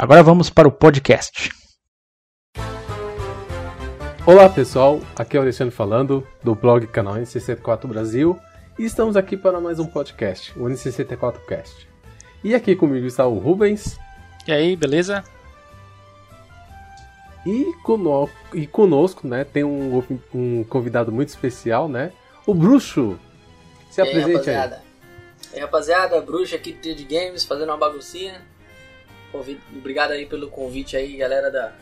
Agora vamos para o podcast. Olá pessoal, aqui é o Alexandre falando do blog canal N64 Brasil e estamos aqui para mais um podcast, o N64 Cast. E aqui comigo está o Rubens. E aí, beleza? E, cono e conosco, né, tem um, um, convidado muito especial, né? O Bruxo. Se e aí, rapaziada. aí. E aí, rapaziada, Bruxo aqui do de Games, fazendo uma baguncinha. Obrigado aí pelo convite aí, galera da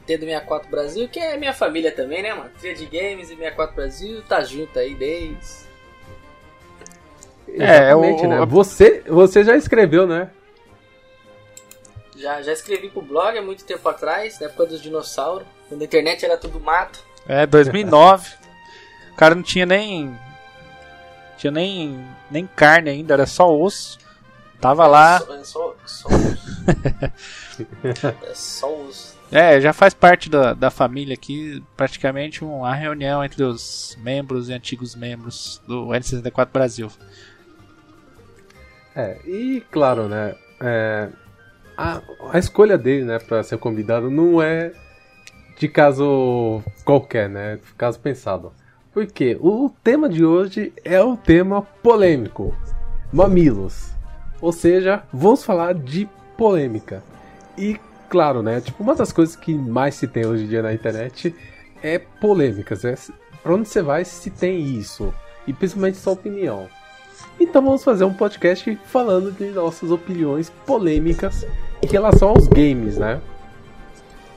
Nintendo 64 Brasil, que é minha família também, né, mano? Tria de Games e 64 Brasil tá junto aí desde. É, Exatamente, o... né? Você, você já escreveu, né? Já, já escrevi pro blog há muito tempo atrás, na época dos dinossauros, quando a internet era tudo mato. É, 2009. o cara não tinha nem. Tinha nem, nem carne ainda, era só osso. Tava lá. É só, só, é só os. É, já faz parte da, da família aqui, praticamente uma reunião entre os membros e antigos membros do N64 Brasil. É, e claro, né, é, a, a escolha dele, né, para ser convidado não é de caso qualquer, né, caso pensado. Porque o tema de hoje é o tema polêmico, mamilos. Ou seja, vamos falar de polêmica. E claro, né? Tipo, uma das coisas que mais se tem hoje em dia na internet é polêmicas. Né? Pra onde você vai se tem isso? E principalmente sua opinião. Então vamos fazer um podcast falando de nossas opiniões polêmicas em relação aos games, né?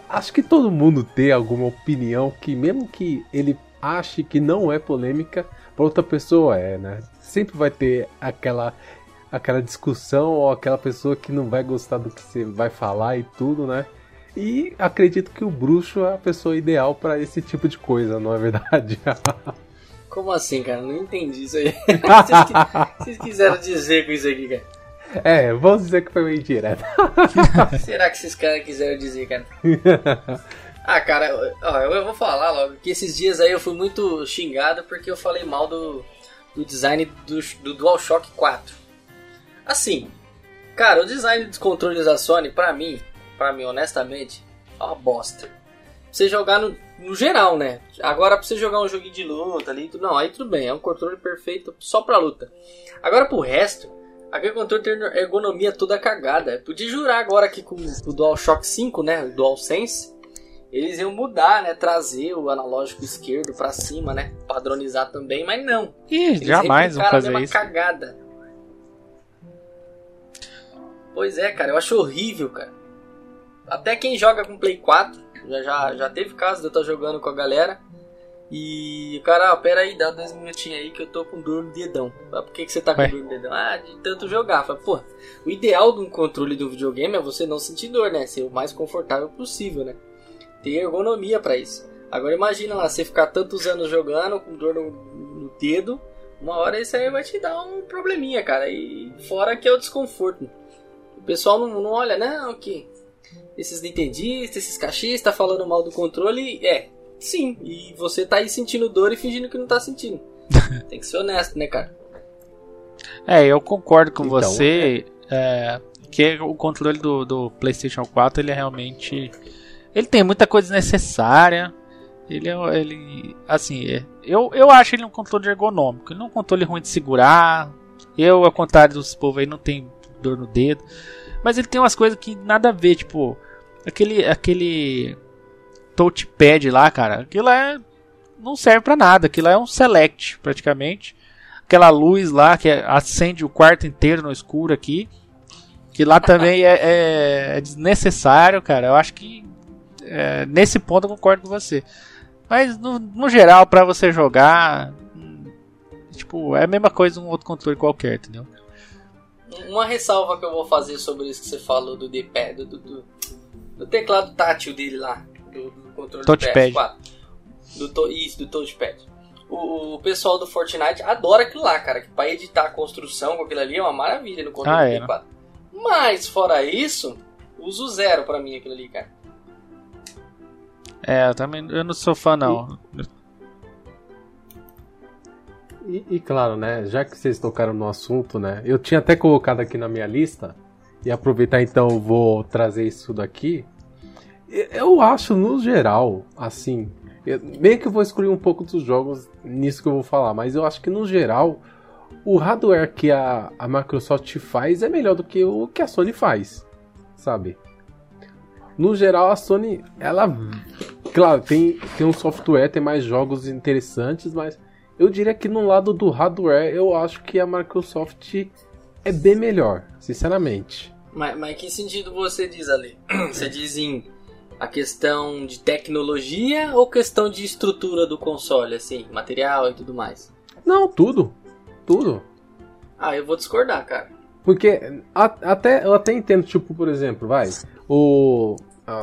Acho que todo mundo tem alguma opinião que, mesmo que ele ache que não é polêmica, para outra pessoa é, né? Sempre vai ter aquela aquela discussão ou aquela pessoa que não vai gostar do que você vai falar e tudo, né? E acredito que o bruxo é a pessoa ideal para esse tipo de coisa, não é verdade? Como assim, cara? Não entendi isso aí. vocês, vocês quiseram dizer com isso aqui, cara? É, vamos dizer que foi meio direto. Será que esses caras quiseram dizer, cara? Ah, cara, ó, eu vou falar logo que esses dias aí eu fui muito xingado porque eu falei mal do, do design do, do DualShock 4. Assim, cara, o design dos controles da Sony, pra mim, pra mim, honestamente, é uma bosta. Pra você jogar no, no geral, né? Agora, pra você jogar um joguinho de luta ali, não, aí tudo bem, é um controle perfeito só pra luta. Agora, pro resto, aquele controle tem ergonomia toda cagada. Eu podia jurar agora que com o DualShock 5, né? O DualSense, eles iam mudar, né? Trazer o analógico esquerdo para cima, né? Padronizar também, mas não. Ih, jamais vão fazer isso. cagada. Pois é, cara, eu acho horrível, cara. Até quem joga com Play 4, já, já, já teve caso de eu estar jogando com a galera. E, cara, ah, pera aí, dá dois minutinhos aí que eu tô com dor no dedão. Ah, por que, que você tá com dor no dedão? Ah, de tanto jogar. Fala, pô, o ideal de um controle do videogame é você não sentir dor, né? Ser o mais confortável possível, né? Ter ergonomia para isso. Agora imagina lá, você ficar tantos anos jogando com dor no, no dedo, uma hora isso aí vai te dar um probleminha, cara. E fora que é o desconforto pessoal não, não olha, não, que esses nintendistas, esses cachistas tá falando mal do controle. É, sim, e você tá aí sentindo dor e fingindo que não tá sentindo. Tem que ser honesto, né, cara? É, eu concordo com então, você é... É, que o controle do, do PlayStation 4 ele é realmente. Ele tem muita coisa necessária. Ele é. Ele, assim, é, eu, eu acho ele um controle ergonômico. Ele não é um controle ruim de segurar. Eu, ao contrário dos povos aí, não tem dor no dedo. Mas ele tem umas coisas que nada a ver, tipo, aquele aquele touchpad lá, cara, aquilo é não serve para nada, aquilo é um select praticamente. Aquela luz lá que acende o quarto inteiro no escuro aqui, que lá também é, é, é desnecessário, cara. Eu acho que é, nesse ponto eu concordo com você. Mas no, no geral, para você jogar, tipo, é a mesma coisa um outro controle qualquer, entendeu? Uma ressalva que eu vou fazer sobre isso que você falou do D-pad, do, do, no teclado tátil dele lá, do, do controle touchpad. do PS4. Do to, isso, do touchpad. O, o, pessoal do Fortnite adora aquilo lá, cara. Que pra editar a construção com aquilo ali é uma maravilha no controle Ah, do é, PS4. Mas, fora isso, uso zero pra mim aquilo ali, cara. É, eu também eu não sou fã não. E, e claro, né, já que vocês tocaram no assunto, né, eu tinha até colocado aqui na minha lista, e aproveitar então vou trazer isso daqui. Eu acho, no geral, assim, eu, meio que eu vou excluir um pouco dos jogos nisso que eu vou falar, mas eu acho que no geral, o hardware que a, a Microsoft faz é melhor do que o que a Sony faz, sabe? No geral, a Sony, ela. Claro, tem, tem um software, tem mais jogos interessantes, mas eu diria que no lado do hardware, eu acho que a Microsoft é bem melhor, sinceramente. Mas, mas que sentido você diz ali? Você diz em a questão de tecnologia ou questão de estrutura do console, assim, material e tudo mais? Não, tudo. Tudo. Ah, eu vou discordar, cara. Porque a, até, eu até entendo, tipo, por exemplo, vai, o.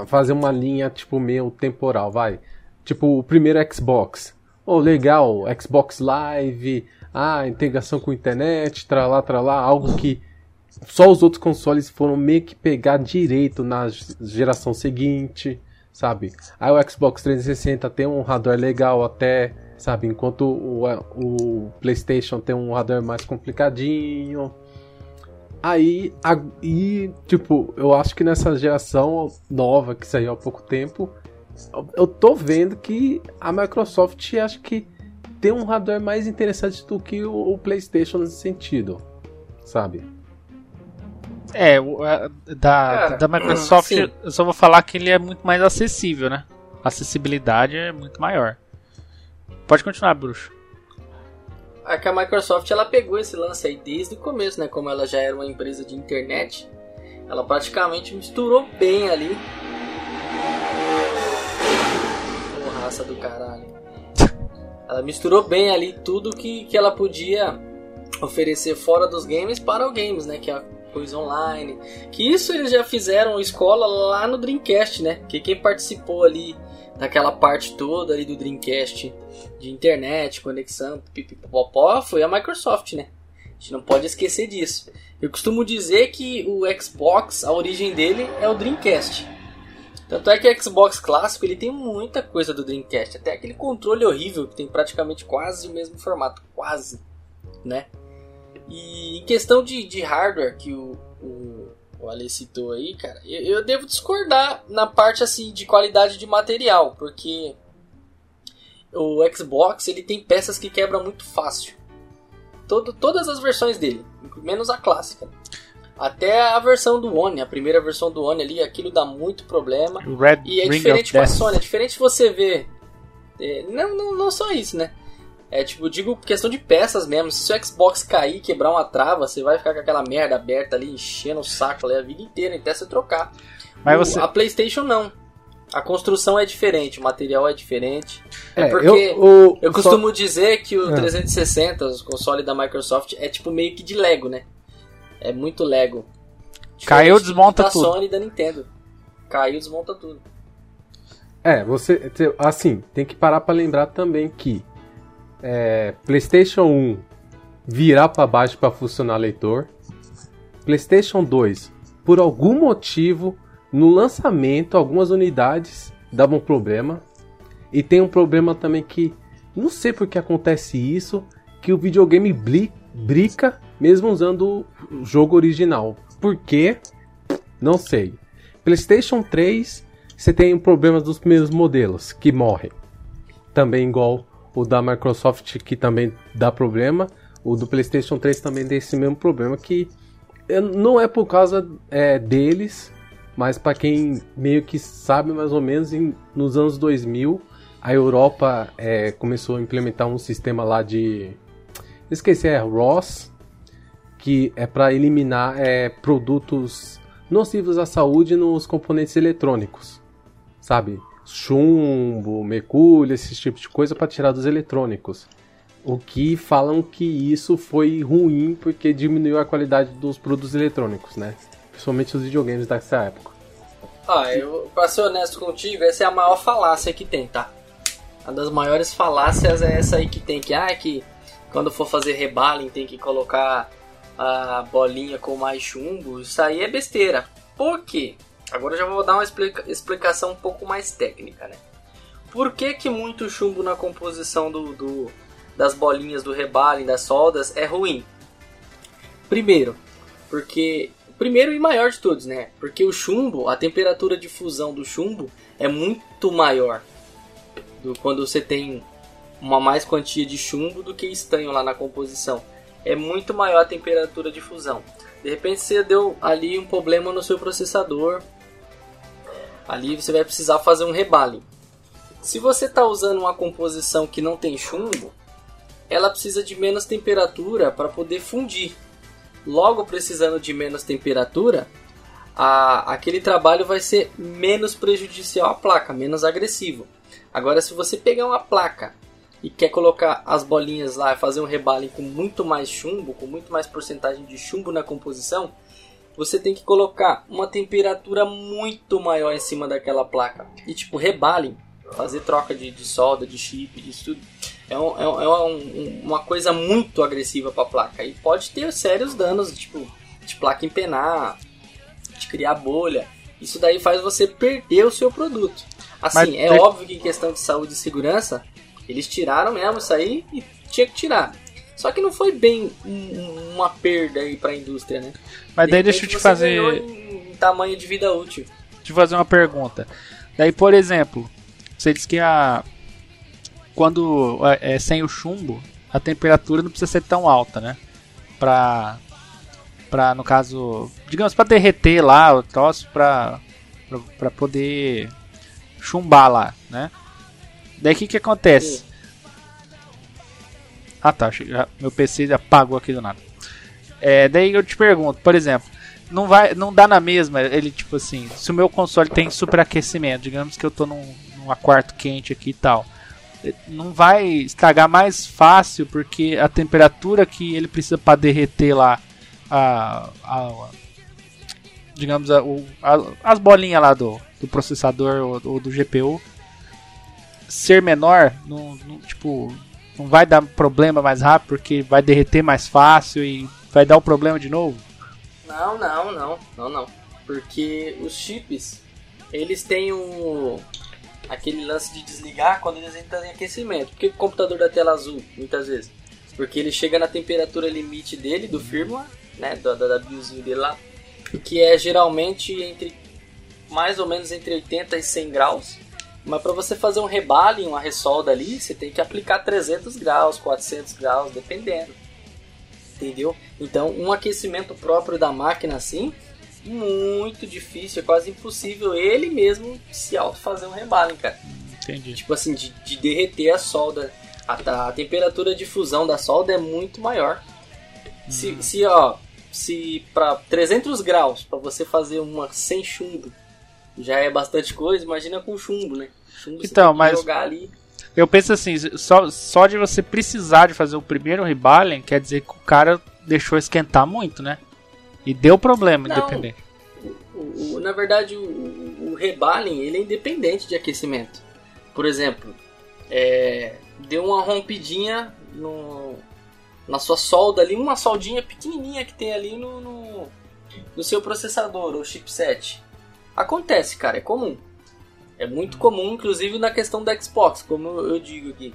Fazer uma linha, tipo, meio temporal, vai. Tipo, o primeiro Xbox. Oh, legal, Xbox Live, ah, integração com internet, tralá, tralá, algo que só os outros consoles foram meio que pegar direito na geração seguinte, sabe? Aí o Xbox 360 tem um hardware legal até, sabe? Enquanto o, o PlayStation tem um hardware mais complicadinho. Aí, a, e, tipo, eu acho que nessa geração nova que saiu há pouco tempo, eu, tô vendo que a Microsoft acho que tem um hardware mais interessante do que o, o PlayStation nesse sentido, sabe? É, da, Cara, da Microsoft sim. eu só vou falar que ele é muito mais acessível, né? A acessibilidade é muito maior. Pode continuar, bruxo. É que a Microsoft ela pegou esse lance aí desde o começo, né? Como ela já era uma empresa de internet, ela praticamente misturou bem ali. Raça do caralho. Ela misturou bem ali tudo que, que ela podia oferecer fora dos games para os games, né? Que é a coisa online. Que isso eles já fizeram escola lá no Dreamcast, né? Que quem participou ali daquela parte toda ali do Dreamcast de internet, conexão, pipipopopó, foi a Microsoft, né? A gente não pode esquecer disso. Eu costumo dizer que o Xbox, a origem dele é o Dreamcast. Tanto é que o Xbox clássico ele tem muita coisa do Dreamcast, até aquele controle horrível que tem praticamente quase o mesmo formato, quase, né? E em questão de, de hardware que o, o, o Ale citou aí, cara, eu, eu devo discordar na parte assim de qualidade de material, porque o Xbox ele tem peças que quebram muito fácil. Todo, todas as versões dele, menos a clássica. Até a versão do One, a primeira versão do One ali, aquilo dá muito problema. Red e é Ring diferente com a. Sony, é diferente você ver. É, não, não, não só isso, né? É tipo, digo questão de peças mesmo. Se o Xbox cair quebrar uma trava, você vai ficar com aquela merda aberta ali, enchendo o saco ali a vida inteira, até você trocar. Mas O- você- A PlayStation não. A construção é diferente, o material é diferente. É, É, porque eu- o- eu só- costumo dizer que o É. 360, os consoles da Microsoft, é tipo meio que de Lego, né? É muito Lego. Caiu, Diferente desmonta da tudo. Sony e da Nintendo. Caiu, desmonta tudo. É, você. Assim, tem que parar pra lembrar também que é, PlayStation 1 virar pra baixo pra funcionar leitor. PlayStation 2, por algum motivo, no lançamento, algumas unidades davam problema. E tem um problema também que. Não sei por que acontece isso. Que o videogame bli- brica mesmo usando o jogo original. Por quê? Não sei. PlayStation 3, você tem problemas dos primeiros modelos que morrem. Também igual o da Microsoft que também dá problema. O do PlayStation 3 também tem esse mesmo problema que não é por causa é, deles, mas para quem meio que sabe mais ou menos em- nos anos 2000 a Europa é, começou a implementar um sistema lá de esqueci é ROS que é para eliminar é, produtos nocivos à saúde nos componentes eletrônicos, sabe? Chumbo, mercúrio, esse tipo de coisa para tirar dos eletrônicos. O que falam que isso foi ruim porque diminuiu a qualidade dos produtos eletrônicos, né? Principalmente os videogames dessa época. Ah, eu, pra ser honesto contigo, essa é a maior falácia que tem, tá? Uma das maiores falácias é essa aí que tem, que ah, que quando for fazer rebaling tem que colocar a bolinha com mais chumbo. Isso aí é besteira. Por quê? Agora eu já vou dar uma explica explicação um pouco mais técnica, né? Por que, que muito chumbo na composição do, do das bolinhas do rebaling, das soldas, é ruim? Primeiro, porque primeiro e maior de todos, né? Porque o chumbo, a temperatura de fusão do chumbo é muito maior do quando você tem uma mais quantia de chumbo do que estanho lá na composição. É muito maior a temperatura de fusão. De repente você deu ali um problema no seu processador. Ali você vai precisar fazer um rebaling. Se você está usando uma composição que não tem chumbo, ela precisa de menos temperatura para poder fundir logo precisando de menos temperatura, a, aquele trabalho vai ser menos prejudicial à placa, menos agressivo. Agora, se você pegar uma placa e quer colocar as bolinhas lá e fazer um rebaling com muito mais chumbo, com muito mais porcentagem de chumbo na composição, você tem que colocar uma temperatura muito maior em cima daquela placa. E tipo, rebaling, fazer troca de, de solda, de chip, disso tudo é, um, é, um, é um, uma coisa muito agressiva para a placa e pode ter sérios danos, tipo de placa empenar, de criar bolha. Isso daí faz você perder o seu produto. Assim, Mas é tem... óbvio que em questão de saúde e segurança, eles tiraram mesmo isso aí e tinha que tirar. Só que não foi bem uma perda aí para a indústria, né? Mas de daí deixa eu te fazer em tamanho de vida útil. Deixa eu fazer uma pergunta. Daí, por exemplo, você disse que a quando é, é, sem o chumbo, a temperatura não precisa ser tão alta, né? Pra, pra no caso, digamos, para derreter lá o troço, pra, pra, pra, poder chumbar lá, né? Daí o que que acontece? Ah tá, meu PC apagou aqui do nada. É, daí eu te pergunto, por exemplo, não vai, não dá na mesma, ele tipo assim, se o meu console tem superaquecimento, digamos que eu tô num, num quarto quente aqui e tal não vai estragar mais fácil porque a temperatura que ele precisa para derreter lá a, a digamos a, a, as bolinhas lá do, do processador ou, ou, do GPU ser menor não, não, tipo não vai dar problema mais rápido porque vai derreter mais fácil e vai dar o problema de novo não não não não não porque os chips eles têm um aquele lance de desligar quando eles entram em aquecimento. Por que o computador da tela azul, muitas vezes? Porque ele chega na temperatura limite dele, do firmware, né, da, da, da BIOSinho dele lá, que é geralmente entre mais ou menos entre 80 e 100 graus. Mas para você fazer um rebaling, uma ressolda ali, você tem que aplicar 300 graus, 400 graus, dependendo. Entendeu? Então, um aquecimento próprio da máquina assim muito difícil, é quase impossível ele mesmo se auto fazer um rebaling, cara. Entendi. Tipo assim, de, de derreter a solda. A, a, temperatura de fusão da solda é muito maior. Se, hum. se ó, se para 300 graus para você fazer uma sem chumbo já é bastante coisa, imagina com chumbo, né? Chumbo então, mas jogar ali. Eu penso assim, só, só de você precisar de fazer o primeiro rebaling, quer dizer que o cara deixou esquentar muito, né? E deu problema, Não, independente. O, o, na verdade, o, o rebaling ele é independente de aquecimento. Por exemplo, é, deu uma rompidinha no, na sua solda ali, uma soldinha pequenininha que tem ali no, no, no seu processador ou chipset. Acontece, cara, é comum. É muito comum, inclusive na questão da Xbox, como eu digo aqui.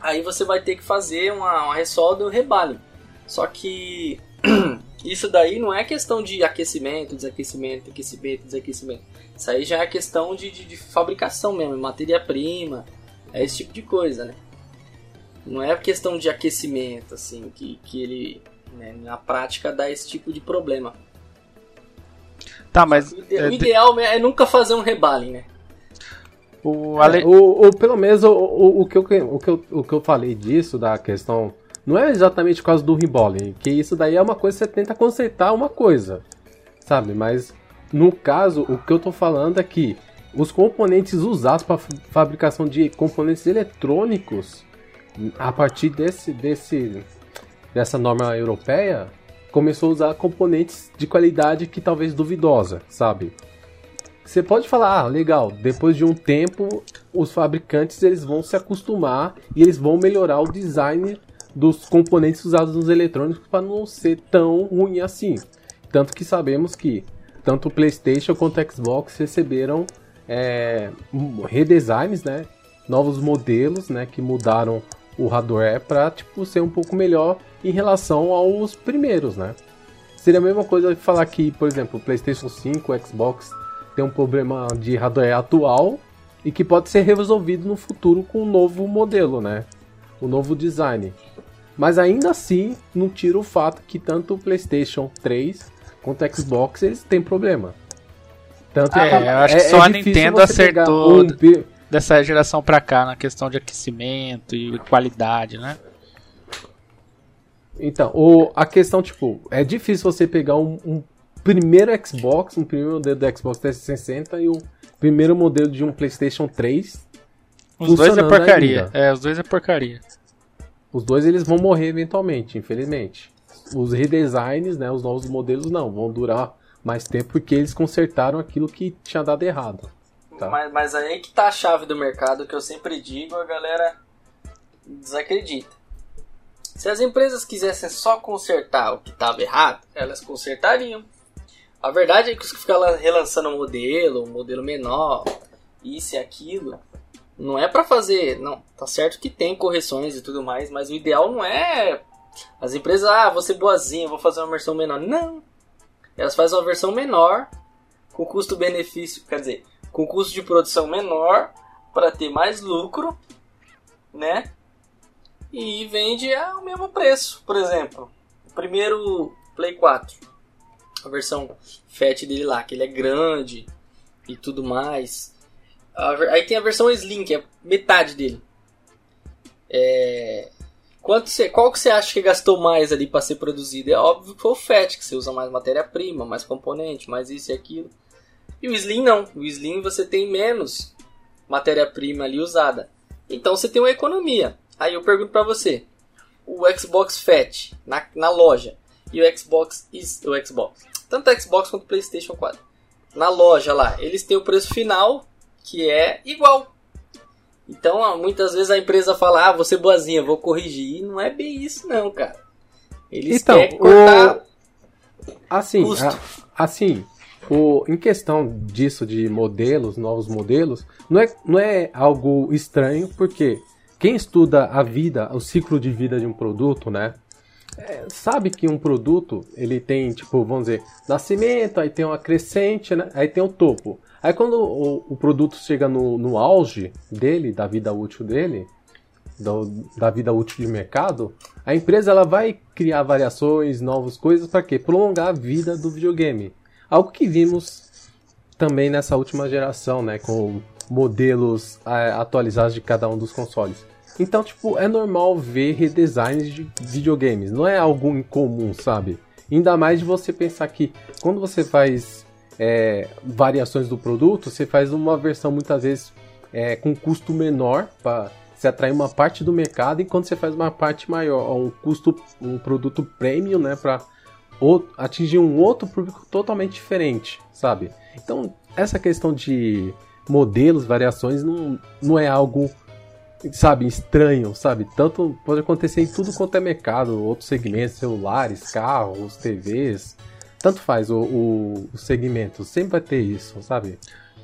Aí você vai ter que fazer uma, uma ressolda e um rebaling. Só que Isso daí não é questão de aquecimento, desaquecimento, aquecimento, desaquecimento. Isso aí já é questão de, de, de fabricação mesmo, matéria-prima, é esse tipo de coisa, né? Não é questão de aquecimento, assim, que, que ele, né, na prática, dá esse tipo de problema. Tá, mas... O, é, ideal é nunca fazer um rebaling, né? O, ale... o, o, pelo menos o, o, o, que eu, o, que eu, o que eu falei disso, da questão não é exatamente por causa do reballing, que isso daí é uma coisa que você tenta consertar uma coisa, sabe? Mas no caso, o que eu tô falando é que os componentes usados para fabricação de componentes eletrônicos, a partir desse, desse dessa norma europeia, começou a usar componentes de qualidade que talvez duvidosa, sabe? você pode falar, ah, legal, depois de um tempo os fabricantes eles vão se acostumar e eles vão melhorar o design dos componentes usados nos eletrônicos para não ser tão ruim assim. Tanto que sabemos que tanto o PlayStation quanto o Xbox receberam é, redesigns, né? Novos modelos, né? Que mudaram o hardware para tipo ser um pouco melhor em relação aos primeiros, né? Seria a mesma coisa falar que, por exemplo, o PlayStation 5, o Xbox tem um problema de hardware atual e que pode ser resolvido no futuro com um novo modelo, né? Um novo design. Mas ainda assim, não tira o fato que tanto o PlayStation 3 quanto o Xbox eles têm problema. Tanto ah, é, eu acho que é, só é a Nintendo acertou um... dessa geração pra cá na questão de aquecimento e qualidade, né? Então, o, a questão, tipo, é difícil você pegar um, um primeiro Xbox, um primeiro modelo do Xbox 360 e o primeiro modelo de um PlayStation 3. Os dois é porcaria. Ainda. É, os dois é porcaria. Os dois eles vão morrer eventualmente, infelizmente. Os redesigns, né, os novos modelos não, vão durar mais tempo porque eles consertaram aquilo que tinha dado errado. Tá? Mas, mas aí que tá a chave do mercado que eu sempre digo, a galera desacredita. Se as empresas quisessem só consertar o que estava errado, elas consertariam. A verdade é que os que ficam relançando um modelo, um modelo menor, isso e aquilo, não é para fazer, não, tá certo que tem correções e tudo mais, mas o ideal não é as empresas, ah, vou ser boazinha, vou fazer uma versão menor. Não. Elas fazem uma versão menor com custo-benefício, quer dizer, com custo de produção menor para ter mais lucro, né? E vende ao mesmo preço, por exemplo. O primeiro Play 4, a versão FAT dele lá, que ele é grande e tudo mais. Aí tem a versão Slim, que é metade dele. É... Quanto você, qual que você acha que gastou mais ali para ser produzido? É óbvio que foi o FAT, que você usa mais matéria-prima, mais componente, mais isso e aquilo. E o Slim não. O Slim você tem menos matéria-prima ali usada. Então você tem uma economia. Aí eu pergunto para você: o Xbox Fat na, na loja e o Xbox o Xbox, tanto o Xbox quanto o PlayStation 4, na loja lá, eles têm o preço final que é igual. Então, muitas vezes a empresa fala, ah, você boazinha, vou corrigir. E não é bem isso não, cara. Eles então, querem cortar o... assim, a, assim, o, em questão disso de modelos, novos modelos, não é, não é algo estranho, porque quem estuda a vida, o ciclo de vida de um produto, né? É, sabe que um produto ele tem tipo vamos dizer nascimento aí tem uma crescente né? aí tem o topo Aí quando o, o produto chega no, no, auge dele, da vida útil dele, do, da vida útil de mercado, a empresa ela vai criar variações, novas coisas para quê? Prolongar a vida do videogame. Algo que vimos também nessa última geração, né, com modelos é, atualizados de cada um dos consoles. Então, tipo, é normal ver redesigns de videogames, não é algo incomum, sabe? Ainda mais de você pensar que quando você faz é, variações do produto, você faz uma versão muitas vezes é, com custo menor para se atrair uma parte do mercado, enquanto você faz uma parte maior, um custo, um produto premium, né, para atingir um outro público totalmente diferente, sabe? Então, essa questão de modelos, variações, não, não é algo, sabe, estranho, sabe? Tanto pode acontecer em tudo quanto é mercado, outros segmentos, celulares, carros, TVs, tanto faz o, o, o, segmento, sempre vai ter isso, sabe?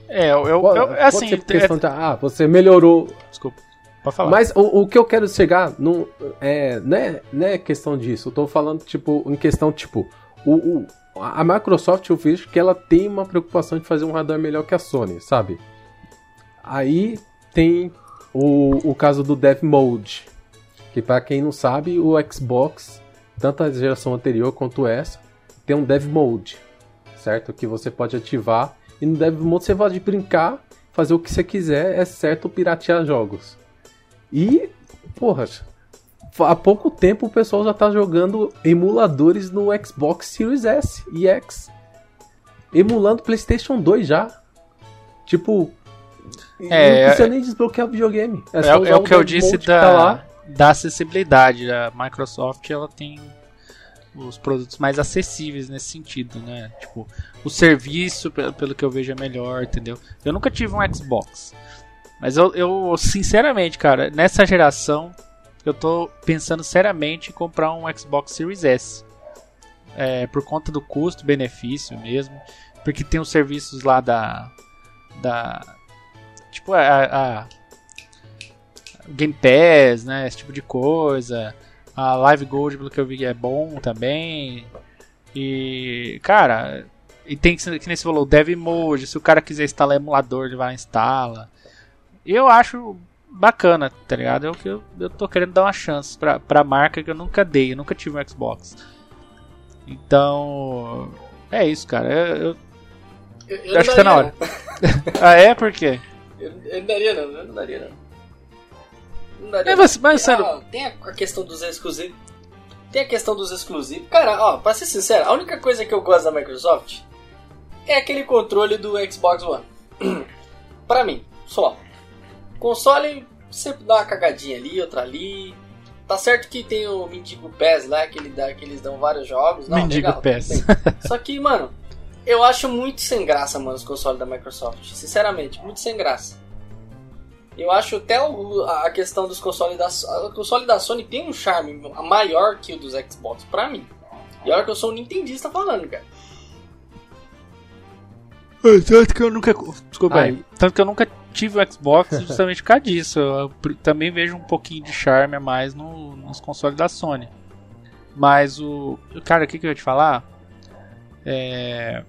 É, eu, eu, eu é assim. Pode ser questão é... de, ah, você melhorou. Desculpa. Pode falar. Mas o, o que eu quero chegar não é, não é, não é questão disso. Eu tô falando, tipo, em questão, tipo, o, o, a Microsoft eu vejo que ela tem uma preocupação de fazer um radar melhor que a Sony, sabe? Aí tem o, o caso do Dev Mode, que para quem não sabe, o Xbox, tanto a geração anterior quanto essa, tem um Dev Mode, certo? Que você pode ativar e no Dev Mode você pode brincar, fazer o que você quiser, exceto piratear jogos. E, porra, há pouco tempo o pessoal já tá jogando emuladores no Xbox Series S e X. Emulando PlayStation 2 já. Tipo, é, não precisa é, nem desbloquear o videogame. É, é, é o que eu disse da, tá da acessibilidade. A Microsoft ela tem os produtos mais acessíveis nesse sentido, né? Tipo, o serviço, pelo que eu vejo, é melhor, entendeu? Eu nunca tive um Xbox. Mas eu, eu sinceramente, cara, nessa geração, eu tô pensando seriamente em comprar um Xbox Series S. É, por conta do custo-benefício mesmo. Porque tem os serviços lá da. Da. Tipo, a, a Game Pass, né? Esse tipo de coisa. A Live Gold, pelo que eu vi, é bom também. E, cara, e tem que, que você falou, Dev Mode. Se o cara quiser instalar emulador, ele vai instala. Eu acho bacana, tá ligado? Eu, eu, eu tô querendo dar uma chance pra, pra marca que eu nunca dei, eu nunca tive um Xbox. Então, é isso, cara. Eu, eu, eu, eu acho que tá na hora. ah, é? Por quê? Eu, eu não daria, não. Eu não daria, não. Não daria. É, mas, mas sério. Ah, tem a questão dos exclusivos. Tem a questão dos exclusivos. Cara, ó, pra ser sincero, a única coisa que eu gosto da Microsoft é aquele controle do Xbox One. pra mim, só. Console sempre dá uma cagadinha ali, outra ali. Tá certo que tem o Mendigo Pass lá, que, ele dá, que eles dão vários jogos. Não, Mendigo legal, Pass. Só que, mano, eu acho muito sem graça, mano, os consoles da Microsoft. Sinceramente, muito sem graça. Eu acho até o, a questão dos consoles da a console da Sony tem um charme maior que o dos Xbox pra mim. E olha que eu sou um nintendista falando, cara. É, tanto que eu nunca. Desculpa aí. Tanto que eu nunca tive o Xbox justamente por causa disso. Eu também vejo um pouquinho de charme a mais no, nos consoles da Sony. Mas o. Cara, o que, que eu ia te falar? É.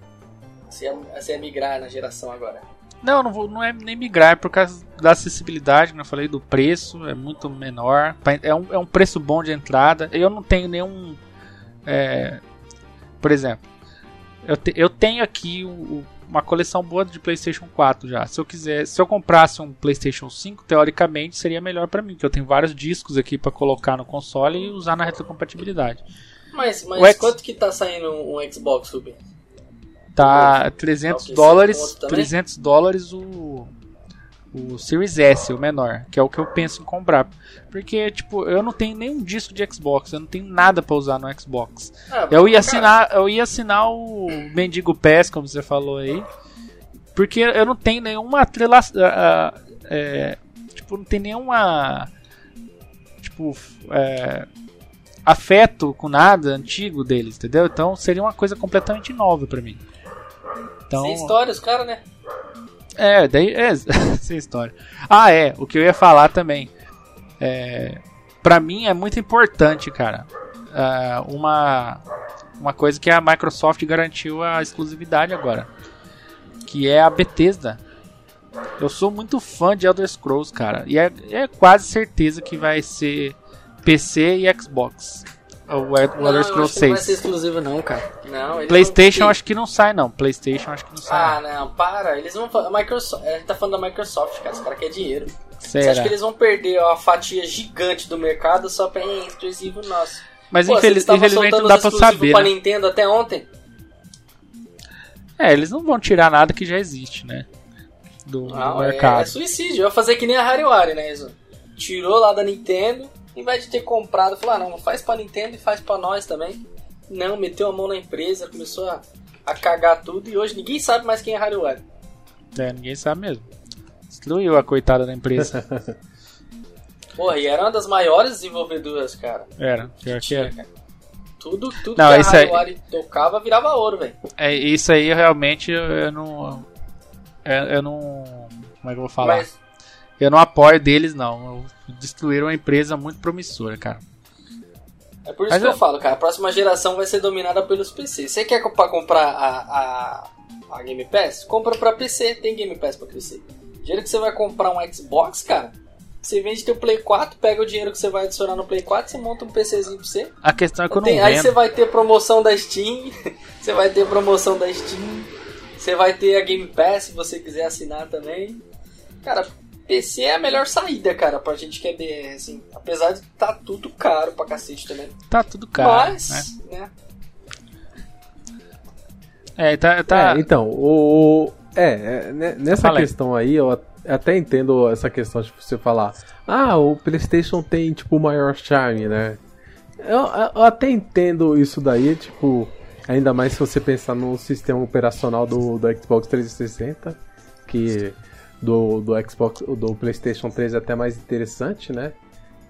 Você ia, você ia migrar na geração agora. Não, não, vou, não é nem migrar, é por causa da acessibilidade, como eu falei, do preço, é muito menor. É um, é um preço bom de entrada. Eu não tenho nenhum. É, por exemplo, eu, te, eu tenho aqui o, uma coleção boa de PlayStation 4 já. Se eu quiser, se eu comprasse um PlayStation 5, teoricamente seria melhor para mim, porque eu tenho vários discos aqui para colocar no console e usar na retrocompatibilidade. Mas, mas X... quanto que tá saindo um Xbox, Ruben? Tá 300 dólares, 300 dólares o o Series S, o menor, que é o que eu penso em comprar. Porque, tipo, eu não tenho nenhum disco de Xbox, eu não tenho nada para usar no Xbox. Ah, eu ia assinar, eu ia assinar o Mendigo Pass, como você falou aí, porque eu não tenho nenhuma atrela, uh, é, tipo, não tem nenhuma tipo, é, afeto com nada antigo deles, entendeu? Então seria uma coisa completamente nova para mim. Então, Sem história, os caras, né? É, daí. É, sem história. Ah, é. O que eu ia falar também. É, pra mim é muito importante, cara. É, uma, uma coisa que a Microsoft garantiu a exclusividade agora. Que é a Bethesda. Eu sou muito fã de Elder Scrolls, cara. E é, é quase certeza que vai ser PC e Xbox o Elder Scrolls 6. Não vai ser exclusivo não, cara. Não, PlayStation vão... acho que não sai não. PlayStation acho que não sai. Ah, não, não para. Eles vão a Microsoft, a gente tá falando da Microsoft, cara. Os caras querem dinheiro. Será? Você acha que eles vão perder uma fatia gigante do mercado só pra exclusivo nosso? Mas Pô, infeliz, infelizmente não dá pra saber. Pra né? Nintendo até ontem. É, eles não vão tirar nada que já existe, né? Do, não, do mercado. É, é suicídio. Vai fazer que nem a Hariwari, né? Isso. Tirou lá da Nintendo em vez de ter comprado, falou: ah, não, faz pra Nintendo e faz pra nós também. Não, meteu a mão na empresa, começou a, a cagar tudo e hoje ninguém sabe mais quem é Hardware. É, ninguém sabe mesmo. Destruiu a coitada da empresa. Porra, e era uma das maiores desenvolvedoras, cara. Era, pior que, era. Tudo, tudo não, que a Hardware aí... tocava virava ouro, velho. É, isso aí realmente eu, eu não. Eu, eu, não. Como é que eu vou falar? Mas, eu não apoio deles, não. Destruíram uma empresa muito promissora, cara. É por isso Mas que eu... eu falo, cara. A próxima geração vai ser dominada pelos PC. Você quer comprar a, a, a Game Pass? Compra pra PC. Tem Game Pass pra PC. Dinheiro que você vai comprar um Xbox, cara, você vende teu Play 4, pega o dinheiro que você vai adicionar no Play 4, você monta um PCzinho pra você. A questão é que eu não Tem, Aí você vai ter promoção da Steam, você vai ter promoção da Steam, você vai ter a Game Pass se você quiser assinar também. Cara, PC é a melhor saída, cara, pra gente que é BR, assim. Apesar de tá tudo caro pra cacete também. Tá tudo caro. Mas, né? né? É, tá. tá... É, então, o. É, é né, nessa Falei. questão aí, eu até entendo essa questão de você falar. Ah, o PlayStation tem, tipo, o maior charme, né? Eu, eu até entendo isso daí, tipo, ainda mais se você pensar no sistema operacional do, do Xbox 360, que do, do Xbox, do PlayStation 3 é até mais interessante, né?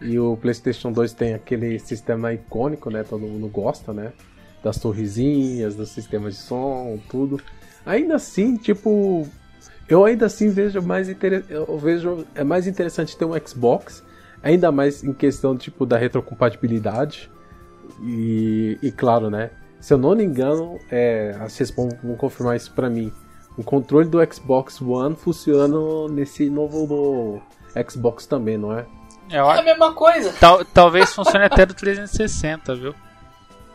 E o PlayStation 2 tem aquele sistema icônico, né? Todo mundo gosta, né? Das torrezinhas, do sistema de som, tudo. Ainda assim, tipo, eu ainda assim vejo mais inter... eu vejo é mais interessante ter um Xbox, ainda mais em questão tipo da retrocompatibilidade. E, e claro, né? Se eu não me engano, é, vocês vão, vão confirmar isso para mim. O controle do Xbox One funciona nesse novo Xbox também, não é? É, é a mesma coisa. Tal, talvez funcione até do 360, viu?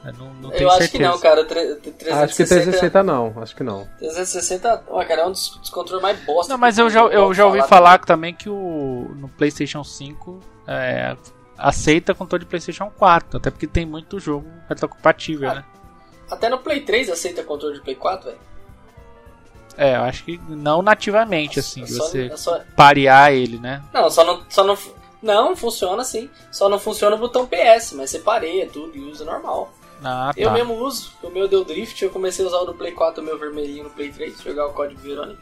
Eu não, não tenho Eu acho que não, cara. 360... Acho que 360 não, acho que não. 360, ó, cara, é um dos, dos controles mais bosta. Não, mas eu já, eu já ouvi falar também. também que o no PlayStation 5 é, aceita controle de PlayStation 4, até porque tem muito jogo retrocompatível, ah, né? Até no Play 3 aceita controle de Play 4, velho. É, eu acho que não nativamente, assim, só, você só... parear ele, né? Não, só não, só não. Não, funciona sim. Só não funciona o botão PS, mas você pareia tudo e usa normal. Ah, tá. Eu mesmo uso, o meu deu drift, eu comecei a usar o do Play 4, o meu vermelhinho no Play 3, jogar o código Verônica.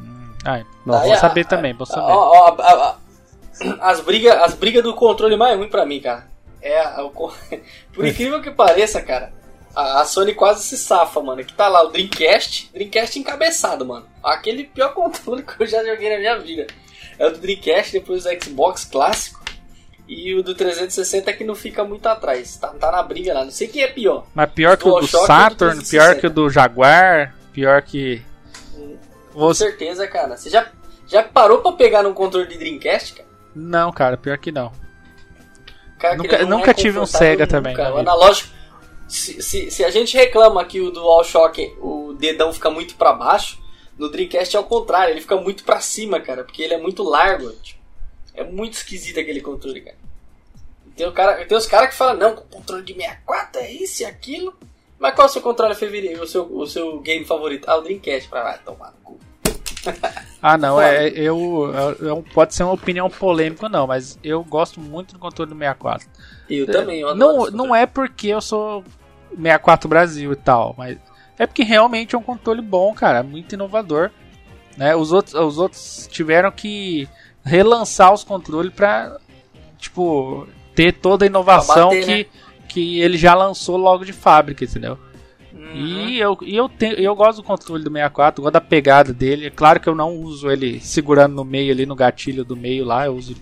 Hum, ah, não, vou saber a, também, vou saber. Ó, ó, a, as brigas as briga do controle mais ruim pra mim, cara. É a, o, Por incrível que pareça, cara, a, a, Sony quase se safa, mano. Que tá lá o Dreamcast, Dreamcast encabeçado, mano. Aquele pior controle que eu já joguei na minha vida. É o do Dreamcast, depois o Xbox clássico. E o do 360 é que não fica muito atrás. Tá, tá na briga lá. Não sei quem é pior. Mas pior que o do Saturn, pior que o do Jaguar, pior que. Com Você... certeza, cara. Você já, já parou pra pegar num controle de Dreamcast, cara? Não, cara, pior que não. Cara, nunca nunca é tive um Sega também. Cara. O analógico. Se, se, se, a gente reclama que o DualShock, o dedão fica muito para baixo, no Dreamcast é o contrário, ele fica muito para cima, cara, porque ele é muito largo. Tipo, é muito esquisito aquele controle, cara. Tem, o cara, tem os caras que falam, não, controle de 64 é isso e aquilo. Mas qual é o seu controle favorito, o seu, o seu game favorito? Ah, o Dreamcast, pra lá, tomar no cu. ah, não, é, eu, eu, Pode ser uma opinião polêmica, não, mas eu gosto muito do controle do 64. Eu também, eu não, não é porque eu sou 64 Brasil e tal, mas é porque realmente é um controle bom, cara, muito inovador. Né? Os, outros, os outros tiveram que relançar os controles pra, tipo, ter toda a inovação bater, que, né? que ele já lançou logo de fábrica, entendeu? Uhum. E eu, e eu, te, eu gosto do controle do 64, gosto da pegada dele. É claro que eu não uso ele segurando no meio ali, no gatilho do meio lá. Eu uso,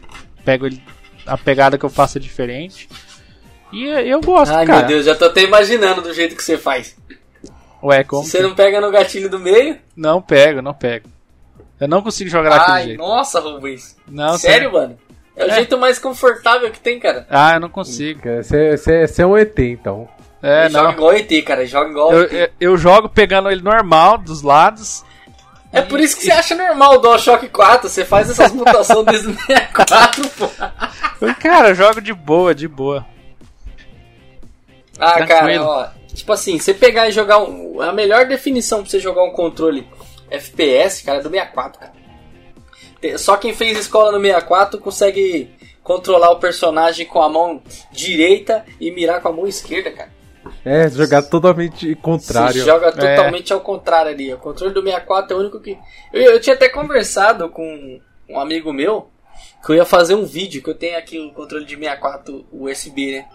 pego ele, a pegada que eu faço é diferente. E eu gosto, Ai, cara. meu Deus, já tô até imaginando do jeito que você faz. Ué, como? Você que... não pega no gatilho do meio? Não pego, não pego. Eu não consigo jogar Ai, daquele jeito. nossa, Rubens. Não, Sério, mano? É o é. jeito mais confortável que tem, cara. Ah, eu não consigo. Você é um ET, então. É, não. Joga igual ET, cara. Joga igual eu, ET. Eu, eu jogo pegando ele normal, dos lados. É por isso que você acha normal o DualShock 4. Você faz essas mutações desde o 64, pô. Cara, eu jogo de boa, de boa. Ah, Tranquilo. cara, ó. Tipo assim, você pegar e jogar um. A melhor definição pra você jogar um controle FPS, cara, é do 64, cara. Só quem fez escola no 64 consegue controlar o personagem com a mão direita e mirar com a mão esquerda, cara. É, jogar totalmente contrário. Você joga é. totalmente é. ao contrário ali. O controle do 64 é o único que. Eu, eu tinha até conversado com um amigo meu que eu ia fazer um vídeo, que eu tenho aqui o controle de 64 USB, né?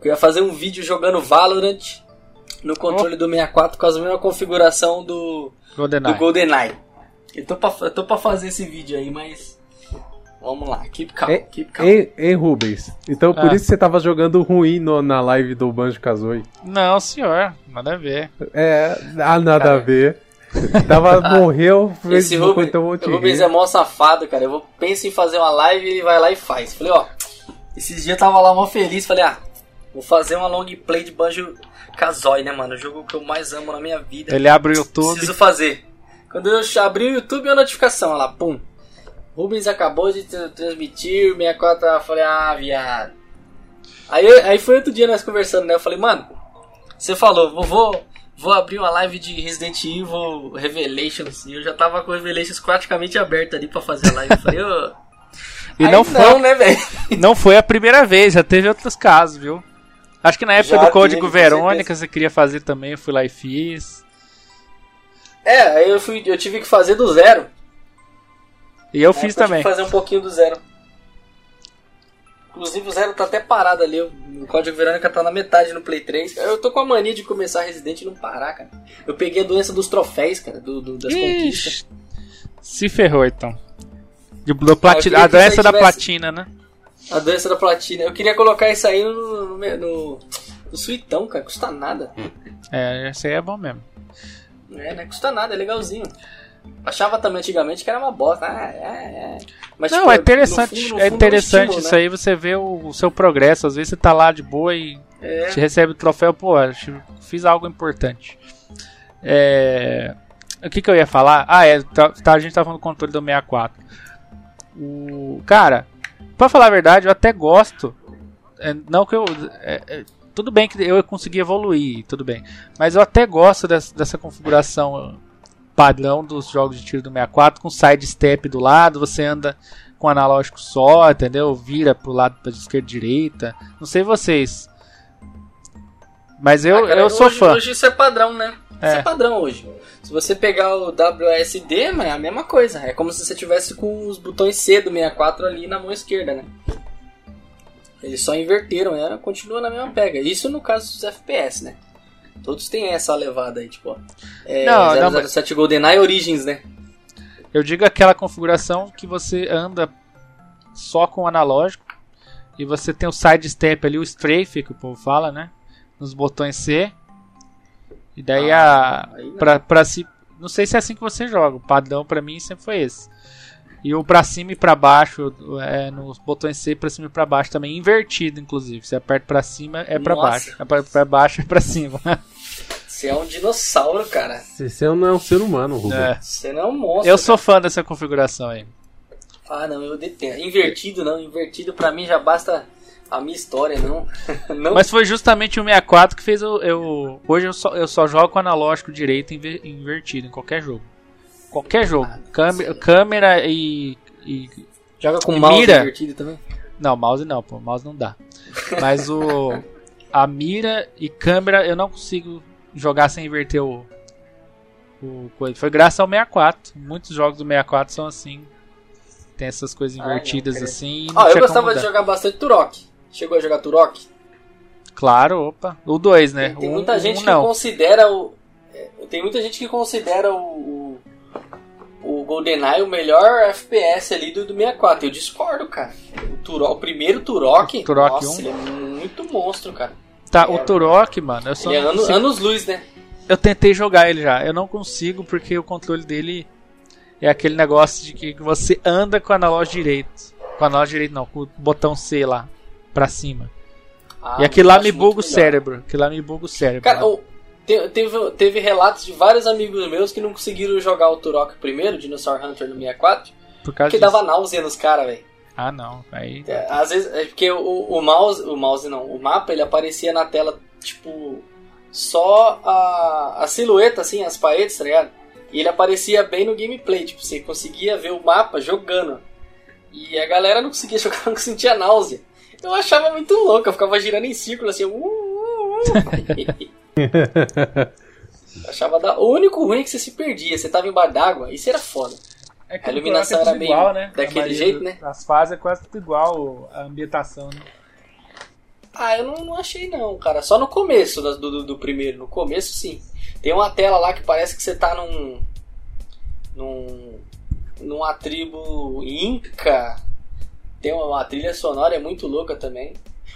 Que eu ia fazer um vídeo jogando Valorant no controle oh. do 64 com a mesma configuração do GoldenEye. Do GoldenEye. Eu tô, pra, eu tô pra fazer esse vídeo aí, mas. Vamos lá, keep calm, é, keep calm. Hein, hein Rubens? Então por ah. isso você tava jogando ruim no, na live do Banjo Kazooie. Não, senhor, nada a ver. É, ah, nada cara. a ver. Tava, morreu, fez Esse Rubens, então o Rubens é mó safado, cara. Eu vou, penso em fazer uma live e ele vai lá e faz. Falei, ó, esses dias eu tava lá mó feliz, falei, ah, vou fazer uma long play de Banjo Kazooie, né, mano? O jogo que eu mais amo na minha vida. Ele abre o YouTube. Preciso fazer. Quando eu abri o YouTube, a notificação lá, pum. Rubens acabou de transmitir 64. Eu falei, ah, viado. Aí, aí foi outro dia nós conversando, né? Eu falei, mano, você falou, vou, vou, vou abrir uma live de Resident Evil Revelations. E eu já tava com Revelations praticamente aberto ali pra fazer a live. Eu falei, ô. E não, foi, não, né, velho? Não foi a primeira vez, já teve outros casos, viu? Acho que na época Já do Código teve, Verônica você queria fazer também, eu fui lá e fiz. É, aí eu, fui, eu tive que fazer do zero. E eu Na fiz também. fazer um pouquinho do zero. Inclusive o zero tá até parado ali. O Código Verônica tá na metade no Play 3. Eu tô com a mania de começar Resident e não parar, cara. Eu peguei a doença dos troféus, cara, do, do- das conquistas. Ixi, se ferrou então. De, do plati- queria a isso doença da tivesse- platina, né? A doença da platina. Eu queria colocar isso aí no, no, no, no suitão, cara. Custa nada. É, esse aí é bom mesmo. É, não custa nada, é legalzinho. Achava também antigamente que era uma bosta. Ah, é, é. Mas, Não, tipo, é no interessante, fundo- no é fundo interessante estímulo, isso né? aí, você vê o, o seu progresso. Às vezes você tá lá de boa e É. você recebe o troféu, pô, fiz algo importante. É, O que, que eu ia falar? Ah, é, tá, tá, a gente tava falando do controle do 64. O, cara, pra falar a verdade, eu até gosto. É, não que eu. é, é, tudo bem que eu consegui evoluir, tudo bem. Mas eu até gosto dessa, dessa configuração padrão dos jogos de tiro do 64 com side step do lado, você anda com analógico só, entendeu? Vira pro lado pra esquerda direita. Não sei vocês. Mas eu, Ah, cara, eu sou hoje, fã. Hoje isso é padrão, né? Isso É. é padrão hoje. Se você pegar o WSD, mano, é a mesma coisa. É como se você tivesse com os botões C do 64 ali na mão esquerda, né? Eles só inverteram, né? Continua na mesma pega. Isso no caso dos FPS, né? Todos têm essa levada aí, tipo, ó. É, Não, não, mas- 007 GoldenEye Origins, né? Eu digo aquela configuração que você anda só com o analógico e você tem o side step ali, o strafe que o povo fala, né? Nos botões C. E daí Ah, a pra, pra si, não sei se é assim que você joga. O padrão pra mim sempre foi esse. E o pra cima e pra baixo, é, nos botões C pra cima e pra baixo também invertido inclusive. Você aperta pra cima é pra Nossa. baixo, é pra, pra baixo é pra cima. Você é um dinossauro, cara. Você não é um ser humano, Rubens. É. Você não é um monstro. Eu sou fã dessa configuração aí. Ah, não, eu detesto. Invertido não, invertido pra mim já basta a minha história, não. não Mas foi justamente o 64 que fez eu. eu- hoje eu só, eu só jogo analógico direito inver- invertido em qualquer jogo. Qualquer jogo. Ah, Câmera, câmera e, e- joga com e mouse mira. invertido também. Não, mouse não, pô. Mouse não dá. Mas o. A mira e câmera eu não consigo jogar sem inverter o. o coisa. Foi graças ao 64. Muitos jogos do 64 são assim. Tem essas coisas Ah, não, invertidas credo. assim. não Ó, eu tinha como gostava de jogar bastante Turok. Chegou a jogar Turok? Claro, opa. O 2, né? Tem, tem O muita um- gente um que não. considera o. é, Tem muita gente que considera o. GoldenEye o melhor FPS ali do, do 64. Eu discordo, cara. O, Turok, o primeiro Turok. O Turok nossa, 1. ele é muito monstro, cara. Tá, É, o Turok, mano, eu só Ele é não ano- consigo- anos luz, né? Eu tentei jogar ele já. Eu não consigo porque o controle dele é aquele negócio de que você anda com o analógico direito. Com o analógico direito não, com o botão C lá pra cima. Ah, e aquilo lá me buga o melhor. cérebro. Aquilo lá me buga o cérebro. Cara, o- te- teve, teve relatos de vários amigos meus que não conseguiram jogar o Turok primeiro, Dinosaur Hunter no 64, por causa porque disso. dava náusea nos caras, velho. Ah, não. Aí. É, Às vezes, é porque o, o mouse, o mouse não, o mapa ele aparecia na tela, tipo, só a, a silhueta, assim, as paredes, tá ligado? E ele aparecia bem no gameplay, tipo, você conseguia ver o mapa jogando. E a galera não conseguia jogar, não sentia náusea. Eu achava muito louco, eu ficava girando em círculo, assim, uh, uh, uh. Achava da... O único ruim é que você se perdia, você tava embaixo d'água, isso era foda. É A iluminação era meio daquele A maioria jeito, do- né? As fases é quase tudo igual, a ambientação, né? Ah, eu não, não achei não, cara. Só no começo do, do, do primeiro. No começo, sim. Tem uma tela lá que parece que você tá num. num. numa tribo inca. Tem uma, uma trilha sonora, é muito louca também.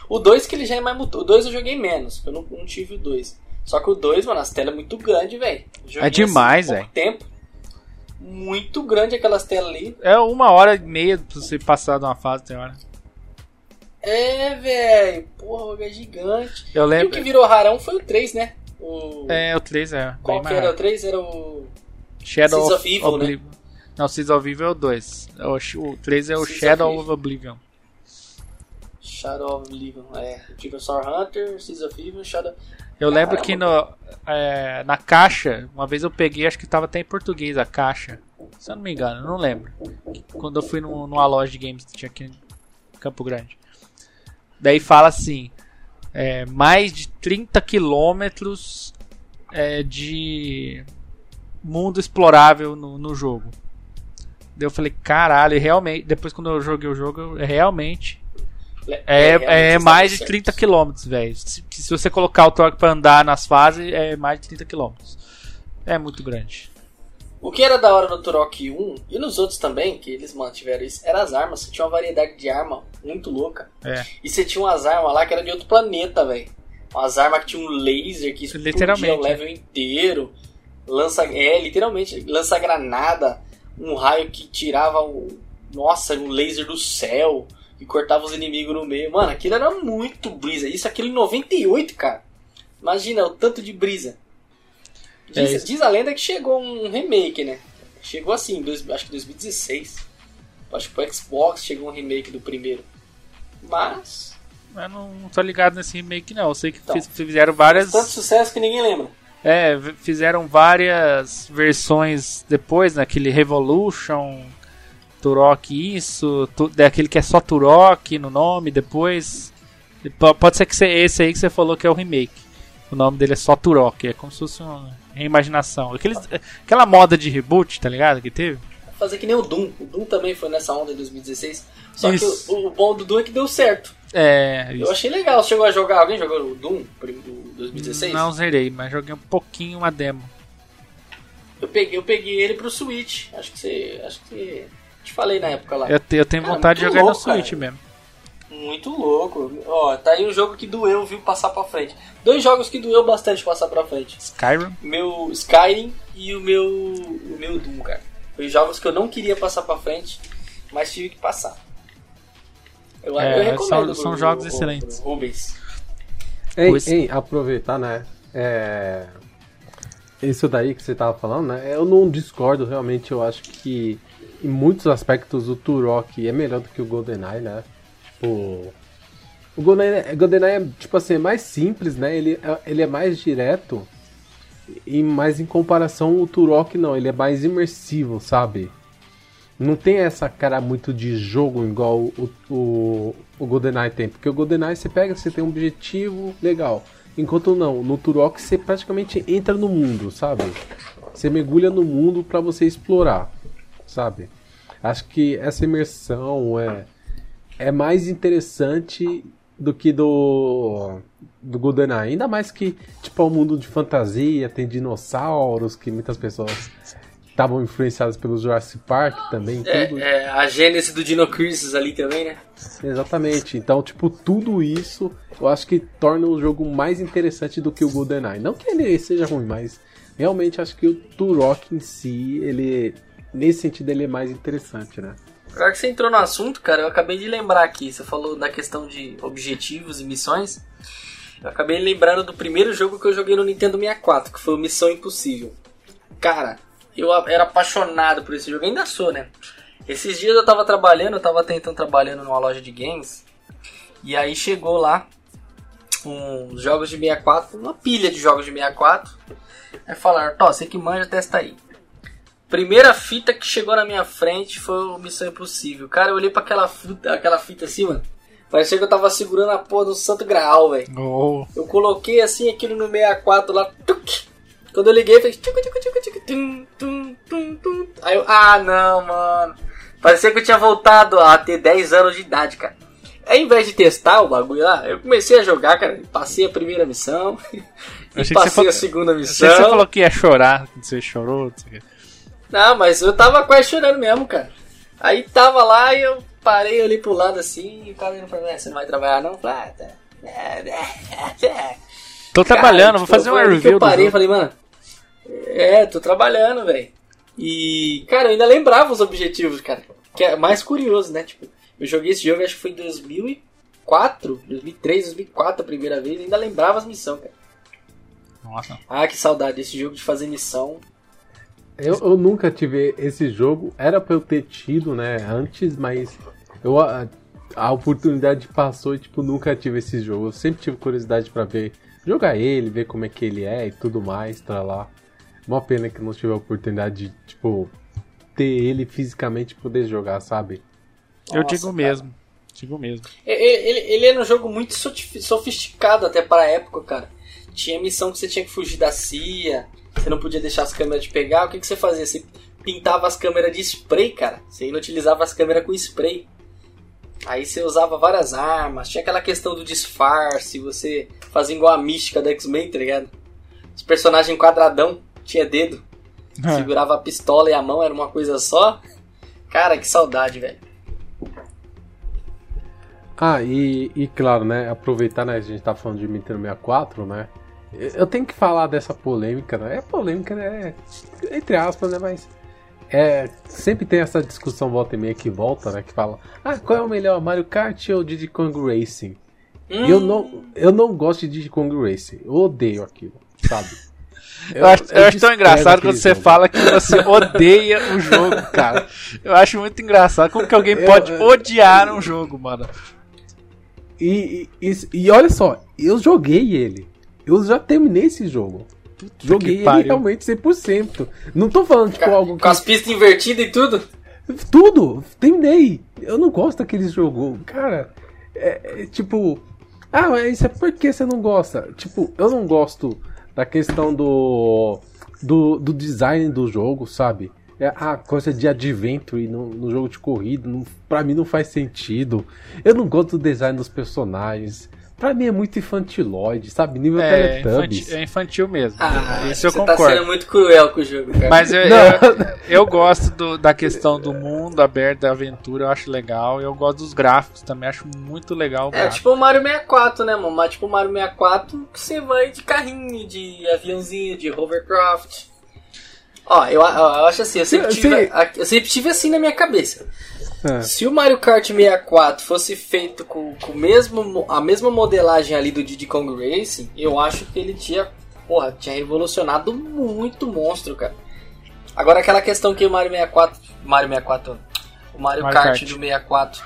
O 2 que ele já é mais. O 2 eu joguei menos, eu não, não tive o 2. Só que o 2, mano, as telas é muito grande, velho. É demais, assim, tempo. Muito grande aquelas telas ali. É uma hora e meia pra você passar de uma fase, tem hora. É, velho. Porra, é gigante. Eu E o lembro. que virou rarão foi o 3, né? O... É, o 3 é. Qual que era o 3? Era o. Shadow Seeds of, Evil, né? Oblivion. Não, Seeds of Evil é o 2. O, sh- o 3 é o Seeds Shadow of of Oblivion. Shadow of Oblivion. É, o Dinosaur Hunter, Seeds of Evil, Shadow. Eu lembro que no, é, na caixa, uma vez eu peguei, acho que tava até em português a caixa. Se eu não me engano, não lembro. Quando eu fui no, numa loja de games que tinha aqui em Campo Grande. Daí fala assim: é, mais de 30 quilômetros é, de mundo explorável no, no jogo. Daí eu falei, caralho, realmente. Depois quando eu joguei o jogo, realmente. É, é, é mais de 30 km, velho. Se, se, você colocar o torque para andar nas fases, é mais de 30 km. É muito grande. O que era da hora no Turok 1 e nos outros também, que eles mantiveram isso, eram as armas. Você tinha uma variedade de arma muito louca. É. E você tinha umas armas lá que era de outro planeta, velho. Umas armas que tinha um laser que explodia o level inteiro. Lança. É, literalmente, lança granada. Um raio que tirava o. Nossa, um laser do céu. E cortava os inimigos no meio. Mano, aquilo era muito brisa. Isso aquilo em 98, cara. Imagina o tanto de brisa. Diz, é diz, a lenda que chegou um remake, né? Chegou assim, dois, acho que 2016. Acho que pro Xbox chegou um remake do primeiro. Mas. Eu não tô ligado nesse remake, não. Eu sei que então, fizeram várias. Tanto sucesso que ninguém lembra. É, fizeram várias versões depois, naquele né? Revolution, Turok isso, tu, daquele que é só Turok no nome, depois. Pode ser que esse aí que você falou que é o remake. O nome dele é só Turok, é como se fosse uma reimaginação. Aqueles, aquela moda de reboot, tá ligado? Que teve. Fazer que nem o Doom. O Doom também foi nessa onda em 2016. Só isso. que o, o, bom do Doom é que deu certo. É. Isso. Eu achei legal. Chegou a jogar. Alguém jogou o Doom do 2016? Não zerei, mas joguei um pouquinho uma demo. Eu peguei, eu peguei ele pro Switch. Acho que você. Acho que você. Te falei na época lá. Eu, eu tenho cara, vontade de jogar louco, no Switch cara. mesmo. Muito louco. Ó, tá aí um jogo que doeu, viu, passar pra frente. Dois jogos que doeu bastante passar pra frente. Skyrim? Meu Skyrim e o meu o meu Doom, cara. Foi jogos que eu não queria passar pra frente, mas tive que passar. Eu, é, eu recomendo. São, são jogos pro, excelentes. Rubens. Ei, ei, aproveitar, né? É... Isso daí que você tava falando, né? Eu não discordo, realmente. Eu acho que em muitos aspectos o Turok é melhor do que o GoldenEye, né? Tipo. O GoldenEye, GoldenEye é, tipo assim, é mais simples, né? Ele, é, ele é mais direto. E mais em comparação o Turok não, ele é mais imersivo, sabe? Não tem essa cara muito de jogo igual o, o, o GoldenEye tem. Porque o GoldenEye você pega, você tem um objetivo legal. Enquanto não, no Turok você praticamente entra no mundo, sabe? Você mergulha no mundo para você explorar, sabe? Acho que essa imersão é é mais interessante do que do do GoldenEye. Ainda mais que, tipo, é um mundo de fantasia, tem dinossauros, que muitas pessoas estavam influenciadas pelo Jurassic Park também. É, tudo. é a gênese do Dino Crisis ali também, né? Exatamente. Então, tipo, tudo isso eu acho que torna o jogo mais interessante do que o GoldenEye. Não que ele seja ruim, mas realmente acho que o Turok em si, ele nesse sentido ele é mais interessante, né? Agora que você entrou no assunto, cara, eu acabei de lembrar aqui. Você falou da questão de objetivos e missões. Eu acabei lembrando do primeiro jogo que eu joguei no Nintendo 64, que foi o Missão Impossível. Cara, eu era apaixonado por esse jogo, ainda sou, né? Esses dias eu tava trabalhando, eu tava tentando trabalhando numa loja de games. E aí chegou lá uns jogos de 64, uma pilha de jogos de 64. Aí falaram, Tó, você que manja, testa aí. Primeira fita que chegou na minha frente foi o Missão Impossível. Cara, eu olhei pra aquela fita, aquela fita assim, mano. Parecia que eu tava segurando a porra do Santo Graal, velho. Oh. Eu coloquei assim aquilo no 64 lá. Tuc, quando eu liguei, fez. Aí eu, ah não, mano. Parecia que eu tinha voltado a ter 10 anos de idade, cara. Aí, ao invés de testar o bagulho lá, eu comecei a jogar, cara. Passei a primeira missão. e passei a segunda missão. Você falou que ia chorar, você chorou. Você... Não, mas eu tava quase chorando mesmo, cara. Aí tava lá e eu parei ali pro lado assim e o cara pra mim, você não vai trabalhar não? Eu falei, ah, tá. Tô cara, trabalhando, tipo, vou fazer uma review. Eu parei e falei, mano, é, tô trabalhando, velho. E, cara, eu ainda lembrava os objetivos, cara. Que é mais curioso, né? Tipo, eu joguei esse jogo acho que foi em 2004, 2003, 2004 a primeira vez. Ainda lembrava as missões, cara. Nossa. Ah, que saudade desse jogo de fazer missão. Eu, eu nunca tive esse jogo, era pra eu ter tido, né, antes, mas eu, a, a oportunidade passou e, tipo, nunca tive esse jogo. Eu sempre tive curiosidade para ver jogar ele, ver como é que ele é e tudo mais, tá lá. Uma pena que não tive a oportunidade de, tipo, ter ele fisicamente poder jogar, sabe? Eu Nossa, digo cara. mesmo. Digo mesmo. Ele, ele, ele era um jogo muito sofisticado até para a época, cara. Tinha missão que você tinha que fugir da CIA, você não podia deixar as câmeras de pegar. O que, que você fazia? Você pintava as câmeras de spray, cara. Você inutilizava as câmeras com spray. Aí você usava várias armas, tinha aquela questão do disfarce, você fazia igual a mística do X-Men, tá ligado? Os personagens quadradão, tinha dedo. É. Segurava a pistola e a mão, era uma coisa só. Cara, que saudade, velho. Ah, e, e claro, né? Aproveitar, né? A gente tá falando de Nintendo 64, né? Eu tenho que falar dessa polêmica, né? É polêmica, né? Entre aspas, né? Mas é, sempre tem essa discussão volta e meia que volta, né? Que fala, ah, qual é o melhor, Mario Kart ou Diddy Kong Racing? Hum. Eu, não, eu não gosto de Diddy Kong Racing, eu odeio aquilo, sabe? Eu, eu, acho, eu acho tão engraçado quando você jogo. fala que você odeia o jogo, cara. Eu acho muito engraçado como que alguém pode odiar um jogo, mano. E, e, e, olha só, eu joguei ele. Eu já terminei esse jogo. Puta Joguei ele realmente 100%. Não tô falando, tipo, algo que... Com as pistas invertidas e tudo? Tudo! Terminei! Eu não gosto daquele jogo. Cara, é, é tipo... Ah, mas isso é porque você não gosta. Tipo, eu não gosto da questão do... Do, do design do jogo, sabe? É, a coisa de adventure no, no jogo de corrida, não, pra mim não faz sentido. Eu não gosto do design dos personagens. Pra mim é muito infantiloide, sabe? Nível é, Teletubbies. Infantil, é infantil mesmo. Ah, Isso eu você tá concordo. tá sendo muito cruel com o jogo, cara. Mas eu, eu, eu, gosto do, da questão do mundo aberto, da aventura, eu acho legal. Eu gosto dos gráficos também, acho muito legal. É tipo o Mario 64, né, mano? Mas tipo o Mario 64 que você vai de carrinho, de aviãozinho, de hovercraft. Ó, eu, eu acho assim, eu sempre, tive, eu sempre tive assim na minha cabeça. É. Se o Mario Kart 64 fosse feito com, com mesmo, a mesma modelagem ali do Diddy Kong Racing, eu acho que ele tinha, porra, tinha revolucionado muito o monstro, cara. Agora aquela questão que o Mario 64, Mario 64, o Mario, Mario Kart, Kart do 64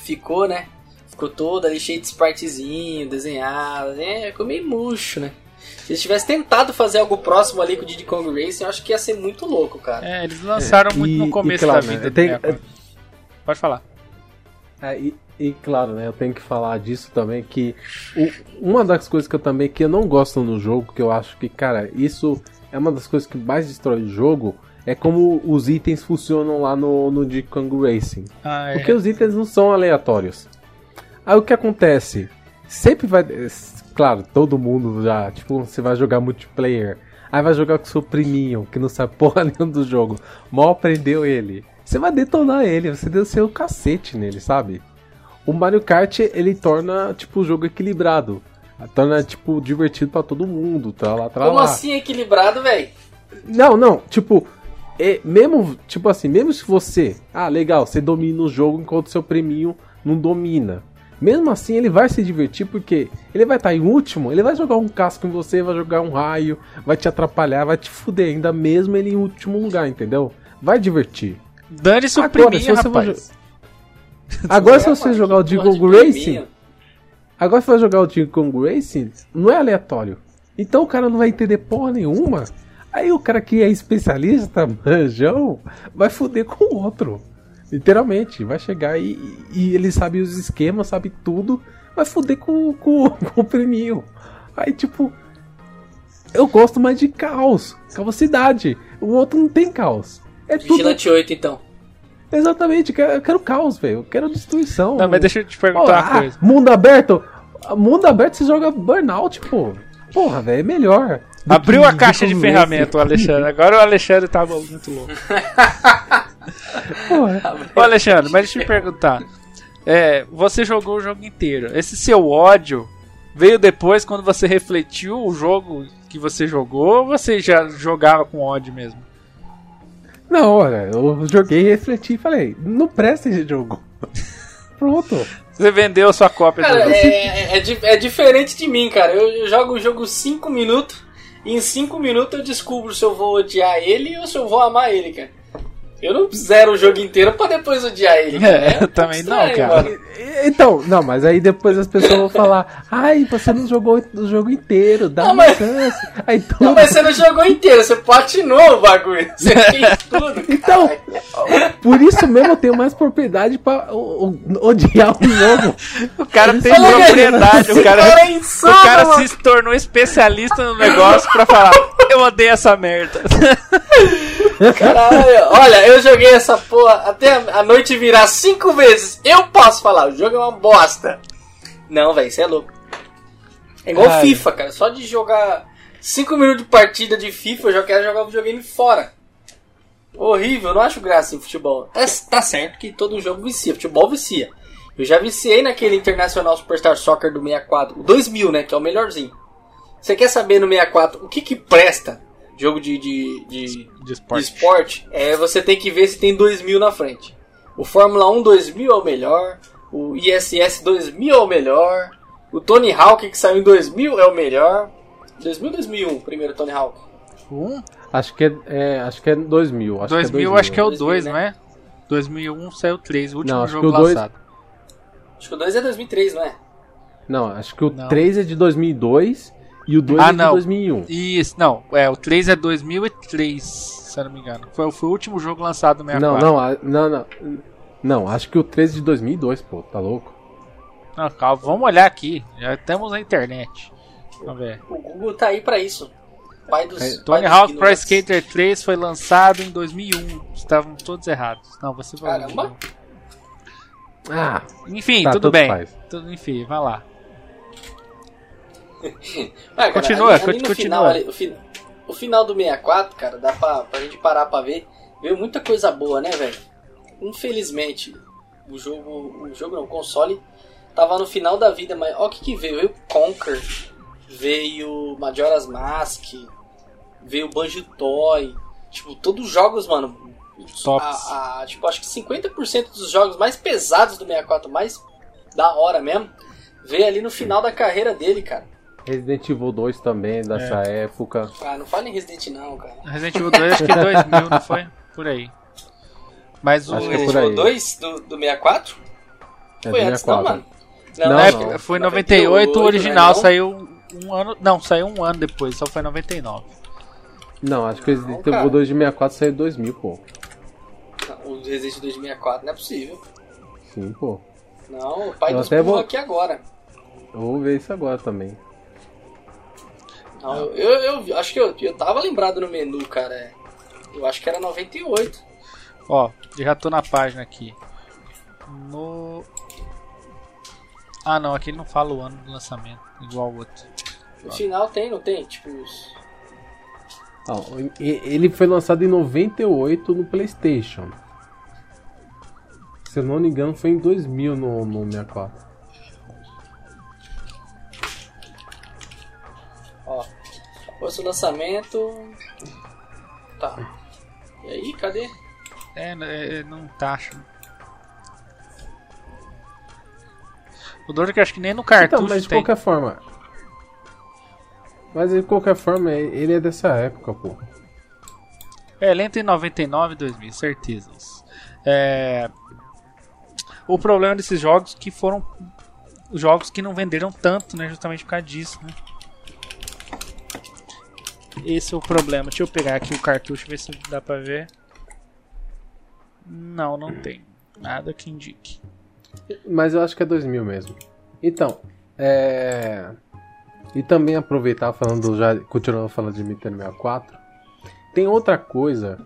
ficou, né? Ficou todo ali cheio de spritezinho, desenhado, é, ficou meio murcho, né? Se eles tivessem tentado fazer algo próximo ali com o Diddy Kong Racing, eu acho que ia ser muito louco, cara. É, eles lançaram é, muito e, no começo claro, da vida. Né? Tem, Pode falar. É, e, e, claro, né, eu tenho que falar disso também, que o, uma das coisas que eu também que eu não gosto no jogo, que eu acho que, cara, isso é uma das coisas que mais destrói o jogo, é como os itens funcionam lá no, no Diddy Kong Racing. Ah, é. Porque os itens não são aleatórios. Aí o que acontece? Sempre vai. Claro, todo mundo já. Tipo, você vai jogar multiplayer. Aí vai jogar com seu priminho, que não sabe porra nenhuma do jogo. Mal aprendeu ele você vai detonar ele, você deu seu cacete nele, sabe? O Mario Kart, ele torna, tipo, o jogo equilibrado. Torna, tipo, divertido para todo mundo, tá lá, tá Como lá. assim equilibrado, velho? Não, não, tipo, é, mesmo, tipo assim, mesmo se você, ah, legal, você domina o jogo enquanto seu preminho não domina. Mesmo assim, ele vai se divertir porque ele vai estar tá em último, ele vai jogar um casco em você, vai jogar um raio, vai te atrapalhar, vai te fuder, ainda mesmo ele em último lugar, entendeu? Vai divertir. Dane-se o priminho, rapaz. Agora se você jogar o Jingle Racing... Agora se você vai jogar o Jingle Racing, não é aleatório. Então o cara não vai entender porra nenhuma. Aí o cara que é especialista, manjão, vai foder com o outro. Literalmente, vai chegar e, e ele sabe os esquemas, sabe tudo, vai foder com, com, com o priminho. Aí tipo, eu gosto mais de caos, caosidade. O outro não tem caos. É Vigilante tudo... 8, então. Exatamente, eu quero caos, velho. Eu quero destruição. Não, mas deixa eu te perguntar oh, uma coisa. mundo aberto. Mundo aberto você joga burnout, pô. Porra, velho, é melhor. Abriu a caixa de, de ferramenta, o Alexandre. Agora o Alexandre tá muito louco. Porra. Ô, Alexandre, mas deixa eu te perguntar. É, você jogou o jogo inteiro. Esse seu ódio veio depois quando você refletiu o jogo que você jogou ou você já jogava com ódio mesmo? Não, olha, eu joguei, refleti e falei, não presta esse jogo. Pronto. Você vendeu a sua cópia cara, do jogo. É, é, é, é, diferente de mim, cara. Eu, eu jogo o jogo 5 minutos e em 5 minutos eu descubro se eu vou odiar ele ou se eu vou amar ele, cara. Eu não zero o jogo inteiro pra depois odiar ele. É, eu também não, cara. Mano. Então, não, mas aí depois as pessoas vão falar, ai, você não jogou o jogo inteiro, dá não, uma mas... chance. Aí tudo... Não, mas você não jogou inteiro, você platinou o bagulho. Você fez tudo, Então, por isso mesmo eu tenho mais propriedade pra odiar o jogo. O cara tem propriedade, o cara, cara é insano, o cara se tornou especialista no negócio pra falar, eu odeio essa merda. Caralho, olha, eu joguei essa porra até a noite virar cinco vezes. Eu posso falar, o jogo é uma bosta. Não, velho, você é louco. É igual Ai. FIFA, cara. Só de jogar 5 minutos de partida de FIFA, eu já quero jogar o videogame fora. Horrível, eu não acho graça em futebol. É, tá certo que todo jogo vicia, futebol vicia. Eu já viciei naquele Internacional Superstar Soccer do 64, o 2000, né, que é o melhorzinho. Você quer saber no 64 o que que presta jogo de, de, de, de, esporte. de esporte? É, você tem que ver se tem 2000 na frente. O Fórmula 1 2000 é o melhor, o ISS 2000 é o melhor, o Tony Hawk que saiu em 2000 é o melhor. 2000 2001, primeiro Tony Hawk? Um? Acho que é, é, acho que é 2000. Acho 2000, que é 2000 acho que é o 2, né? não é? 2001 saiu o 3, o último não, jogo lançado. Acho que o 2 é 2003, não é? Não, acho que o não. 3 é de 2002 e o 2 ah, é de 2001. Isso, não, é, o 3 é 2003, se eu não me engano. Foi, foi o último jogo lançado no 64. Não, não, não, não. Não, acho que o 13 de 2002, pô, tá louco? Não, calma, vamos olhar aqui. Já temos na internet. Vamos ver. O Google tá aí pra isso. Pai dos, é, Tony Hawk Pro Skater 3 foi lançado em 2001. Estavam todos errados. Não, você vai. Caramba! Ah, enfim, tá, tudo bem. Tudo, enfim, vai lá. cara, continua, ali, ali continua. Final, ali, o, fi, o, final do 64, cara, dá pra, pra gente parar pra ver. Veio muita coisa boa, né, velho? Infelizmente, o jogo. O jogo não, o console tava no final da vida, mas ó o que, que veio. Veio Conquer, veio Majora's Mask, veio Banjo Toy. Tipo, todos os jogos, mano. A, a, tipo, acho que 50% dos jogos mais pesados do 64, mais da hora mesmo, veio ali no final da carreira dele, cara. Resident Evil 2 também, dessa é. época. Ah, não fala em Resident não, cara. Resident Evil 2 acho que 2000, não foi? Por aí. Mas o é Resident Evil 2 do, do 64? É foi antes 64. não, mano? Não, não, não. foi em 98, 98 o original né, saiu um ano. Não, saiu um ano depois, só foi em 99. Não, acho que o Resident Evil 2 de 64 saiu em 2000, pô. Não, o Resident Evil 2 de 64 não é possível. Sim, pô. Não, o pai eu dos vou... aqui agora. Eu vou ver isso agora também. Não, eu, eu, eu, acho que eu, eu tava lembrado no menu, cara. Eu acho que era 98. Ó, já tô na página aqui. No. Ah não, aqui ele não fala o ano do lançamento, igual o outro. No final tem, não tem? Tipo. Não, ele foi lançado em 98 no PlayStation. Se eu não me engano, foi em 2000 no, no 64. Após o lançamento. Tá. E aí, cadê? É, é não tá achando. O é que acho que nem no cartucho então, mas de tem. qualquer forma. Mas de qualquer forma, ele é dessa época, pô. É, ele entra em 99 e 2000, certeza. É... O problema desses jogos que foram jogos que não venderam tanto, né? Justamente por causa disso, né? Esse é o problema. Deixa eu pegar aqui o cartucho, ver se dá pra ver. Não, não tem. Nada que indique. Mas eu acho que é 2000 mesmo. Então, é. E também aproveitar falando, já continuando falando de Nintendo 64. Tem outra coisa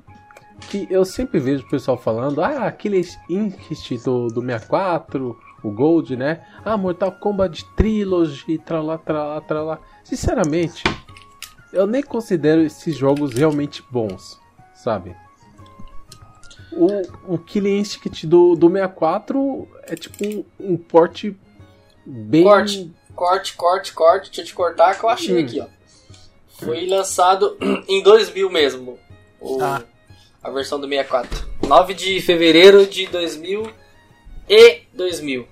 que eu sempre vejo o pessoal falando: ah, aquele Instinct do, do 64, o Gold, né? Ah, Mortal Kombat Trilogy, tralá, tralá, tralá. Sinceramente, eu nem considero esses jogos realmente bons, sabe? O, o Killing Instinct do, do 64 é tipo um, um porte bem. Corte, corte, corte, corte. Deixa eu te cortar que eu achei hum. aqui, ó. Foi lançado em 2000 mesmo. O, ah. A versão do 64. 9 de fevereiro de 2000 e 2000.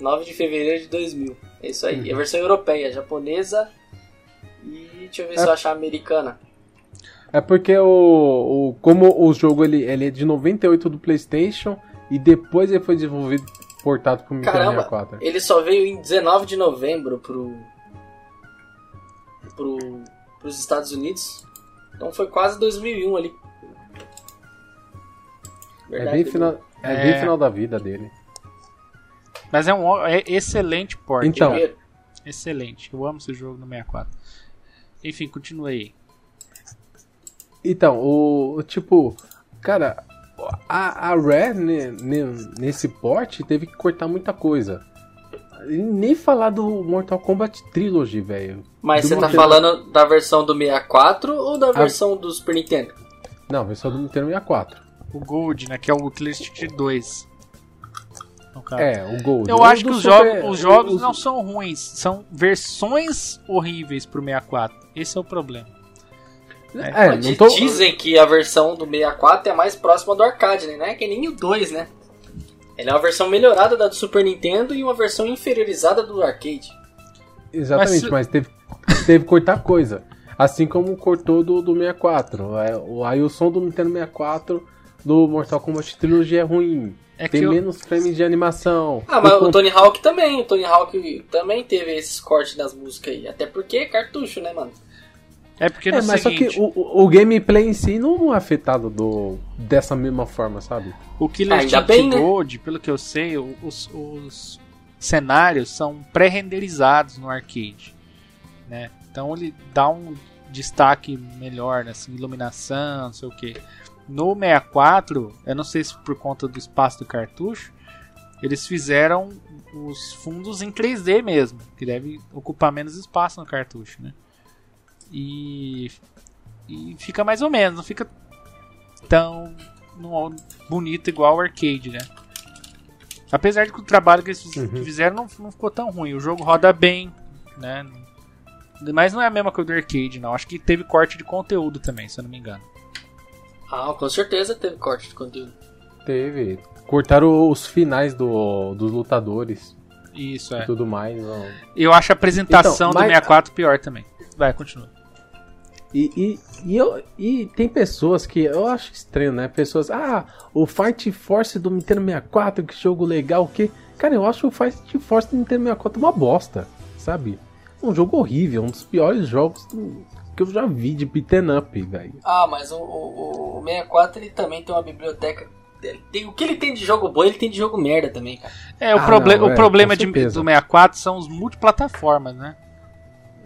9 de fevereiro de 2000. É isso aí. Uhum. A versão europeia, japonesa deixa eu ver é. se eu achar americana. É porque o, o como o jogo ele, ele é de 98 do PlayStation e depois ele foi desenvolvido portado pro Nintendo Caramba, 64. ele só veio em 19 de novembro pro, pro pros Estados Unidos. Então foi quase 2001 ali. É Verdade, bem, final, é É. bem final da vida dele. Mas é um é excelente port. Então. Primeiro. Excelente. Eu amo esse jogo no 64. Enfim, continue aí. Então, o, o tipo, cara, a, a Rare ne- nesse port teve que cortar muita coisa. E nem falar do Mortal Kombat Trilogy, velho. Mas Do você tá falando da versão do 64 ou da versão do Super Nintendo? Não, versão do Nintendo 64. O Gold, né? Que é o Killer Instinct 2. No caso. É, o Gold. Eu O acho que os, Super- jogos, os jogos os- não são ruins, são versões horríveis pro 64. Esse é o problema. É, não Di- tô... Dizem que a versão do 64 é mais próxima do arcade, né? Não é que nem o 2, né? Ele é uma versão melhorada da do Super Nintendo e uma versão inferiorizada do arcade. Exatamente, Mas mas, se- teve, teve que cortar coisa. Assim como cortou do, do 64. É, o- aí o som do Nintendo 64 do Mortal Kombat Trilogy é ruim. É Tem que eu- menos frames de animação. Ah, mas O o Tony Hawk também. O Tony Hawk também teve esses cortes nas músicas aí. Até porque é cartucho, né, mano? É porque no É, mas seguinte, só que o, o- o gameplay em si não é afetado do, dessa mesma forma, sabe? o Killer Ainda Instinct né? Gold, pelo que eu sei, os, os cenários são pré-renderizados no arcade, né? Então ele dá um destaque melhor, né? assim, iluminação, não sei o que. No 64, eu não sei se por conta do espaço do cartucho, eles fizeram os fundos em 3D mesmo, que deve ocupar menos espaço no cartucho, né? E, e fica mais ou menos, não fica tão no- bonito igual o arcade, né? Apesar de que o trabalho que eles Uhum. fizeram não, não ficou tão ruim. O jogo roda bem, né? Mas não é a mesma coisa do arcade, não. Acho que teve corte de conteúdo também, se eu não me engano. Ah, com certeza teve corte de conteúdo. Teve. Cortaram os finais do, dos lutadores Isso, e é. tudo mais. não. Eu acho a apresentação Então, do mas- 64 pior também. Vai, continua. E, e, e, eu, e tem pessoas que eu acho estranho, né? Pessoas, ah, o Fight Force do Nintendo 64, que jogo legal, que. Cara, eu acho o Fight Force do Nintendo 64 uma bosta, sabe? Um jogo horrível, um dos piores jogos do- que eu já vi de beaten up, velho. Ah, mas o, o, o 64 ele também tem uma biblioteca. Tem, o que ele tem de jogo bom, ele tem de jogo merda também, cara. É, o, Ah, proble não, o é, problema de, do 64 são os multiplataformas, né?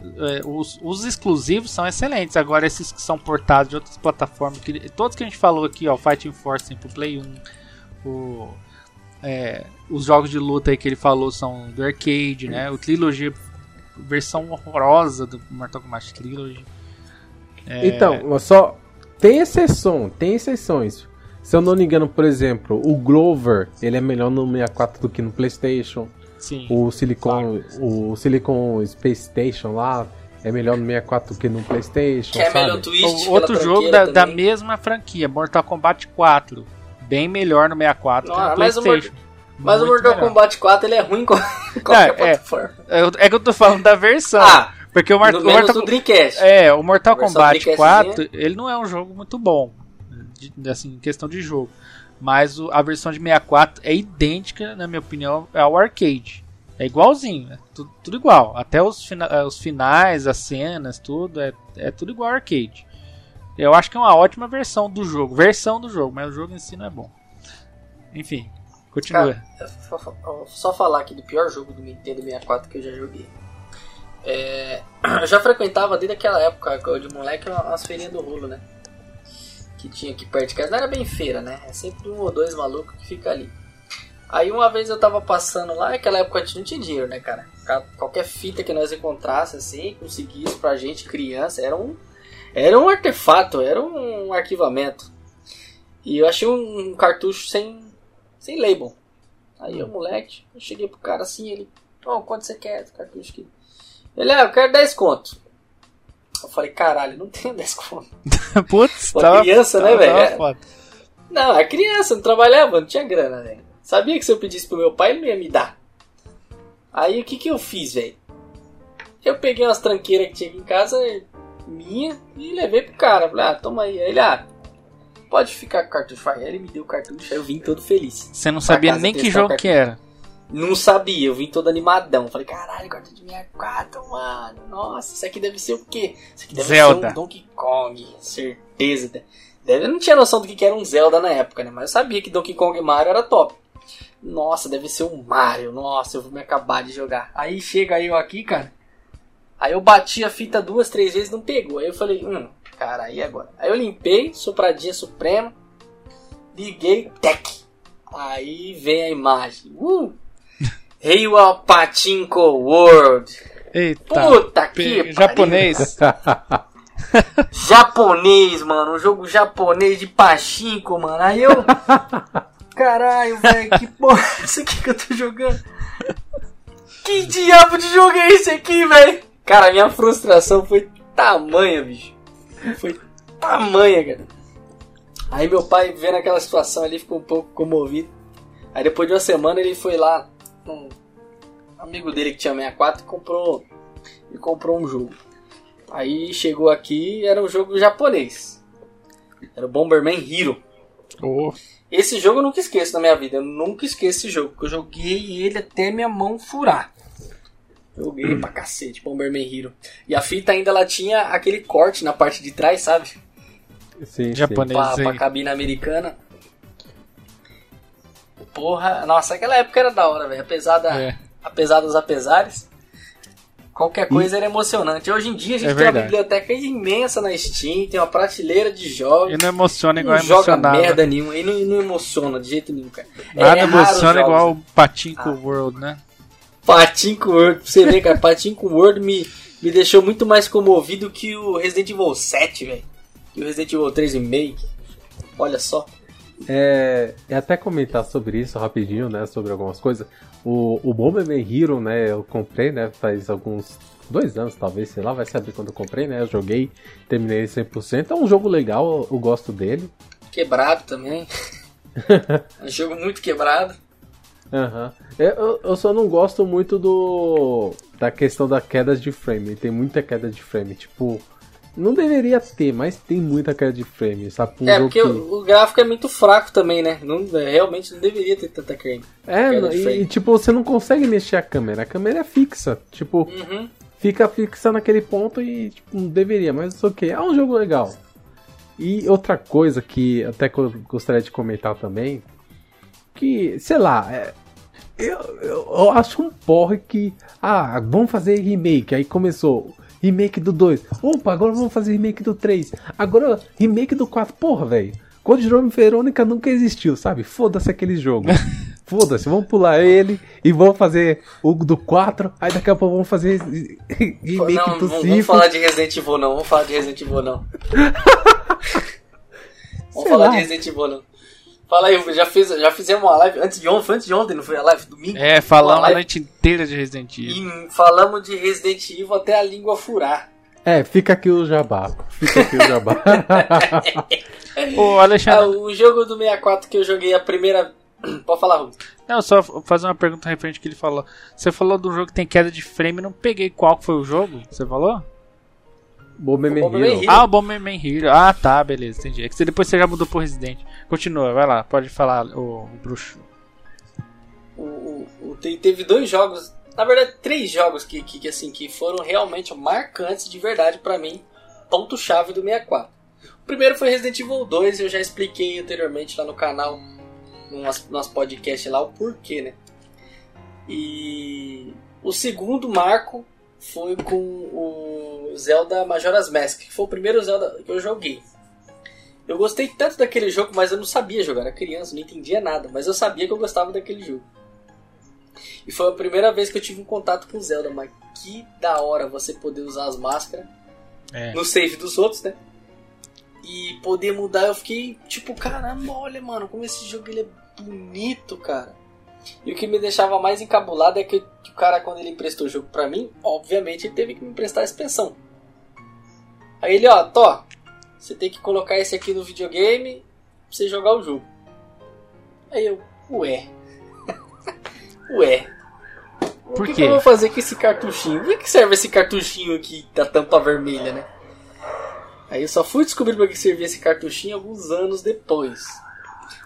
É, os, os exclusivos são excelentes. Agora, esses que são portados de outras plataformas, que, todos que a gente falou aqui, ó, Fighting Force pro Play 1, o, é, os jogos de luta aí que ele falou são do arcade, né? O Trilogy, versão horrorosa do Mortal Kombat Trilogy. É, Então, só. Tem exceção, tem exceções. Se eu não me engano, por exemplo, o Glover, ele é melhor no 64 do que no PlayStation. sim. O Silicon, o Silicon Space Station lá é melhor no 64 do que no PlayStation. Que é sabe? melhor twist. O- outro jogo da, da mesma franquia, Mortal Kombat 4. Bem melhor no 64 que Ah, no PlayStation. Mas o Mortal melhor. Kombat 4 ele é ruim em qualquer é. plataforma. É, é que eu tô falando da versão. Ah, porque o, Mar- o Mortal, Dreamcast. é, o Mortal Kombat Dreamcastzinha. 4, ele não é um jogo muito bom, de- assim, em questão de jogo. Mas o- a versão de 64 é idêntica, na minha opinião, ao arcade. É igualzinho, é tudo, tudo igual. Até os, fina- eh, os finais, as cenas, tudo, é, é tudo igual ao arcade. Eu acho que é uma ótima versão do jogo. Versão do jogo, mas o jogo em si não é bom. Enfim, continua. Cara, só falar aqui do pior jogo do Nintendo 64 que eu já joguei. É, eu já frequentava desde aquela época de moleque as feirinhas do rolo, né? Que tinha aqui perto de casa. Não era bem feira, né? É sempre um ou dois malucos que fica ali. Aí uma vez eu tava passando lá, naquela época a gente não tinha dinheiro, né, cara? Ca- Qualquer fita que nós encontrasse assim, conseguisse pra gente, criança, era um, era um artefato, era um arquivamento. E eu achei um, cartucho sem, sem label. Aí o moleque, eu cheguei pro cara assim, ele, ó, quanto você quer cartucho aqui? Ele, ah, eu quero 10 conto. Eu falei, caralho, não tenho 10 conto. Putz, Pô, tava, criança, né, tava- velho? tava foda. Não, é criança, não trabalhava, não tinha grana, velho. Sabia que se eu pedisse pro meu pai, ele não ia me dar. Aí o que que eu fiz, velho? Eu peguei umas tranqueiras que tinha aqui em casa, minha e levei pro cara. Falei, ah, toma aí. Aí ele, ah, pode ficar com o cartucho. Aí ele me deu o cartucho, aí eu vim todo feliz. Você não sabia nem que jogo que era. Não sabia, eu vim todo animadão. Falei, caralho, cartucho de 64, mano. Nossa, isso aqui deve ser o quê? Isso aqui deve Zelda. ser um Donkey Kong, certeza. Eu não tinha noção do que era um Zelda na época, né? Mas eu sabia que Donkey Kong e Mario era top. Nossa, deve ser um Mario. Nossa, eu vou me acabar de jogar. Aí chega eu aqui, cara. Aí eu bati a fita duas, três vezes não pegou. Aí eu falei, hum, cara, aí agora. Aí eu limpei, sopradinha suprema, liguei, tec. Aí vem a imagem. Uh! Rio ao Patinko World. Eita. Puta que pariu. Japonês. japonês, mano. Um jogo japonês de pachinko, mano. Aí eu. Caralho, velho, que porra é isso aqui que eu tô jogando? Que diabo de jogo é esse aqui, velho? Cara, minha frustração foi tamanha, bicho. Foi tamanha, cara. Aí meu pai, vendo aquela situação ali, ficou um pouco comovido. Aí depois de uma semana ele foi lá, um amigo dele que tinha 64 e comprou, e comprou um jogo. Aí chegou aqui era um jogo japonês. Era o Bomberman Hero. Oh. Esse jogo eu nunca esqueço na minha vida. Eu nunca esqueço esse jogo, porque eu joguei ele até minha mão furar. Joguei pra cacete, Bomberman Hero. E a fita ainda ela tinha aquele corte na parte de trás, sabe? Sim, Japonês. Pra, pra aí. cabine americana. Porra, nossa, aquela época era da hora, velho. Apesar, da, É. apesar dos apesares. Qualquer coisa era emocionante. Hoje em dia a gente É tem uma biblioteca imensa na Steam, tem uma prateleira de jogos. E não emociona igual não joga emocionava. merda nenhuma e não, e não emociona de jeito nenhum, cara. É- Nada é emociona igual o Patinco Ah. World, né? Patinco World, pra você ver, cara, Patinco World me, me deixou muito mais comovido que o Resident Evil 7, velho. Que o Resident Evil 3 Remake. Olha só. É, e até comentar sobre isso rapidinho, né? Sobre algumas coisas. O, o Bomberman Hero, né? Eu comprei, né? Faz alguns. Dois anos, talvez, sei lá, vai saber quando eu comprei, né? Eu joguei, terminei 100%. É um jogo legal, eu, eu gosto dele. Quebrado também. é um jogo muito quebrado. Aham. Eu- Eu, eu só não gosto muito do. da questão da queda de frame. Tem muita queda de frame. Tipo, não deveria ter, mas tem muita queda de frame, sabe? Um é, porque que- o, o gráfico é muito fraco também, né? Não, realmente não deveria ter tanta creme. É, e, frame. e, tipo, você não consegue mexer a câmera. A câmera é fixa. Tipo, Uhum. fica fixa naquele ponto e tipo, não deveria, mas ok, é um jogo legal. E outra coisa que até que eu gostaria de comentar também, que, sei lá, é, eu, eu, eu acho um porre que, ah, vamos fazer remake, aí começou remake do 2, opa, agora vamos fazer remake do 3, agora remake do 4, porra, velho, Code Nome Verônica nunca existiu, sabe? Foda-se aquele jogo. Foda-se, vamos pular ele e vamos fazer o do 4, aí daqui a pouco vamos fazer remake Não, do vamos, 5. vamos falar de Resident Evil não, vamos falar de Resident Evil não. vamos Sei falar lá. de Resident Evil não. Fala aí, já, fiz, já fizemos uma live antes de ontem, foi antes de ontem, não foi a live? Domingo? É, falamos a noite inteira de Resident Evil. E falamos de Resident Evil até a língua furar. É, fica aqui o jabá. Fica aqui o jabá. Ô, Ah, Alexandre, o jogo do 64 que eu joguei a primeira. Pode falar, Rubens. não, só fazer uma pergunta referente ao que ele falou. Você falou do jogo que tem queda de frame, não peguei qual foi o jogo? Você falou? Bomberman Hero. Hero. Ah, o Bomberman Hero. Ah, tá, beleza, entendi. É que depois você já mudou pro Resident. Continua, vai lá, pode falar, o, o bruxo. O, o- o- te- teve dois jogos, na verdade três jogos que, que, que, assim que foram realmente marcantes de verdade pra mim, ponto chave do 64. O primeiro foi Resident Evil 2, eu já expliquei anteriormente lá no canal, no nosso, nosso podcast lá o porquê, né? E o segundo marco foi com o Zelda Majora's Mask, que foi o primeiro Zelda que eu joguei. Eu gostei tanto daquele jogo, mas eu não sabia jogar, era criança, não entendia nada, mas eu sabia que eu gostava daquele jogo. E foi a primeira vez que eu tive um contato com Zelda, mas que da hora você poder usar as máscaras É. no save dos outros, né? E poder mudar, eu fiquei tipo, caramba, olha, mano, como esse jogo ele é bonito, cara. E o que me deixava mais encabulado é que, o cara, quando ele emprestou o jogo pra mim, obviamente ele teve que me emprestar a expansão. Aí ele, ó, Tó, você tem que colocar esse aqui no videogame pra você jogar o jogo. Aí eu, ué. ué. O Por que, quê? que eu vou fazer com esse cartuchinho? Por que que serve esse cartuchinho aqui da tampa vermelha, né? Aí eu só fui descobrir pra que servia esse cartuchinho alguns anos depois.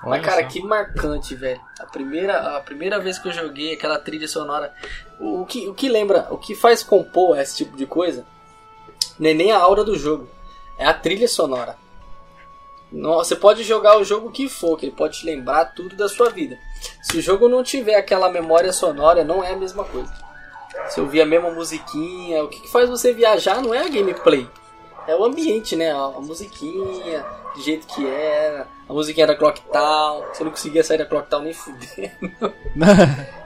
Olha Mas, cara, só. que marcante, velho. A primeira, a primeira vez que eu joguei aquela trilha sonora. O, o que, o que lembra, o que faz compor esse tipo de coisa, não é nem a aura do jogo, é a trilha sonora. Você pode jogar o jogo que for, que ele pode te lembrar tudo da sua vida. Se o jogo não tiver aquela memória sonora, não é a mesma coisa. Se ouvir a mesma musiquinha, o que, que faz você viajar não é a gameplay. É o ambiente, né? A, a musiquinha, do jeito que era, a musiquinha da Clock Town. Você não conseguia sair da Clock Town nem fuder.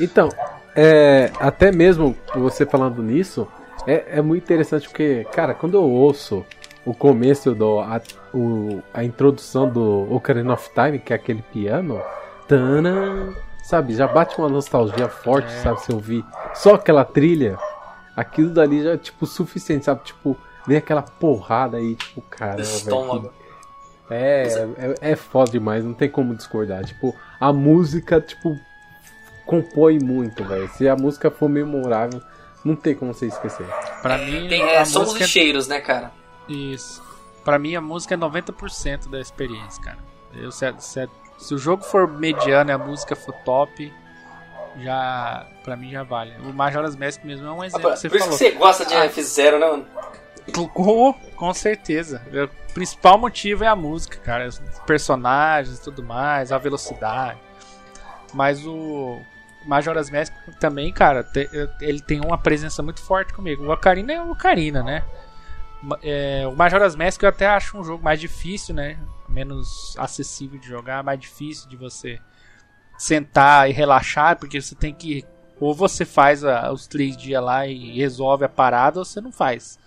Então, é, até mesmo você falando nisso, é, é muito interessante porque, cara, quando eu ouço o começo do a, o, a introdução do Ocarina of Time, que é aquele piano, tanã, sabe, já bate uma nostalgia forte, É. sabe, se ouvir só aquela trilha, aquilo dali já é tipo suficiente, sabe, tipo, vem aquela porrada aí, tipo, velho, Estômago. que- é, é, é foda demais, não tem como discordar. Tipo, a música, tipo, compõe muito, velho. Se a música for memorável, não tem como você esquecer. Pra mim, Tem, é, música e cheiros, né, cara? Isso. Pra mim, a música é 90% da experiência, cara. Eu, se, se- se o jogo for mediano e a música for top, já. Pra mim já vale. O Majora's Mask mesmo é um Por exemplo que isso você que você gosta de Ah. F0, né, mano? Com, com certeza. O principal motivo é a música, cara. Os personagens e tudo mais, a velocidade. Mas o Majora's Mask também, cara, ele tem uma presença muito forte comigo. O Ocarina é o Ocarina, né? É, o Majora's Mask eu até acho um jogo mais difícil, né? Menos acessível de jogar, mais difícil de você sentar e relaxar, porque você tem que. Ou você faz a- os três dias lá e resolve a parada, ou você não faz.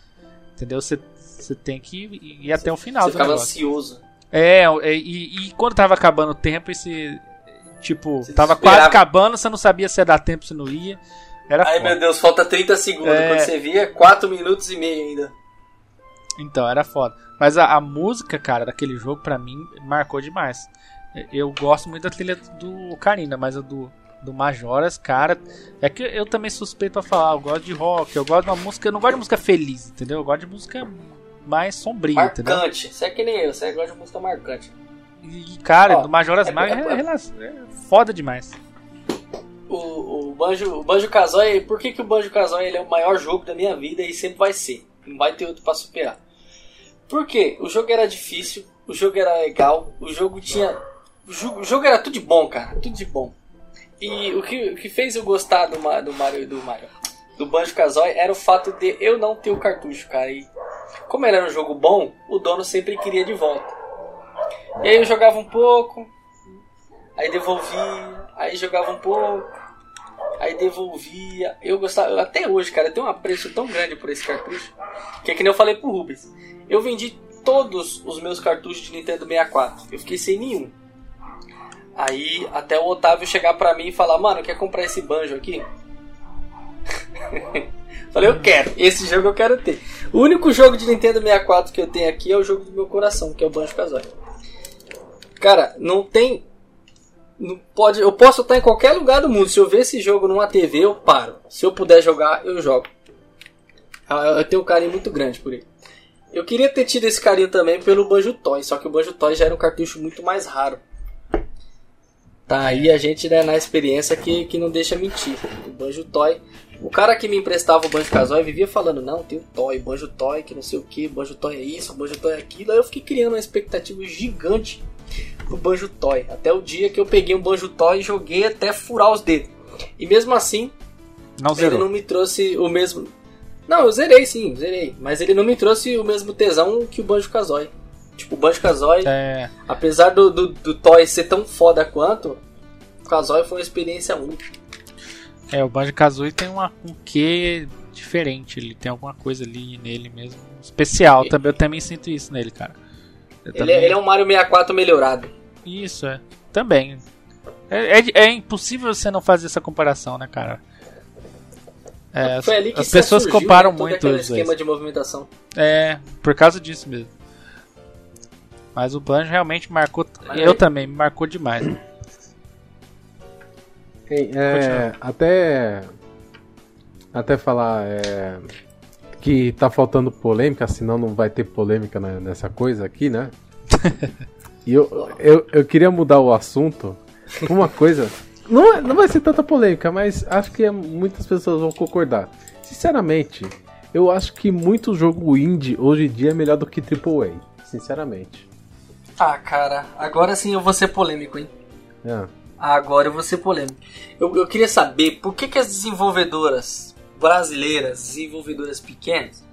Entendeu? Você, você tem que ir, ir até o final Você ficava negócio. ansioso. É, é, e, e quando tava acabando o tempo, esse. Tipo, Você tava quase acabando, você não sabia se ia dar tempo, se não ia. Era Ai, foda. meu Deus, falta 30 segundos. É. Quando você via, 4 minutos e meio ainda. Então, era foda. Mas a, a música, cara, daquele jogo, pra mim, marcou demais. Eu gosto muito da trilha do Ocarina, mas a do, do Majoras, cara. É que eu também suspeito pra falar, eu gosto de rock, eu gosto de uma música. Eu não gosto de música feliz, entendeu? Eu gosto de música mais sombria, entendeu? Marcante. Você é que nem eu, você gosta de música marcante. E, cara, Ó, do Majoras é- Mask é- é, é foda demais. O, o Banjo, o Banjo Kazooie, por que, que o Banjo Kazooie ele é o maior jogo da minha vida e sempre vai ser? Não vai ter outro pra superar. Por quê? O jogo era difícil, o jogo era legal, o jogo tinha. O jogo, era tudo de bom, cara, tudo de bom. E o que, o que fez eu gostar do, do Mario do Mario, do Banjo Kazooie era o fato de eu não ter o cartucho, cara. E como era um jogo bom, o dono sempre queria de volta. E aí eu jogava um pouco, aí devolvia, aí jogava um pouco, aí devolvia. Eu gostava, até hoje, cara, eu tenho um apreço tão grande por esse cartucho, que é que nem eu falei pro Rubens. Eu vendi todos os meus cartuchos de Nintendo 64, eu fiquei sem nenhum. Aí até o Otávio chegar pra mim e falar, mano, quer comprar esse banjo aqui? Falei, eu quero, esse jogo eu quero ter. O único jogo de Nintendo 64 que eu tenho aqui é o jogo do meu coração, que é o Banjo Kazooie. Cara, não tem. Não pode, eu posso estar em qualquer lugar do mundo. Se eu ver esse jogo numa TV, eu paro. Se eu puder jogar, eu jogo. Ah, Eu tenho um carinho muito grande por ele. Eu queria ter tido esse carinho também pelo Banjo Toy, só que o Banjo Toy já era um cartucho muito mais raro. Tá aí a gente né, na experiência que, que não deixa mentir. O Banjo Toy. O cara que me emprestava o Banjo Kazooie vivia falando: Não, tem o Toy, Banjo Toy, que não sei o que, Banjo Toy é isso, Banjo Toy é aquilo. Aí eu fiquei criando uma expectativa gigante pro Banjo Toy. Até o dia que eu peguei um Banjo Toy e joguei até furar os dedos. E mesmo assim, Não ele não me trouxe o mesmo. Não, eu zerei sim, zerei. Mas ele não me trouxe o mesmo tesão que o Banjo Kazooie. Tipo, o Banjo Kazooie, É, apesar do, do, do Toy ser tão foda quanto, o Kazooie foi uma experiência única. é, o Banjo Kazooie tem uma, um quê diferente. Ele tem alguma coisa ali nele mesmo. Especial. E- Também, eu também sinto isso nele, cara. Ele, também- é, ele é um Mario 64 melhorado. Isso, é. Também. É, é, é impossível você não fazer essa comparação, né, cara? É, as, Foi ali que as pessoas surgiu, comparam né, muito aquele os dois. esquema de movimentação. É, por causa disso mesmo. Mas o Banjo realmente marcou. Mas eu aí- também, me marcou demais. Ei, é, até até falar é, que tá faltando polêmica, senão não vai ter polêmica nessa coisa aqui, né? e eu, eu, eu queria mudar o assunto com uma coisa. Não, é, não vai ser tanta polêmica, mas acho que muitas pessoas vão concordar. Sinceramente, eu acho que muito jogo indie hoje em dia é melhor do que AAA. Sinceramente. Ah, cara, agora sim eu vou ser polêmico, hein? É. Agora eu vou ser polêmico. Eu, eu queria saber por que, que as desenvolvedoras brasileiras, desenvolvedoras pequenas,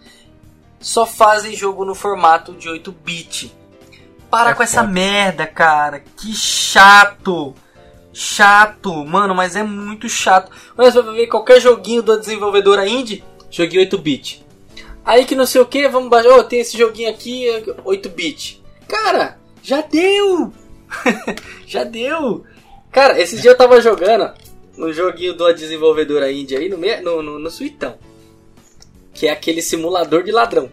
só fazem jogo no formato de 8-bit. Para é com essa merda, cara. Que chato. Chato, mano, mas é muito chato. Mas vai ver qualquer joguinho da desenvolvedora indie, joguinho 8-bit. Aí que não sei o que, vamos baixar. Oh, tem esse joguinho aqui, 8-bit. Cara, já deu! já deu! Cara, esse dia eu tava jogando no joguinho da desenvolvedora indie aí, no, no, no, no Suitão. Que é aquele simulador de ladrão.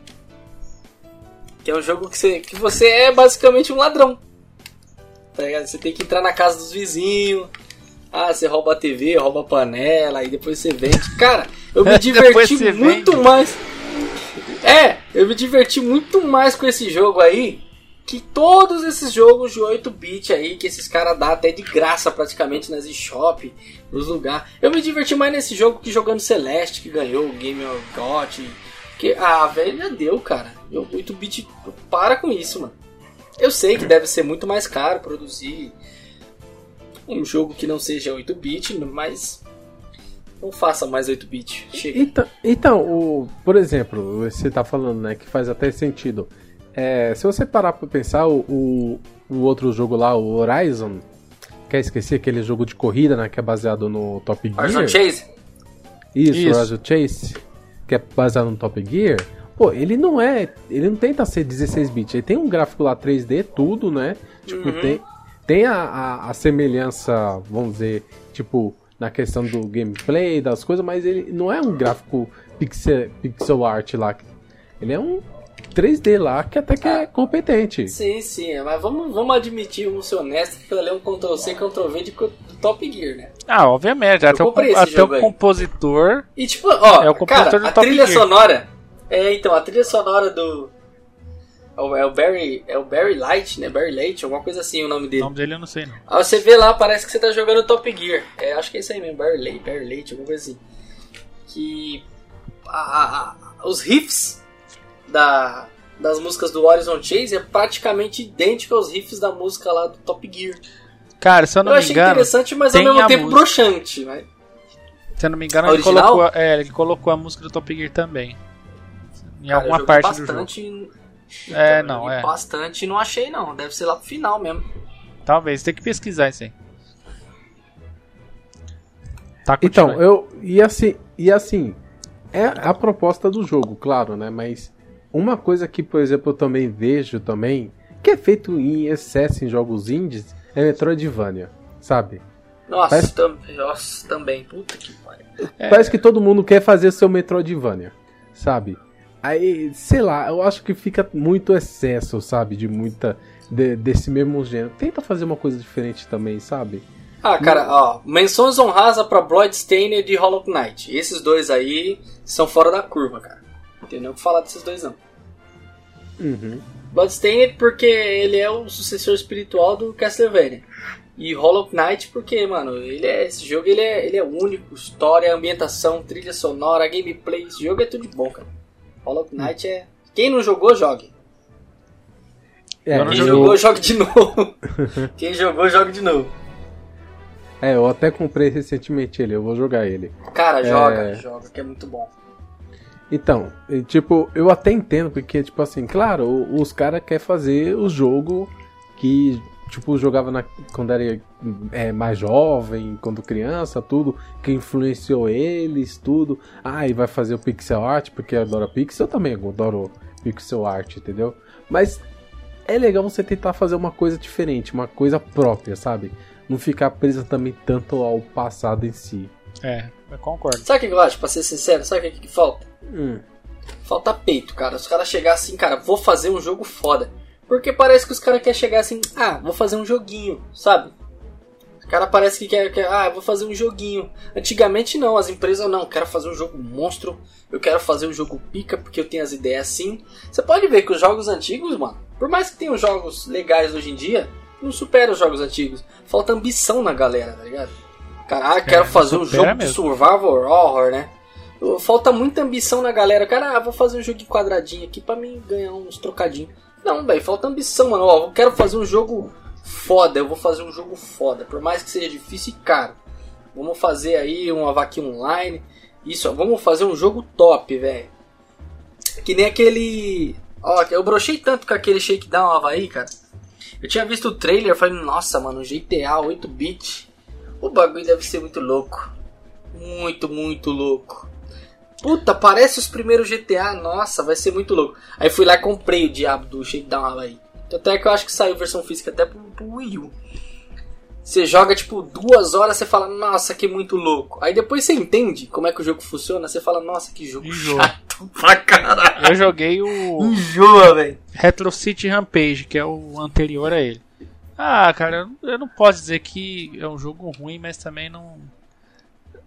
Que é um jogo que você, que você é basicamente um ladrão. Tá ligado? Você tem que entrar na casa dos vizinhos. Ah, você rouba a TV, rouba a panela, e depois você vende. Cara, eu me diverti muito vende. mais. É, eu me diverti muito mais com esse jogo aí que todos esses jogos de 8-bit aí, que esses caras dão até de graça praticamente nas eShop, nos lugares. Eu me diverti mais nesse jogo que jogando Celeste, que ganhou o Game of God. Que, ah, velho, já deu, cara. 8-bit, para com isso, mano. Eu sei que deve ser muito mais caro produzir um jogo que não seja 8-bit, mas não faça mais 8-bit. Então, então o, por exemplo, você tá falando, né, que faz até sentido. É, se você parar pra pensar, o, o, o, outro jogo lá, o Horizon, quer esquecer aquele jogo de corrida, né? Que é baseado no Top Gear. Horizon Chase? Isso, Isso. Horizon Chase, que é baseado no Top Gear. Pô, ele não é. Ele não tenta ser 16 bits. Ele tem um gráfico lá 3D, tudo, né? Tipo, uhum. tem, tem a, a, a, semelhança, vamos dizer, tipo, na questão do gameplay, das coisas, mas ele não é um gráfico pixel, pixel art lá. Ele é um 3D lá que até que é ah, competente. Sim, sim, mas vamos, vamos admitir, vamos ser honestos, que ele é um Ctrl-C, Ctrl-V de, Top Gear, né? Ah, obviamente, até o, até o compositor. E tipo, ó, é o compositor cara, do a Top trilha Gear. sonora. É, então, a trilha sonora do. É o é Barry. É o Barry Light, né? Barry Light, alguma coisa assim o nome dele. O nome dele eu não sei, não. Aí você vê lá, parece que você tá jogando Top Gear. É, acho que é isso aí mesmo, Barry Light, Barry Light, alguma coisa assim. Que. A, a, a, os riffs da, das músicas do Horizon Chase é praticamente idêntico aos riffs da música lá do Top Gear. Cara, se eu não eu me engano. Eu achei interessante, mas ao mesmo tempo música. broxante, né? Se eu não me engano, ele colocou, é, ele colocou a música do Top Gear também. Em Cara, alguma parte bastante... do jogo. É, não, é. Bastante não achei, não. Deve ser lá pro final mesmo. Talvez, tem que pesquisar isso aí. Tá, então, eu. E assim, e assim, é a proposta do jogo, claro, né? Mas uma coisa que, por exemplo, eu também vejo também, que é feito em excesso em jogos indies, é Metroidvania, sabe? Nossa, Parece... tam... Nossa também, puta que pariu. É... Parece que todo mundo quer fazer seu Metroidvania, sabe? Aí, sei lá, eu acho que fica muito excesso, sabe? De muita. De, desse mesmo gênero. Tenta fazer uma coisa diferente também, sabe? Ah, cara, ó, menções honrosas pra Bloodstained e Hollow Knight. Esses dois aí são fora da curva, cara. Não tem nem o que falar desses dois, não. Uhum. Bloodstained porque ele é o sucessor espiritual do Castlevania. E Hollow Knight porque, mano, ele é, esse jogo ele é, ele é único. História, ambientação, trilha sonora, gameplay. Esse jogo é tudo de bom, cara. Hollow Knight é... Quem não jogou, jogue. É, Quem eu... jogou, jogue de novo. Quem jogou, jogue de novo. É, eu até comprei recentemente ele, eu vou jogar ele. Cara, joga, é... joga, que é muito bom. Então, tipo, eu até entendo, porque, tipo assim, claro, os caras querem fazer o jogo que, tipo, jogava na, quando era é, mais jovem, quando criança, tudo, que influenciou eles, tudo. Ah, e vai fazer o pixel art, porque adora pixel, eu também adoro pixel art, entendeu? Mas é legal você tentar fazer uma coisa diferente, uma coisa própria, sabe? Não ficar presa também tanto ao passado em si. É, eu concordo. Sabe o que eu acho, pra ser sincero? Sabe o que, que falta? Hum. Falta peito, cara. Os caras chegar assim, cara, vou fazer um jogo foda. Porque parece que os caras querem chegar assim, ah, vou fazer um joguinho, sabe? O cara parece que quer, quer, ah, eu vou fazer um joguinho. Antigamente não, as empresas não, quero fazer um jogo monstro, eu quero fazer um jogo pica porque eu tenho as ideias assim. Você pode ver que os jogos antigos, mano, por mais que tenham jogos legais hoje em dia, não supera os jogos antigos. Falta ambição na galera, tá ligado? Cara, ah, quero é, fazer um jogo mesmo. de survival horror, né? Falta muita ambição na galera. Cara, ah, vou fazer um jogo de quadradinho aqui pra mim ganhar uns trocadinhos. Não, velho, falta ambição, mano. Ó, eu quero fazer um jogo foda, eu vou fazer um jogo foda. Por mais que seja difícil e caro. Vamos fazer aí uma vaquinha online. Isso, ó, vamos fazer um jogo top, velho. Que nem aquele. Ó, eu brochei tanto com aquele Shakedown Havaí, cara. Eu tinha visto o trailer, falei, nossa, mano, GTA 8-bit. O bagulho deve ser muito louco. Muito, muito louco. Puta, parece os primeiros GTA, nossa, vai ser muito louco. Aí fui lá e comprei o diabo do Shakedown aí. Até que eu acho que saiu versão física até pro, pro Wii U. Você joga tipo duas horas, você fala, nossa, que muito louco. Aí depois você entende como é que o jogo funciona, você fala, nossa, que jogo Enjoa. chato pra caralho. Eu joguei o. Enjoa, velho. Retro City Rampage, que é o anterior a ele. Ah, cara, eu não posso dizer que é um jogo ruim, mas também não.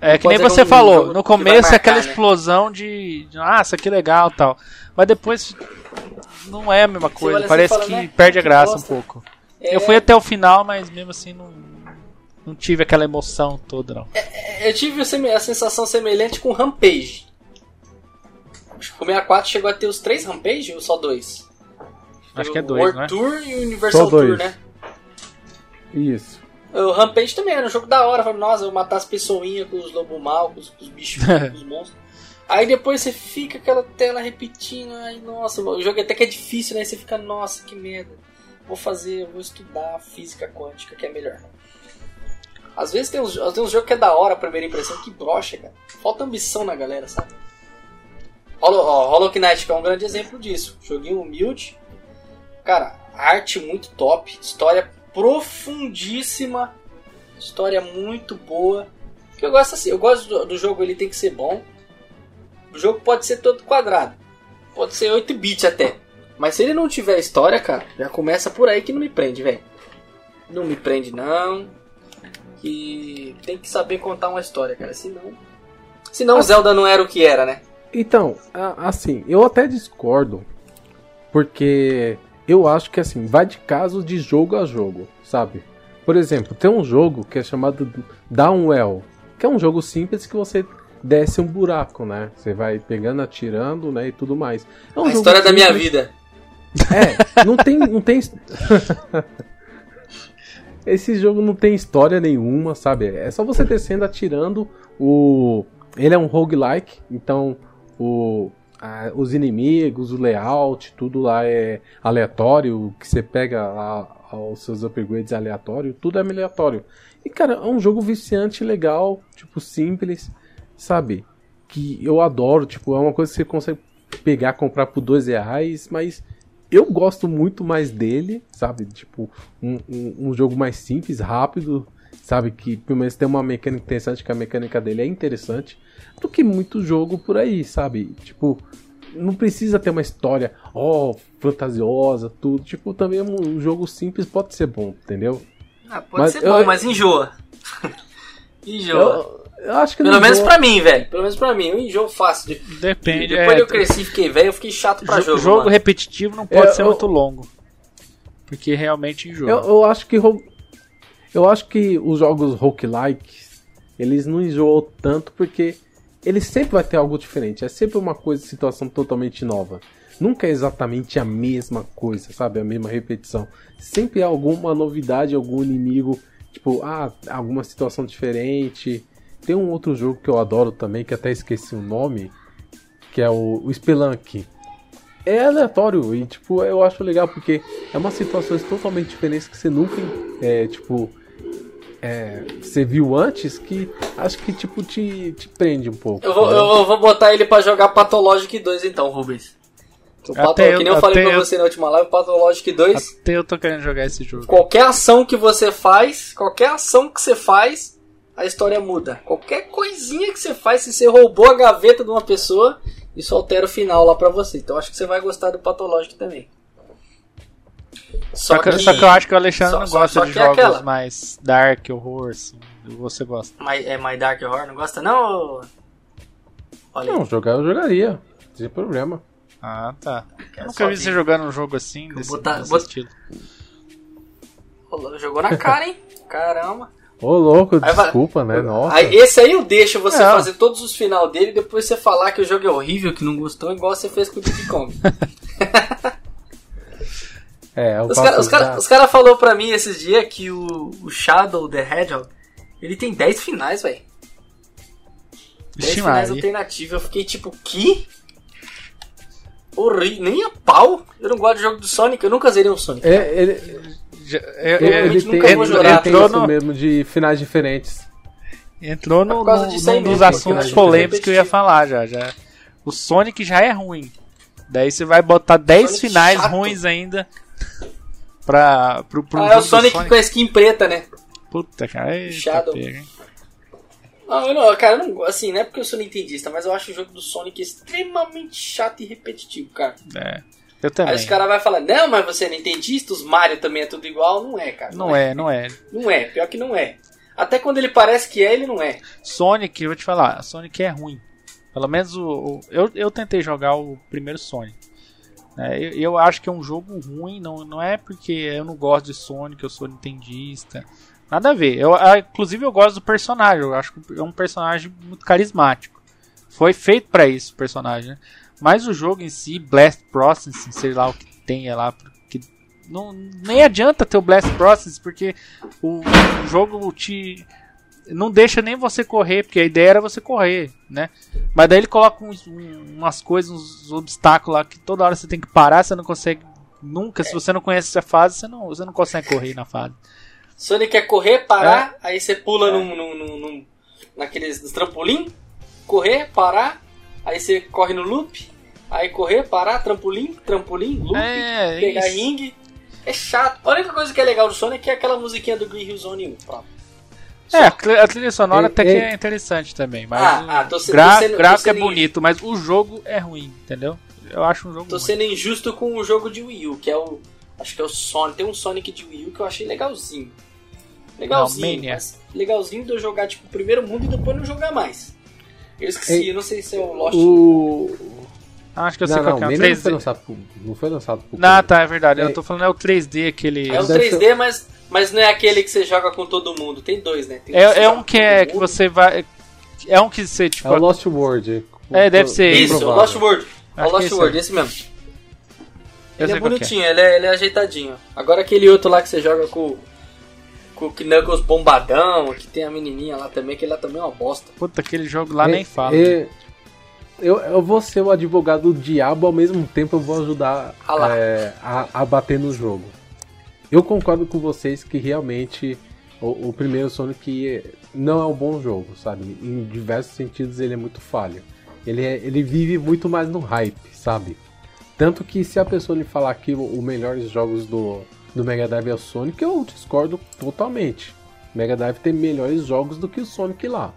É que nem você um falou, no começo marcar, é aquela né? explosão de, de. Nossa, que legal tal. Mas depois não é a mesma coisa, parece fala, que né? perde a graça um pouco. É... Eu fui até o final, mas mesmo assim não, não tive aquela emoção toda, não. É, é eu tive a sensação semelhante com Rampage. Acho que o 64 chegou a ter os três Rampage ou só dois? Acho que é dois, World né? Tour e Universal Tour, né? Isso. O Rampage também era um jogo da hora. Falei, nossa, eu vou matar as pessoinhas com os lobos mal, com os, com os bichos, com os monstros. Aí depois você fica aquela tela repetindo, aí nossa, o jogo até que é difícil, né? Você fica, nossa, que merda. Vou fazer, vou estudar física quântica, que é melhor. Às vezes tem uns, tem uns jogos que é da hora a primeira impressão, que brocha, cara. Falta ambição na galera, sabe? Hollow, ó, Hollow Knight que é um grande exemplo disso. Joguinho humilde. Cara, arte muito top, história profundíssima, história muito boa. Que eu gosto assim, eu gosto do, do, jogo, ele tem que ser bom. O jogo pode ser todo quadrado, pode ser 8 bits até. Mas se ele não tiver história, cara, já começa por aí que não me prende, velho. Não me prende não. Que tem que saber contar uma história, cara, senão Senão assim, Zelda não era o que era, né? Então, assim, eu até discordo. Porque eu acho que assim, vai de caso de jogo a jogo, sabe? Por exemplo, tem um jogo que é chamado Downwell, que é um jogo simples que você desce um buraco, né? Você vai pegando, atirando, né, e tudo mais. É um a história simples. da minha vida. É, não tem, não tem Esse jogo não tem história nenhuma, sabe? É só você descendo, atirando. O ele é um roguelike, então o ah, os inimigos, o layout, tudo lá é aleatório, que você pega lá os seus upgrades aleatório, tudo é aleatório. E cara, é um jogo viciante, legal, tipo simples, sabe? Que eu adoro, tipo, é uma coisa que você consegue pegar, comprar por dois reais, mas eu gosto muito mais dele, sabe? Tipo, um, um, um jogo mais simples, rápido, sabe? Que pelo menos tem uma mecânica interessante, que a mecânica dele é interessante, do que muito jogo por aí, sabe? Tipo, não precisa ter uma história, ó, oh, fantasiosa, tudo. Tipo, também um jogo simples pode ser bom, entendeu? Ah, pode mas ser eu, bom, mas enjoa. enjoa. Eu, eu acho que Pelo menos pra mim, velho. Pelo menos pra mim, eu enjoo fácil. De... Depende. Depois é, eu cresci e fiquei velho, eu fiquei chato pra jogo. Jogo mano. repetitivo não pode ser muito longo. Porque realmente enjoa. Eu, eu acho que eu acho que os jogos roguelike, eles não enjoam tanto porque ele sempre vai ter algo diferente. É sempre uma coisa, situação totalmente nova. Nunca é exatamente a mesma coisa, sabe? A mesma repetição. Sempre há alguma novidade, algum inimigo, tipo, ah, alguma situação diferente. Tem um outro jogo que eu adoro também, que até esqueci o nome, que é o, o Spelunk. É aleatório e, tipo, eu acho legal porque é uma situações totalmente diferentes que você nunca, é, tipo, é, você viu antes que acho que tipo te, te prende um pouco. Eu vou, né? eu vou botar ele para jogar Pathologic 2 então, Rubens. O Pato, eu, que nem eu falei pra eu, você na última live, Pathologic 2. Até eu tô querendo jogar esse jogo. Qualquer ação que você faz, qualquer ação que você faz, a história muda. Qualquer coisinha que você faz, se você roubou a gaveta de uma pessoa, isso altera o final lá pra você. Então acho que você vai gostar do Pathologic também. Só, só, que, que, só que eu acho que o Alexandre só, não gosta de é jogos aquela... mais dark, horror, assim. Você gosta. My, é mais dark horror? Não gosta não? Olha não, jogar eu jogaria. Sem problema. Ah, tá. Eu nunca vi você jogando um jogo assim, desse, botar, desse bot... estilo. Jogou na cara, hein? Caramba. Ô, louco, desculpa, vai... né? Nossa. Aí, esse aí eu deixo você é. fazer todos os final dele e depois você falar que o jogo é horrível, que não gostou, igual você fez com o Diddy Kong. é, os caras cara, cara falaram pra mim esses dias que o, o Shadow the Hedgehog ele tem 10 finais, velho. 10 finais alternativos. Eu fiquei tipo, que? Horrível. Nem a pau. Eu não gosto de jogo do Sonic. Eu nunca zerei um Sonic. É, ele, já, eu, ele nunca tem, vou jogar. Ele entrou no... mesmo de finais diferentes. Entrou no, no, no nos assuntos polêmicos que eu ia falar já, já. O Sonic já é ruim. Daí você vai botar 10 finais chato. ruins ainda pra, pro, pro ah, é o Sonic, Sonic, com a skin preta, né? Puta, cara. É Shadow. Não, eu não, cara, eu não, assim, não é porque eu sou nintendista, mas eu acho o jogo do Sonic extremamente chato e repetitivo, cara. É. Eu também. Aí os caras vão falar, não, mas você é nintendista, os Mario também é tudo igual. Não é, cara. Não, não é, é, não é. Não é, pior que não é. Até quando ele parece que é, ele não é. Sonic, eu vou te falar, Sonic é ruim. Pelo menos o, o eu, eu tentei jogar o primeiro Sonic. É, eu, eu, acho que é um jogo ruim, não, não é porque eu não gosto de Sonic, eu sou nintendista. Nada a ver. Eu, inclusive eu gosto do personagem, eu acho que é um personagem muito carismático. Foi feito para isso o personagem, né? Mas o jogo em si, Blast Processing, sei lá o que tenha lá, que não, nem adianta ter o Blast Processing, porque o, o jogo te não deixa nem você correr, porque a ideia era você correr, né? Mas daí ele coloca uns, umas coisas, uns obstáculos lá que toda hora você tem que parar, você não consegue nunca, se você não conhece essa fase, você não, você não consegue correr na fase. Sonic quer correr, parar, é. aí você pula é. num, num, num, num, naqueles trampolim, correr, parar, aí você corre no loop, aí correr, parar, trampolim, trampolim, loop, é, pegar isso. ringue. É chato. A única coisa que é legal do Sonic é aquela musiquinha do Green Hill Zone 1, pronto. É, a trilha sonora até que é interessante também, mas ah, ah, tô se, gra sendo, gráfico é bonito, mas o jogo é ruim, entendeu? Eu acho um jogo Tô ruim. sendo injusto com o jogo de Wii U, que é o... Acho que é o Sonic, tem um Sonic de Wii U que eu achei legalzinho. Legalzinho. Não, legalzinho de eu jogar tipo o primeiro mundo e depois não jogar mais. Eu esqueci, eu não sei se é o Lost. O... Acho que eu sei não, qual não, é. O 3D. Não foi lançado pro, não foi lançado pro Não, tá, é verdade. É. Eu tô falando é o 3D, aquele. É o 3D, mas, mas não é aquele que você joga com todo mundo. Tem dois, né? Tem é, é um que é que você vai. É um que você, tipo. É o Lost World. É, deve ser. Isso, o Lost World. É o Lost World, esse mesmo. Ele é bonitinho, é. Ele, é, ele é ajeitadinho. Agora aquele outro lá que você joga com com o Knuckles bombadão, que tem a menininha lá também, que ele lá também é uma bosta. Puta, aquele jogo lá é, nem fala. É, eu, eu vou ser o advogado do diabo, ao mesmo tempo eu vou ajudar ah é, a, a bater no jogo. Eu concordo com vocês que realmente o, o, primeiro Sonic não é um bom jogo, sabe? Em diversos sentidos ele é muito falho. Ele, é, ele vive muito mais no hype, sabe? Tanto que se a pessoa lhe falar que os melhores jogos do, do Mega Drive é o Sonic, eu discordo totalmente. O Mega Drive tem melhores jogos do que o Sonic lá,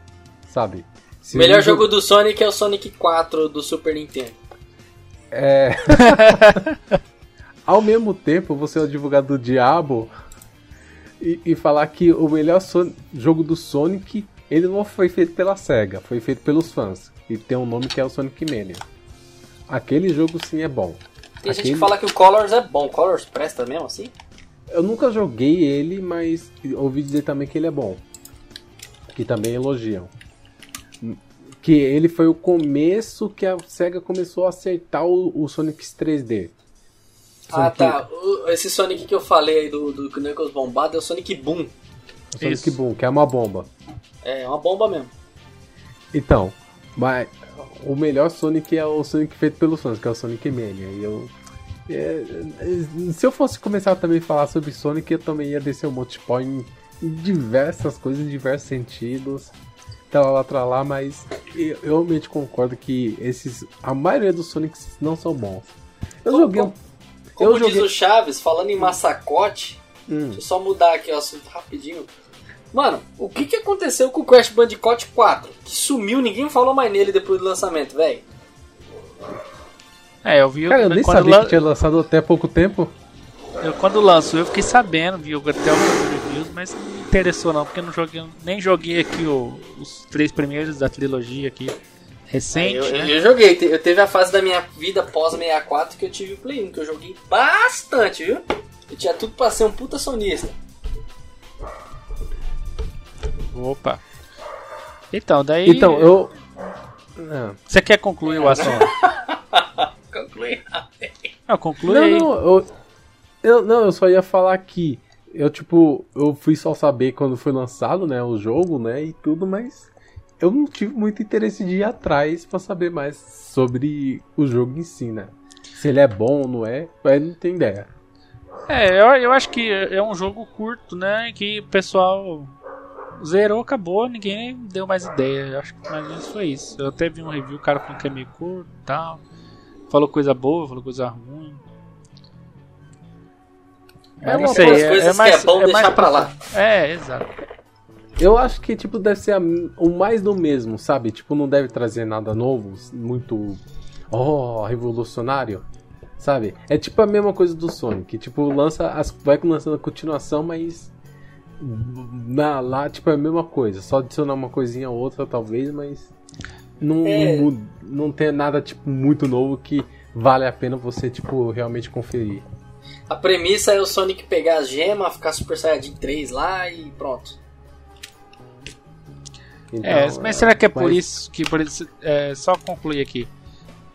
sabe? O melhor jogo do Sonic é o Sonic 4 do Super Nintendo. É. Ao mesmo tempo, você é o advogado do diabo e, e falar que o melhor son jogo do Sonic ele não foi feito pela SEGA, foi feito pelos fãs. E tem um nome que é o Sonic Mania. Aquele jogo sim é bom. Tem Aquele... gente que fala que o Colors é bom. Colors presta mesmo assim? Eu nunca joguei ele, mas ouvi dizer também que ele é bom. Que também elogiam. Que ele foi o começo que a SEGA começou a acertar o, o Sonic 3D. Ah Sonic... tá, o, esse Sonic que eu falei aí do, do Knuckles bombado é o Sonic Boom. O Sonic Isso. Boom, que é uma bomba. É, é uma bomba mesmo. Então, mas o melhor Sonic é o Sonic feito pelo fãs, que é o Sonic Mania. E eu. É, é, se eu fosse começar também a falar sobre Sonic, eu também ia descer um monte de pó em, diversas coisas, em diversos sentidos. Tralá, tralá, mas eu, eu realmente concordo que esses. A maioria dos Sonics não são bons. Eu como, joguei. Como, como diz joguei... o Chaves, falando em massacote, hum. deixa eu só mudar aqui o assunto rapidinho. Mano, o que, que aconteceu com o Crash Bandicoot 4? Que sumiu, ninguém falou mais nele depois do lançamento, velho. É, eu vi. Cara, eu nem sabia lan... que tinha lançado até pouco tempo. Eu, quando lançou, eu fiquei sabendo, vi até alguns reviews, mas não me interessou não, porque eu não joguei, nem joguei aqui o, os três primeiros da trilogia aqui recente. eu, né? eu, eu joguei, eu teve a fase da minha vida pós 64 que eu tive o Play 1, que eu joguei bastante, viu? Eu tinha tudo pra ser um puta sonista. Opa. Então, daí. Então, eu. Não, Você quer concluir o assunto? Concluí. Não, conclui não, aí. não, eu, eu, não, eu só ia falar que eu, tipo, eu fui só saber quando foi lançado, né, o jogo, né, e tudo, mas eu não tive muito interesse de ir atrás pra saber mais sobre o jogo em si, né. Se ele é bom ou não é, aí não tem ideia. É, eu, eu acho que é um jogo curto, né? Que o pessoal zerou, acabou, ninguém deu mais ideia. Eu acho que mais ou menos foi isso. Eu até vi um review, o cara falou que é meio curto e tal. Falou coisa boa, falou coisa ruim. É uma não sei, das coisas que é bom deixar mais pra lá. É, exato. Eu acho que, tipo, deve ser a- o mais do mesmo, sabe? Tipo, não deve trazer nada novo, muito. Oh, revolucionário. Sabe? É tipo a mesma coisa do Sonic. Tipo, lança as, vai lançando a continuação, mas. Na, lá, tipo, é a mesma coisa. Só adicionar uma coisinha ou outra, talvez, mas. Não, É. não, não tem nada, tipo, muito novo que vale a pena você, tipo, realmente conferir. A premissa é o Sonic pegar as gemas, ficar Super Saiyajin 3 lá e pronto. Então, É, mas será que é por mas- isso que, por isso, é, só concluir aqui,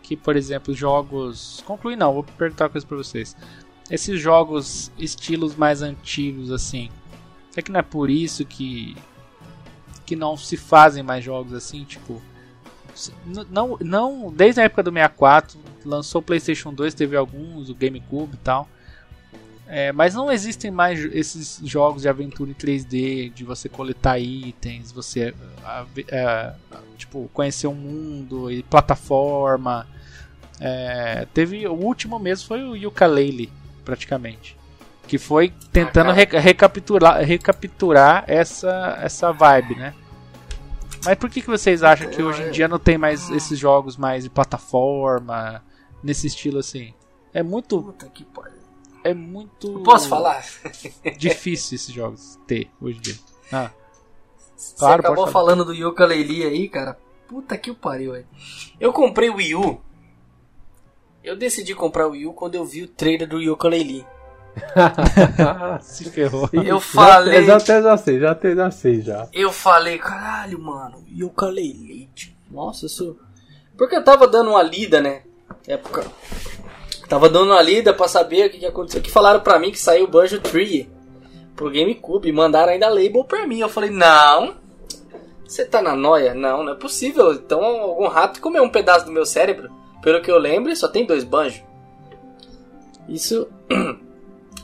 que por exemplo jogos, concluir não, vou perguntar uma coisa pra vocês. Esses jogos estilos mais antigos assim, será que não é por isso que que não se fazem mais jogos assim, tipo, não, não, desde a época do 64, lançou o PlayStation 2, teve alguns, o GameCube e tal. É, mas não existem mais esses jogos de aventura em 3D, de você coletar itens, você é, tipo conhecer o mundo e plataforma. É, teve o último mesmo foi o Yooka-Laylee, praticamente, que foi tentando Ah, recapturar essa essa vibe, né? Mas por que, que vocês acham que hoje em dia não tem mais esses jogos mais de plataforma nesse estilo assim? É muito Puta que pariu. é muito Posso falar? difícil esses jogos ter hoje em dia. Ah, Você Claro, acabou pode falar. falando do Yooka-Laylee aí, cara. Puta que pariu, velho. Eu comprei o Wii U. Eu decidi comprar o Wii U quando eu vi o trailer do Yooka-Laylee. se ferrou. Eu falei- Já até já sei, já até já sei já. Eu falei, caralho, mano, Yooka-Laylee. tio. Nossa, isso... Porque eu tava dando uma lida, né? Época... Tava dando uma lida pra saber o que, que aconteceu. Que falaram pra mim que saiu o Banjo Tree pro GameCube. e Mandaram ainda label pra mim. Eu falei, não... Você tá na noia? Não, não é possível. Então algum rato comeu um pedaço do meu cérebro. Pelo que eu lembro, só tem dois banjos. Isso...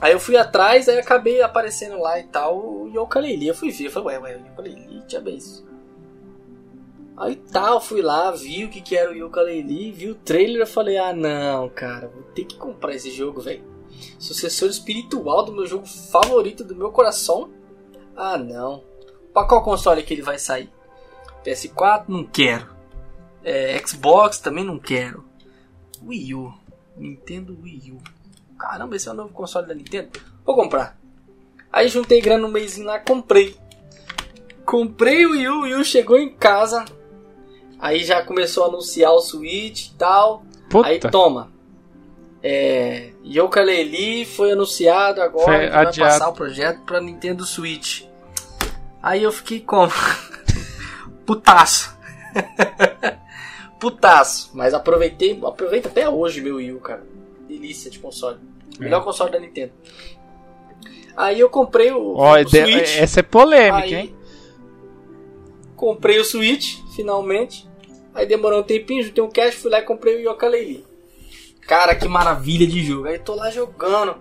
Aí eu fui atrás, aí acabei aparecendo lá e tal, o Yooka-Laylee. Eu fui ver, eu falei, ué, ué, o Yooka-Laylee, tinha bem isso. Aí tal, fui lá, vi o que, que era o Yooka-Laylee, vi o trailer eu falei, ah não, cara, vou ter que comprar esse jogo, velho. Sucessor espiritual do meu jogo favorito do meu coração. Ah não. Pra qual console que ele vai sair? PS4? Não quero. É, Xbox também não quero. Wii U. Nintendo Wii U. Caramba, esse é o novo console da Nintendo. Vou comprar. Aí juntei grana no mêsinho lá, comprei. Comprei o Wii U, o Wii U chegou em casa. Aí já começou a anunciar o Switch e tal. Puta. Aí toma. É, Yooka-Laylee foi anunciado agora Foi que vai adiado. passar o projeto pra Nintendo Switch. Aí eu fiquei como? Putaço. Putaço. Mas aproveitei, aproveito até hoje meu Wii U, cara. Delícia de console. Melhor console da Nintendo. Aí eu comprei o, Ó, o de- Switch. essa é polêmica, Aí, hein? Comprei o Switch, finalmente. Aí demorou um tempinho, juntei um cash, fui lá e comprei o Yooka-Laylee. Cara, que maravilha de jogo. Aí tô lá jogando.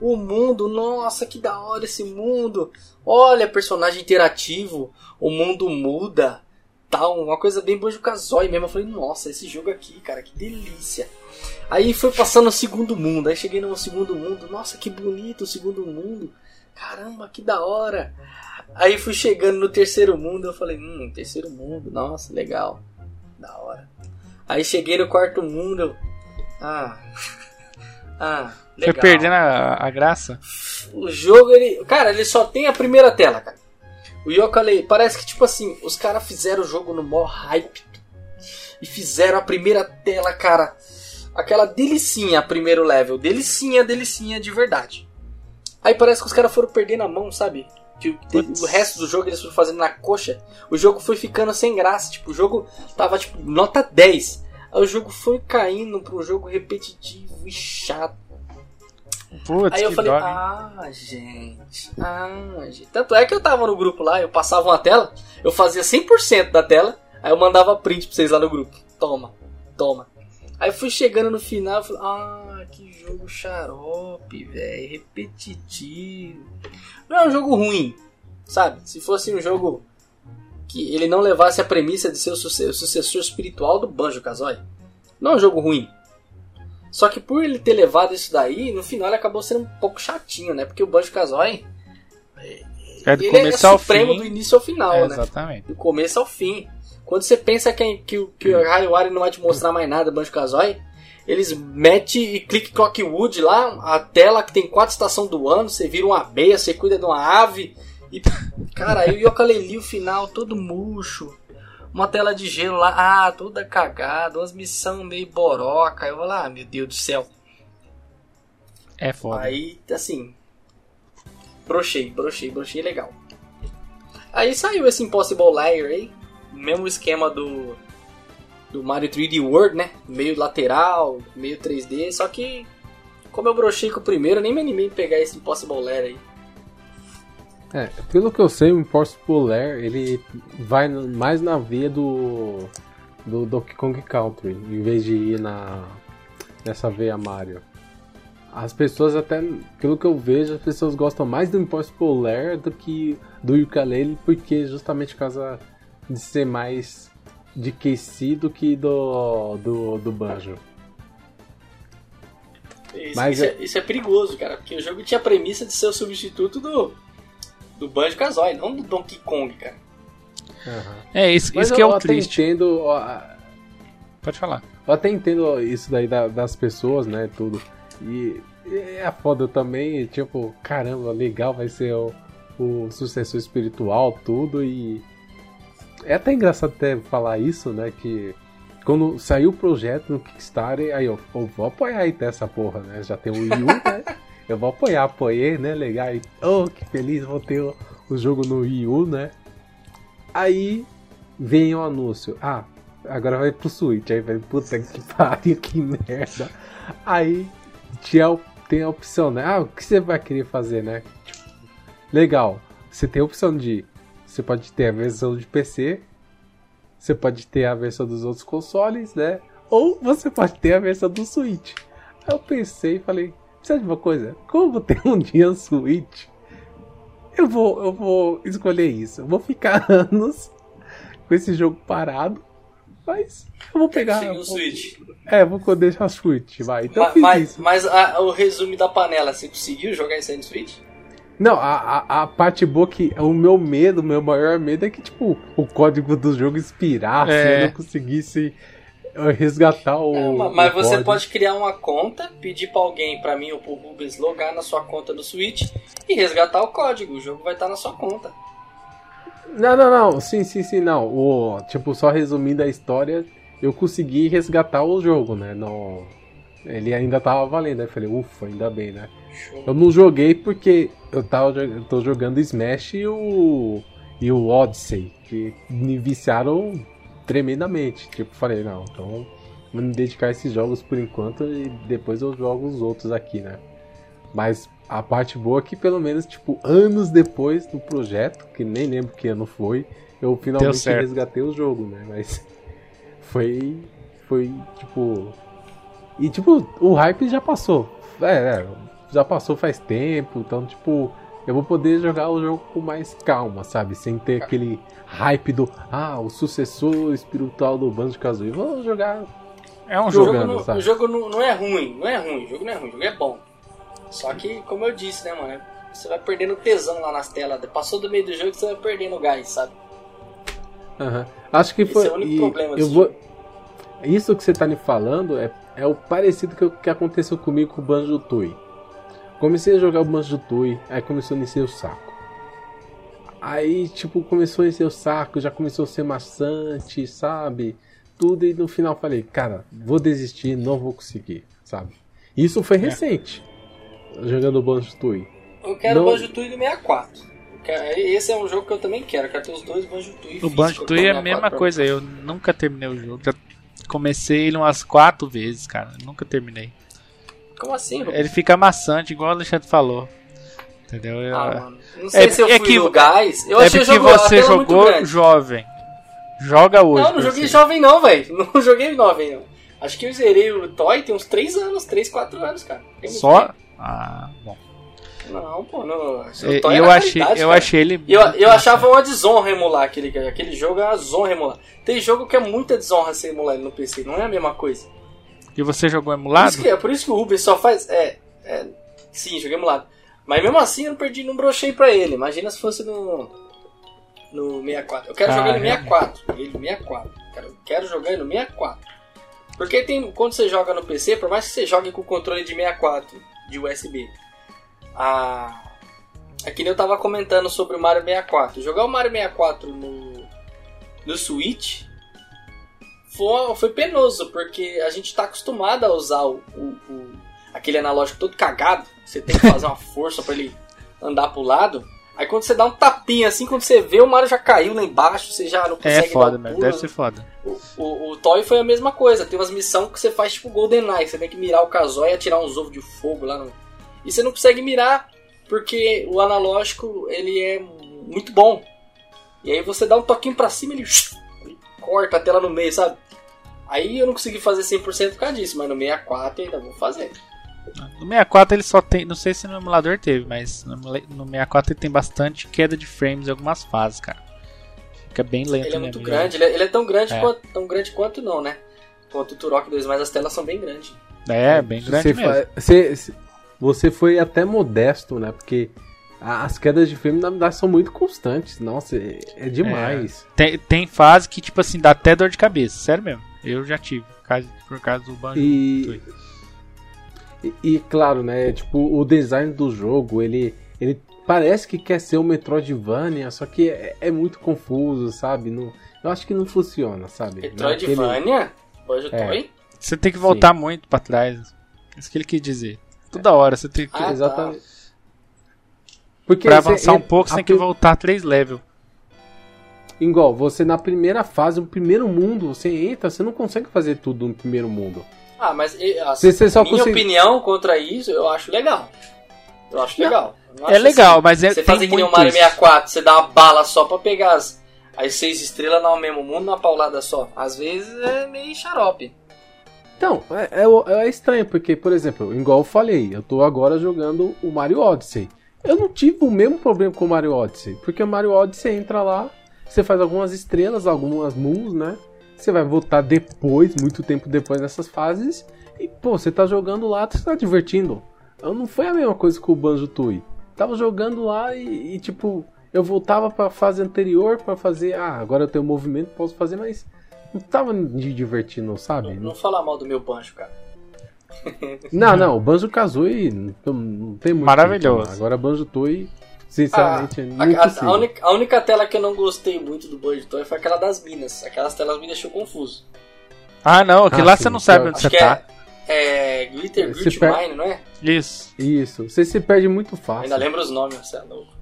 O mundo, nossa, que da hora esse mundo. Olha, personagem interativo. O mundo muda. Tal, uma coisa bem Banjo Kazooie mesmo. Eu falei, nossa, esse jogo aqui, cara, que delícia. Aí foi passando o segundo mundo. Aí cheguei no segundo mundo. Nossa, que bonito o segundo mundo. Caramba, que da hora. Aí fui chegando no terceiro mundo, eu falei, hum, terceiro mundo, nossa, legal. Da hora. Aí cheguei no quarto mundo, eu. Ah. Ah, legal. Foi perdendo a, a graça? O jogo, ele. Cara, ele só tem a primeira tela, cara. O Yooka-Laylee, parece que, tipo assim, os caras fizeram o jogo no maior hype. E fizeram a primeira tela, cara. Aquela delicinha, primeiro level. Delicinha, delicinha de verdade. Aí parece que os caras foram perdendo a mão, sabe? Que o resto do jogo eles foram fazendo na coxa. O jogo foi ficando sem graça. Tipo, o jogo tava, tipo, nota 10. Aí o jogo foi caindo para um jogo repetitivo e chato. Putz, Aí eu falei, dó, ah, gente, ah, gente. Tanto é que eu tava no grupo lá, eu passava uma tela, eu fazia 100% da tela, aí eu mandava print pra vocês lá no grupo. Toma, toma. Aí fui chegando no final, falei, ah, que jogo xarope, velho, repetitivo. Não é um jogo ruim, sabe? Se fosse um jogo que ele não levasse a premissa de ser o sucessor espiritual do Banjo Kazooie, não é um jogo ruim. Só que por ele ter levado isso daí, no final ele acabou sendo um pouco chatinho, né? Porque o Banjo Kazooie É do ele começo é ao supremo fim. do início ao final, É, né? exatamente. Do começo ao fim. Quando você pensa que, que, o- que o não vai te mostrar mais nada, Banjo Kazooie, eles metem e click Clockwood lá, a tela que tem quatro estações do ano, você vira uma abeia, você cuida de uma ave. E, cara, aí o Yooka-Laylee, o final, todo murcho. Uma tela de gelo lá, ah, toda cagada, umas missão meio boroca. Eu vou lá, ah, meu Deus do céu. É foda. Aí, assim. Brochei, brochei, brochei legal. Aí saiu esse Impossible Layer aí. Mesmo esquema do. Do Mario 3D World, né? Meio lateral, meio 3D. Só que. Como eu brochei com o primeiro, nem me animei em pegar esse Impossible Layer aí. É, pelo que eu sei, o Impossible Lair, ele vai mais na veia do do Donkey Kong Country, em vez de ir na nessa veia Mario. As pessoas até, pelo que eu vejo, as pessoas gostam mais do Impossible Lair do que do Yooka-Laylee, porque justamente por causa de ser mais de QC do que do, do, do Banjo. Isso, Mas isso é- é... isso é perigoso, cara. Porque o jogo tinha a premissa de ser o substituto do. Do Banjo Kazooie, não do Donkey Kong, cara. É, isso, Mas isso que é eu o até triste. entendo ó, Pode falar. Eu até entendo isso daí da- das pessoas, né, tudo. E é foda também, tipo, caramba, legal, vai ser o, o sucessor espiritual, tudo, e... É até engraçado até falar isso, né, que quando saiu o projeto no Kickstarter, aí eu, eu vou apoiar aí essa porra, né, já tem o Wii U, né, eu vou apoiar, apoiei, né, legal, e, oh, que feliz, vou ter o, o jogo no Wii U, né. Aí vem o anúncio, ah, agora vai pro Switch. Aí vai, puta que pariu, que merda. Aí tinha, tem a opção, né? Ah, o que você vai querer fazer, né? Tipo, legal. Você tem a opção de. Você pode ter a versão de PC. Você pode ter a versão dos outros consoles, né? Ou você pode ter a versão do Switch. Aí eu pensei e falei, sabe de uma coisa? Como ter um dia Switch? Eu vou, eu vou escolher isso. Eu vou ficar anos com esse jogo parado. Mas eu vou pegar. O vou- Switch. É, vou deixar o Switch, vai. Então mas isso. mas a- o resumo da panela, você conseguiu jogar isso aí no Switch? Não, a, a, a parte boa que o meu medo, o meu maior medo é que, tipo, o código do jogo expirasse É. eu não conseguisse eh, resgatar o. Não, ma- mas o você código. pode criar uma conta, pedir pra alguém, pra mim ou pro Rubens, logar na sua conta do Switch e resgatar o código. O jogo vai estar na sua conta. Não, não, não. Sim, sim, sim, não. O, tipo, só resumindo a história, eu consegui resgatar o jogo, né? No, ele ainda tava valendo. Aí eu falei, ufa, ainda bem, né? Show. Eu não joguei porque eu, tava, eu tô jogando Smash e o, e o Odyssey, que me viciaram tremendamente. Tipo, falei, não, então vou me dedicar a esses jogos por enquanto e depois eu jogo os outros aqui, né? Mas a parte boa é que pelo menos, tipo, anos depois do projeto, que nem lembro que ano foi, eu finalmente resgatei o jogo, né? Mas foi. Foi tipo. E tipo, o hype já passou. É, é, já passou faz tempo, então tipo, eu vou poder jogar o jogo com mais calma, sabe? Sem ter aquele hype do ah, o sucessor espiritual do Banjo Kazooie. Vou jogar. É um jogo. Jogando, não, o jogo não, não é ruim, não é ruim, o jogo não é ruim, o jogo é bom. Só que, como eu disse, né, mano, você vai perdendo tesão lá nas telas. Passou do meio do jogo, você vai perdendo o gás, sabe? Aham. Acho que Esse foi. é o único e problema eu vou... jogo. Isso que você tá me falando é, é o parecido que, que aconteceu comigo com o Banjo Tooie. Comecei a jogar o Banjo Tooie, aí começou a encher o saco. Aí, tipo, começou a encher o saco, já começou a ser maçante, sabe? Tudo, e no final falei, cara, vou desistir, não vou conseguir, sabe? Isso foi é. recente, jogando o Banjo Tooie. Eu quero o Banjo Tooie do 64. Esse é um jogo que eu também quero, quero ter os dois Banjo Tooie. O Banjo Tooie é a mesma coisa, eu nunca terminei o jogo. Já comecei ele umas quatro vezes, cara. Nunca terminei. Como assim, Rubens? Ele fica maçante, igual o Alexandre falou. Entendeu? Eu... Ah, mano. Não sei é, se eu é fui que, no gás. Eu é achei porque você jogou jovem. Joga hoje. Não, não joguei você. jovem não, velho. Não joguei jovem não. Acho que eu zerei o Toy tem uns 3 anos, 3, 4 anos, cara. Só? Ah, bom. Não, pô, não. Eu, eu achei, eu achei ele. Eu, eu achava uma desonra emular aquele, aquele jogo, é uma desonra emular. Tem jogo que é muita desonra ser emular no PC, não é a mesma coisa. E você jogou emulado? Por que, é por isso que o Rubens só faz. É, é, sim, joguei emulado. Mas mesmo assim eu não perdi, não brochei pra ele. Imagina se fosse no. No 64. Eu quero ah, jogar no 64. Joguei no 64. Quero, quero jogar no 64. Porque tem, quando você joga no PC, por mais que você jogue com controle de 64 de USB, a. É que nem eu tava comentando sobre o Mario 64. Jogar o Mario 64 no, no Switch foi, foi penoso, porque a gente tá acostumado a usar o, o, o aquele analógico todo cagado. Você tem que fazer uma força para ele andar pro lado. Aí quando você dá um tapinha assim, quando você vê, o Mario já caiu lá embaixo, você já não é consegue. É foda mesmo, deve ser foda. O, o, o, Toy foi a mesma coisa, tem umas missões que você faz tipo GoldenEye, você tem que mirar o casói e atirar uns ovos de fogo lá no. E você não consegue mirar porque o analógico ele é muito bom. E aí você dá um toquinho pra cima ele, ele corta a tela no meio, sabe? Aí eu não consegui fazer 100% por causa disso, mas no 64 ainda vou fazer. No 64 ele só tem, não sei se no emulador teve, mas no, no 64 ele tem bastante queda de frames em algumas fases, cara. Fica bem lento. Ele é muito grande, ele é, ele é, tão grande é. quanto tão grande quanto não, né? Quanto o Turok 2, mas as telas são bem grandes. É, bem grande você mesmo. Você, você foi até modesto, né? Porque as quedas de frame na verdade são muito constantes. Nossa, é, é demais. É. Tem, tem fase que, tipo assim, dá até dor de cabeça, sério mesmo. Eu já tive, por causa do Banjo. E... E, e, claro, né? Tipo, o design do jogo, ele, ele parece que quer ser o Metroidvania, só que é, é muito confuso, sabe? Não, eu acho que não funciona, sabe? Metroidvania? Hoje é. Você tem que voltar Sim. muito para trás. Isso que ele quis dizer. Toda hora você tem que. Ah, tá. Exatamente. Tá. Porque pra avançar um pouco, você tem que voltar três levels. Igual, você na primeira fase, no primeiro mundo, você entra, você não consegue fazer tudo no primeiro mundo. Ah, mas assim, você só minha consegue... opinião contra isso, eu acho legal. Eu acho legal. Eu é legal, assim, mas é, Você fazer que nem o Mario 64, você dá uma bala só pra pegar as, as seis estrelas no mesmo mundo na paulada só. Às vezes é meio xarope. Então, é, é, é, estranho, porque, por exemplo, igual eu falei, eu tô agora jogando o Mario Odyssey. Eu não tive o mesmo problema com o Mario Odyssey, porque o Mario Odyssey entra lá, você faz algumas estrelas, algumas moons, né? Você vai voltar depois, muito tempo depois dessas fases, e pô, você tá jogando lá, você tá divertindo. Eu não foi a mesma coisa com o Banjo Tooie. Tava jogando lá e, e tipo, eu voltava para fase anterior para fazer, ah, agora eu tenho movimento, posso fazer, mas não tava me divertindo, sabe? Não, não falar mal do meu banjo, cara. não, não, o Banjo Kazooie não, não tem muito. Maravilhoso. Agora Banjo Tooie Sinceramente, ah, é a, a, única, a, única, tela que eu não gostei muito do Banjo Toy foi aquela das minas. Aquelas telas me deixou confuso. Ah, não, aquilo ah, lá sim, você não sabe onde você tá. É, é Glitter Grit Mine, não é? Isso. Isso. Você se perde muito fácil. ainda lembra os nomes, você é louco.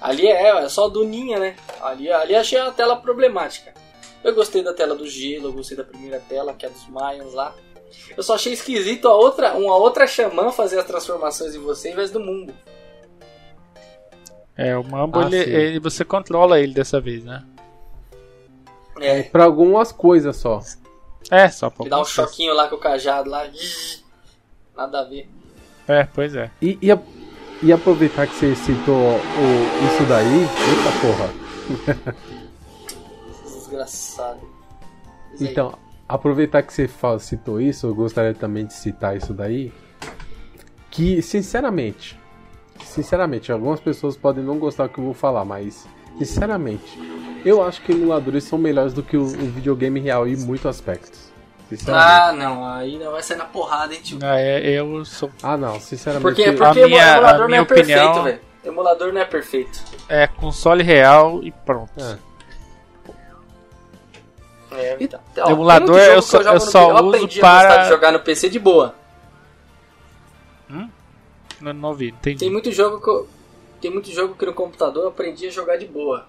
Ali é, é só duninha, né? Ali, ali achei a tela problemática. Eu gostei da tela do gelo, eu gostei da primeira tela, que é dos Mayans lá. Eu só achei esquisito a outra, uma outra xamã fazer as transformações em você em vez do mundo. É, o Mambo, ah, ele, ele, você controla ele dessa vez, né? É. Pra algumas coisas só. É, só pra Ele dá um choquinho lá com o cajado lá. Nada a ver. É, pois é. E, e, e aproveitar que você citou o, isso daí. Eita porra. Desgraçado. Então, aproveitar que você citou isso, eu gostaria também de citar isso daí. Que, sinceramente, sinceramente, algumas pessoas podem não gostar do que eu vou falar, mas sinceramente, eu acho que emuladores são melhores do que o, o videogame real em muitos aspectos. Ah, não, aí não vai sair na porrada, hein, tio. Ah, é, eu sou. Ah, não, sinceramente. Porque, porque A minha- emulador a não minha é opinião- perfeito, velho. Emulador não é perfeito. É console real e pronto. É. É, então. Emulador eu só- eu só PC. uso aprendi a para- gostar de jogar no PC de boa. Não ouvi, entendi. Tem muito jogo que eu, tem muito jogo que no computador eu aprendi a jogar de boa.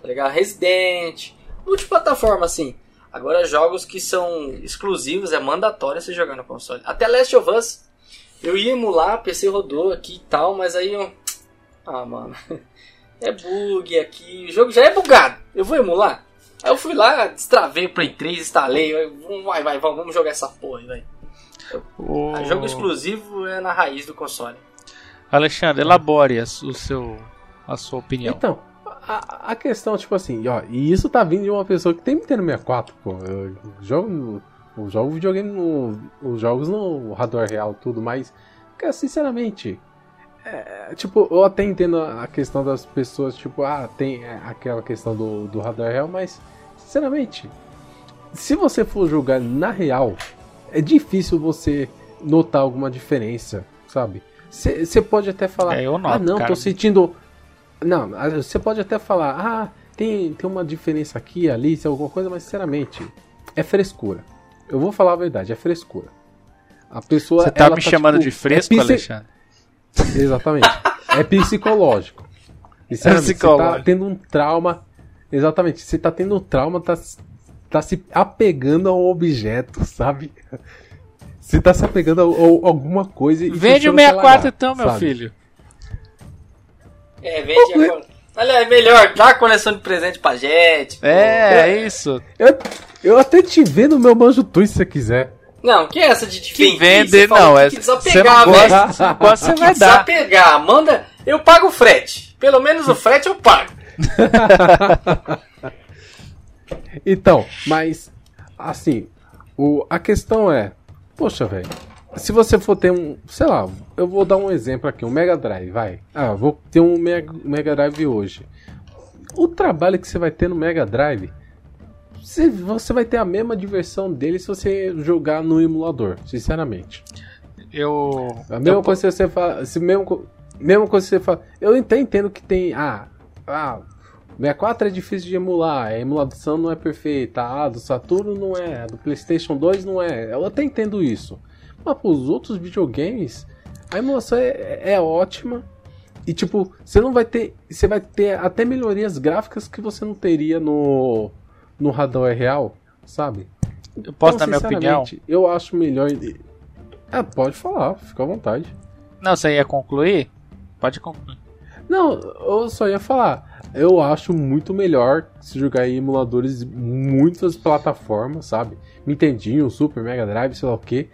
Tá ligado? Resident, multiplataforma assim. Agora jogos que são exclusivos, é mandatório você jogar no console. Até Last of Us, eu ia emular, PC rodou aqui e tal, mas aí eu... Ah, mano. É bug aqui, o jogo já é bugado. Eu vou emular? Aí eu fui lá, destravei o Play 3, instalei, vai, vai, vamos jogar essa porra vai. O... Jogo exclusivo é na raiz do console. Alexandre, elabore a, o seu, a sua opinião. Então, a, a questão, tipo assim, ó, e isso tá vindo de uma pessoa que tem Nintendo 64, pô. Eu jogo, eu jogo videogame no. Os jogos no hardware real, tudo, mas, cara, sinceramente. é, tipo, eu até entendo a a questão das pessoas, tipo, ah, tem é, aquela questão do, do hardware real, mas, sinceramente, se você for jogar na real, é difícil você notar alguma diferença, sabe? Você pode até falar, É, eu noto, ah, não, cara. tô sentindo. Não, você pode até falar, ah, tem, tem uma diferença aqui, ali, se é alguma coisa, mas sinceramente, é frescura. Eu vou falar a verdade, é frescura. A pessoa. Você tá me chamando tipo, de fresco, é psi- Alexandre? Exatamente. É psicológico. Sinceramente, Você tá psicológico. tendo um trauma. Exatamente. Você tá tendo um trauma, tá, tá se apegando a um objeto, sabe? Você tá se apegando a, a alguma coisa e. Vende o não quer 64 largar, então, meu sabe? filho. É, vende agora. Olha, é melhor, dá a coleção de presente pra gente. É, é isso. Eu, eu até te vendo o meu manjo tu se você quiser. Não, que é essa de Que vender? não. que É, que você não desapegar, gosta, você não gosta, você vai dar. desapegar. Manda, eu pago o frete. Pelo menos o frete eu pago. Então, mas assim, o, a questão é, poxa, velho, se você for ter um, sei lá, eu vou dar um exemplo aqui, um Mega Drive, vai. Ah, vou ter um Mega, Mega Drive hoje. O trabalho que você vai ter no Mega Drive, você, você vai ter a mesma diversão dele se você jogar no emulador, sinceramente. Eu. A mesma eu- coisa que você fala. Se mesmo, mesma coisa que você fala. Eu até entendo que tem. Ah, ah, 64 é difícil de emular, a emulação não é perfeita, ah, do Saturno não é, a do PlayStation 2 não é. Eu até entendo isso. Mas para os outros videogames, a emulação é, é ótima. E tipo, você não vai ter. Você vai ter até melhorias gráficas que você não teria no. no hardware real, sabe? Eu posso Então, dar minha opinião? Eu acho melhor. É, pode falar, fica à vontade. Não, você ia concluir? Pode concluir. Não, eu só ia falar. Eu acho muito melhor se jogar em emuladores de muitas plataformas, sabe? Nintendinho, Super, Mega Drive, sei lá o que.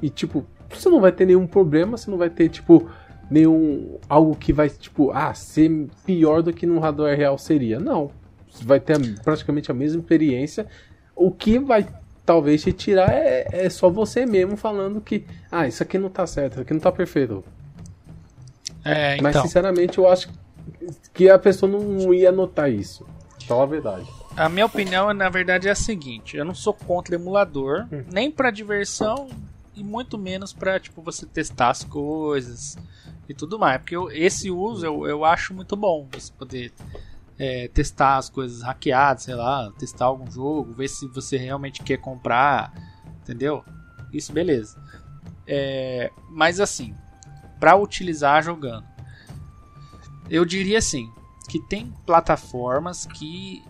E tipo, você não vai ter nenhum problema, você não vai ter, tipo, nenhum. algo que vai, tipo, ah, ser pior do que num hardware real seria. Não. Você vai ter praticamente a mesma experiência. O que vai talvez te tirar é, é só você mesmo falando que, ah, isso aqui não tá certo, isso aqui não tá perfeito. É, Mas então. sinceramente eu acho que a pessoa não ia notar isso. Fala a verdade. A minha opinião, na verdade, é a seguinte: eu não sou contra emulador, Hum. nem pra diversão e muito menos pra tipo você testar as coisas e tudo mais. Porque eu- esse uso eu, eu acho muito bom, você poder é, testar as coisas hackeadas, sei lá, testar algum jogo, ver se você realmente quer comprar, entendeu? Isso, beleza. É, mas assim, pra utilizar jogando, eu diria assim que tem plataformas que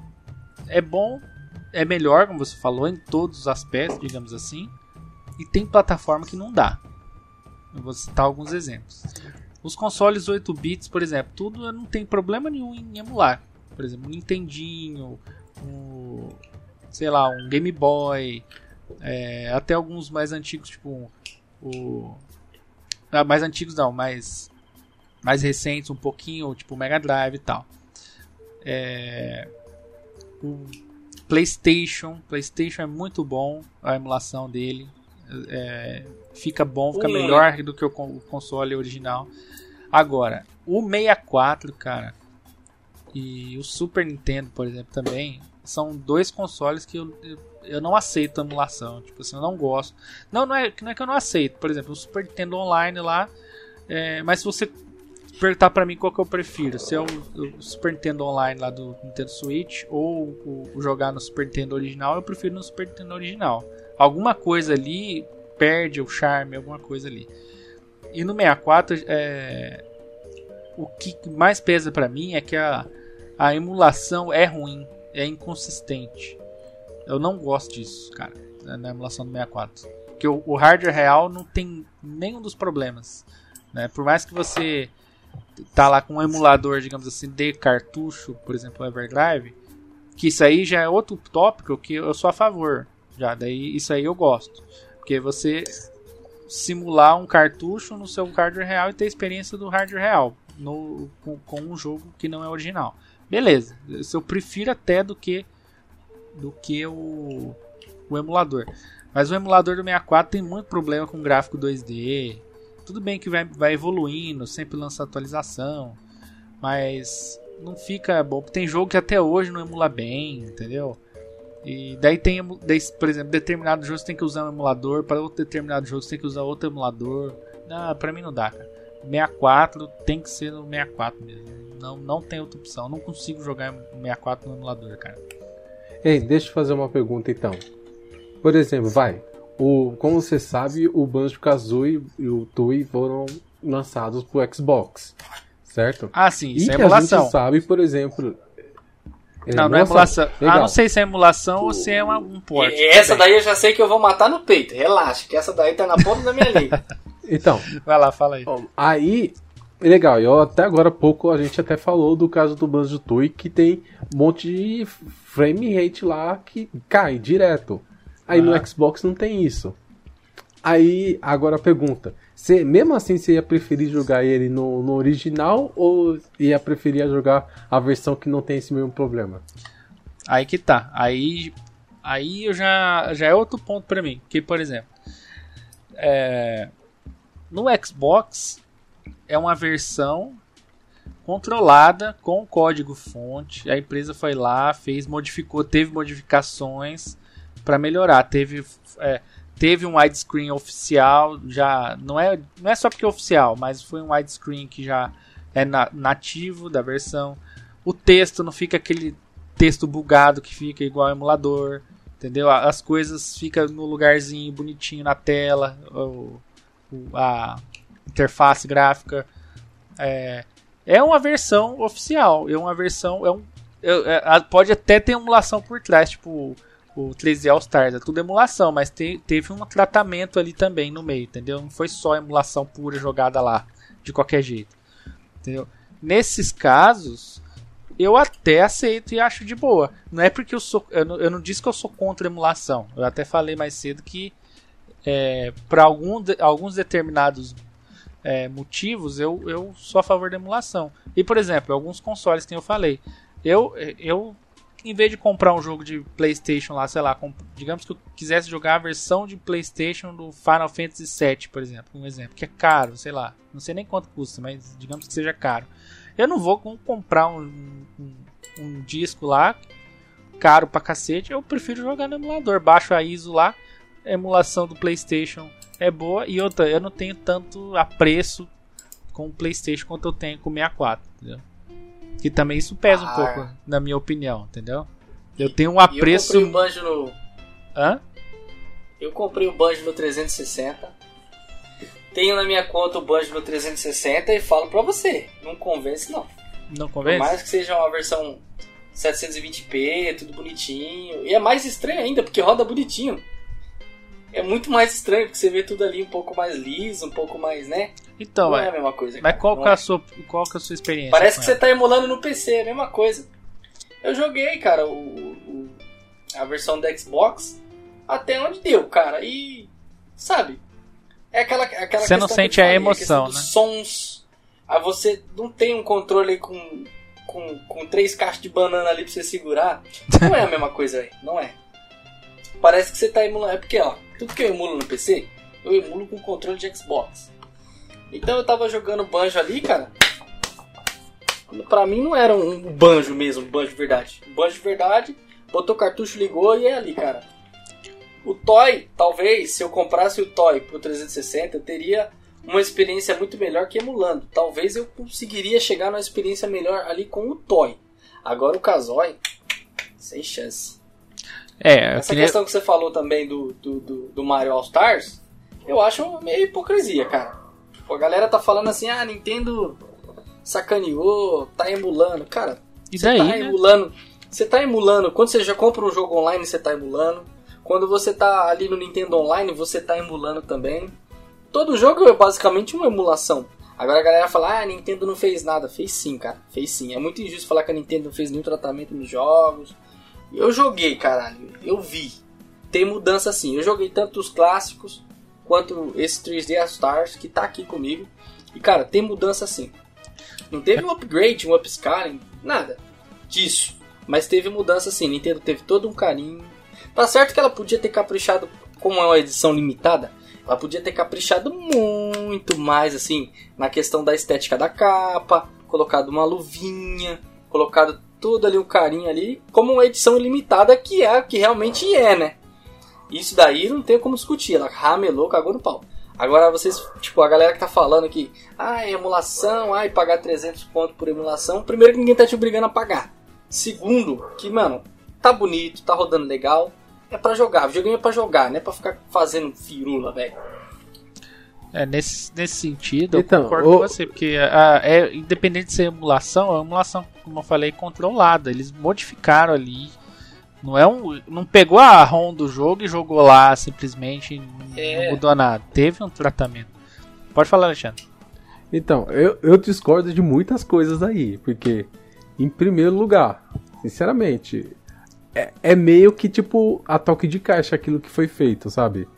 é bom, é melhor, como você falou, em todos os aspectos, digamos assim. E tem plataforma que não dá. Eu vou citar alguns exemplos. Os consoles 8 bits, por exemplo, tudo não tem problema nenhum em emular. Por exemplo, um Nintendinho, um, sei lá, um Game Boy, é, até alguns mais antigos, tipo o ah, mais antigos não, mais mais recentes um pouquinho, tipo Mega Drive e tal. É, o PlayStation, PlayStation é muito bom a emulação dele, é, fica bom, fica melhor do que o, con- o console original. Agora, o 64, cara, e o Super Nintendo, por exemplo, também são dois consoles que eu, eu não aceito emulação. Tipo assim, eu não gosto. Não, não é, não é que eu não aceito. Por exemplo, o Super Nintendo Online lá. É, mas se você perguntar para mim qual que eu prefiro, se é o, o, Super Nintendo Online lá do Nintendo Switch ou o, o, jogar no Super Nintendo original, eu prefiro no Super Nintendo original. Alguma coisa ali perde o charme, alguma coisa ali. E no 64, é, o que mais pesa para mim é que a, a emulação é ruim, é inconsistente. Eu não gosto disso, cara, na emulação do 64. Porque o, o hardware real não tem nenhum dos problemas. Né? Por mais que você tá lá com um emulador, digamos assim, de cartucho, por exemplo, Everdrive, que isso aí já é outro tópico que eu sou a favor. Já, daí isso aí eu gosto. Porque você simular um cartucho no seu hardware real e ter experiência do hardware real no, com, com um jogo que não é original. Beleza, isso eu prefiro até do que do que o, o emulador. Mas o emulador do 64 tem muito problema com gráfico 2D. Tudo bem que vai, vai evoluindo, sempre lança atualização, mas não fica bom. Tem jogo que até hoje não emula bem, entendeu? E daí tem, daí, por exemplo, determinado jogo você tem que usar um emulador, para outro determinado jogo tem que usar outro emulador. Ah, pra mim não dá, cara. 64 tem que ser no 64 mesmo. Não, não tem outra opção. Eu não consigo jogar 64 no emulador, cara. Ei, deixa eu fazer uma pergunta então. Por exemplo, vai. O, como você sabe, o Banjo-Kazooie e o Tui foram lançados pro Xbox, certo? Ah, sim, isso e é emulação. a gente sabe, por exemplo... É não, não é emulação. Legal. Ah, não sei se é emulação ou se é uma, um port. Essa daí eu já sei que eu vou matar no peito. Relaxa, que essa daí tá na ponta da minha língua. Então. Vai lá, fala aí. Aí, legal, eu até agora há pouco a gente até falou do caso do Banjo Tui que tem um monte de frame rate lá que cai direto. Aí ah. no Xbox não tem isso. Aí, agora a pergunta. Você, mesmo assim, você ia preferir jogar ele no, no original ou ia preferir jogar a versão que não tem esse mesmo problema? Aí que tá. Aí, aí eu já, já é outro ponto para mim. Que, por exemplo, é, no Xbox é uma versão controlada com código fonte. A empresa foi lá, fez, modificou, teve modificações para melhorar. Teve, é, teve um widescreen oficial, já não é, não é só porque é oficial, mas foi um widescreen que já é na, nativo da versão. O texto não fica aquele texto bugado que fica igual ao emulador, entendeu? As coisas ficam no lugarzinho bonitinho na tela. O, a interface gráfica. É, é uma versão oficial, é uma versão. É um, é, é, pode até ter emulação por trás, tipo o 3D All Stars, é tudo emulação, mas te, teve um tratamento ali também no meio, entendeu? Não foi só emulação pura jogada lá, de qualquer jeito, entendeu? Nesses casos, eu até aceito e acho de boa. Não é porque eu sou. Eu não, eu não disse que eu sou contra emulação. Eu até falei mais cedo que é, para algum alguns determinados é, motivos, eu, eu sou a favor da emulação. E, por exemplo, alguns consoles que eu falei, eu, eu em vez de comprar um jogo de PlayStation lá, sei lá, digamos que eu quisesse jogar a versão de PlayStation do Final Fantasy VII, por exemplo, um exemplo, que é caro, sei lá, não sei nem quanto custa, mas digamos que seja caro. Eu não vou comprar um, um, um disco lá, caro pra cacete, eu prefiro jogar no emulador, baixo a ISO lá emulação do PlayStation é boa e outra, eu não tenho tanto apreço com o PlayStation quanto eu tenho com o 64, entendeu? Que também isso pesa ah. um pouco, na minha opinião, entendeu? Eu tenho um apreço. eu comprei o Banjo no. Hã? Eu comprei o Banjo no 360. Tenho na minha conta o Banjo no 360 e falo pra você, não convence não. Não convence? Por mais que seja uma versão 720p, tudo bonitinho. E é mais estranho ainda, porque roda bonitinho é muito mais estranho, porque você vê tudo ali um pouco mais liso, um pouco mais, né? Então, não é, é a mesma coisa. Mas qual, que é, é a sua, qual que é a sua experiência? Parece que ela? você tá emulando no PC, é a mesma coisa. Eu joguei, cara, o, o, a versão do Xbox até onde deu, cara. E, sabe, é aquela, aquela Você não sente a emoção, a né? sons. Aí você não tem um controle com, com, com três caixas de banana ali pra você segurar. Não é a mesma coisa aí, não é. Parece que você tá emulando. É porque, ó, tudo que eu emulo no PC, eu emulo com controle de Xbox. Então eu tava jogando banjo ali, cara. Pra mim não era um banjo mesmo, um banjo de verdade. Um banjo de verdade, botou cartucho, ligou e é ali, cara. O Toy, talvez, se eu comprasse o Toy pro 360, eu teria uma experiência muito melhor que emulando. Talvez eu conseguiria chegar numa experiência melhor ali com o Toy. Agora o Kazooie, sem chance. É, Essa queria... questão que você falou também do, do, do, do Mario All Stars, eu acho meio hipocrisia, cara. Tipo, a galera tá falando assim, ah, Nintendo sacaneou, tá emulando. Cara, E você daí, tá né? emulando. Você tá emulando. Quando você já compra um jogo online, você tá emulando. Quando você tá ali no Nintendo Online, você tá emulando também. Todo jogo é basicamente uma emulação. Agora a galera fala, ah, a Nintendo não fez nada. Fez sim, cara. Fez sim. É muito injusto falar que a Nintendo não fez nenhum tratamento nos jogos. Eu joguei, caralho. Eu vi. Tem mudança sim. Eu joguei tanto os clássicos quanto esse 3D All Stars que tá aqui comigo. E cara, tem mudança sim. Não teve um upgrade, um upscaling, nada disso. Mas teve mudança sim. Nintendo teve todo um carinho. Tá certo que ela podia ter caprichado, como é uma edição limitada, ela podia ter caprichado muito mais assim na questão da estética da capa, colocado uma luvinha, colocado tudo ali o carinho ali, como uma edição limitada que é que realmente é, né? Isso daí não tem como discutir, ela ramelou, cagou no pau. Agora vocês, tipo, a galera que tá falando aqui, ah, emulação, ai, pagar 300 pontos por emulação, primeiro que ninguém tá te obrigando a pagar. Segundo, que, mano, tá bonito, tá rodando legal, é pra jogar, videogame é pra jogar, não é pra ficar fazendo firula, velho. É, nesse, nesse sentido, Então, eu concordo o- com você, porque a, é, independente de ser emulação, é uma emulação, como eu falei, controlada. Eles modificaram ali. Não é um. Não pegou a ROM do jogo e jogou lá simplesmente e não, É. não mudou nada. Teve um tratamento. Pode falar, Alexandre. Então, eu, eu discordo de muitas coisas aí, porque, em primeiro lugar, sinceramente, é, é meio que tipo a toque de caixa aquilo que foi feito, sabe?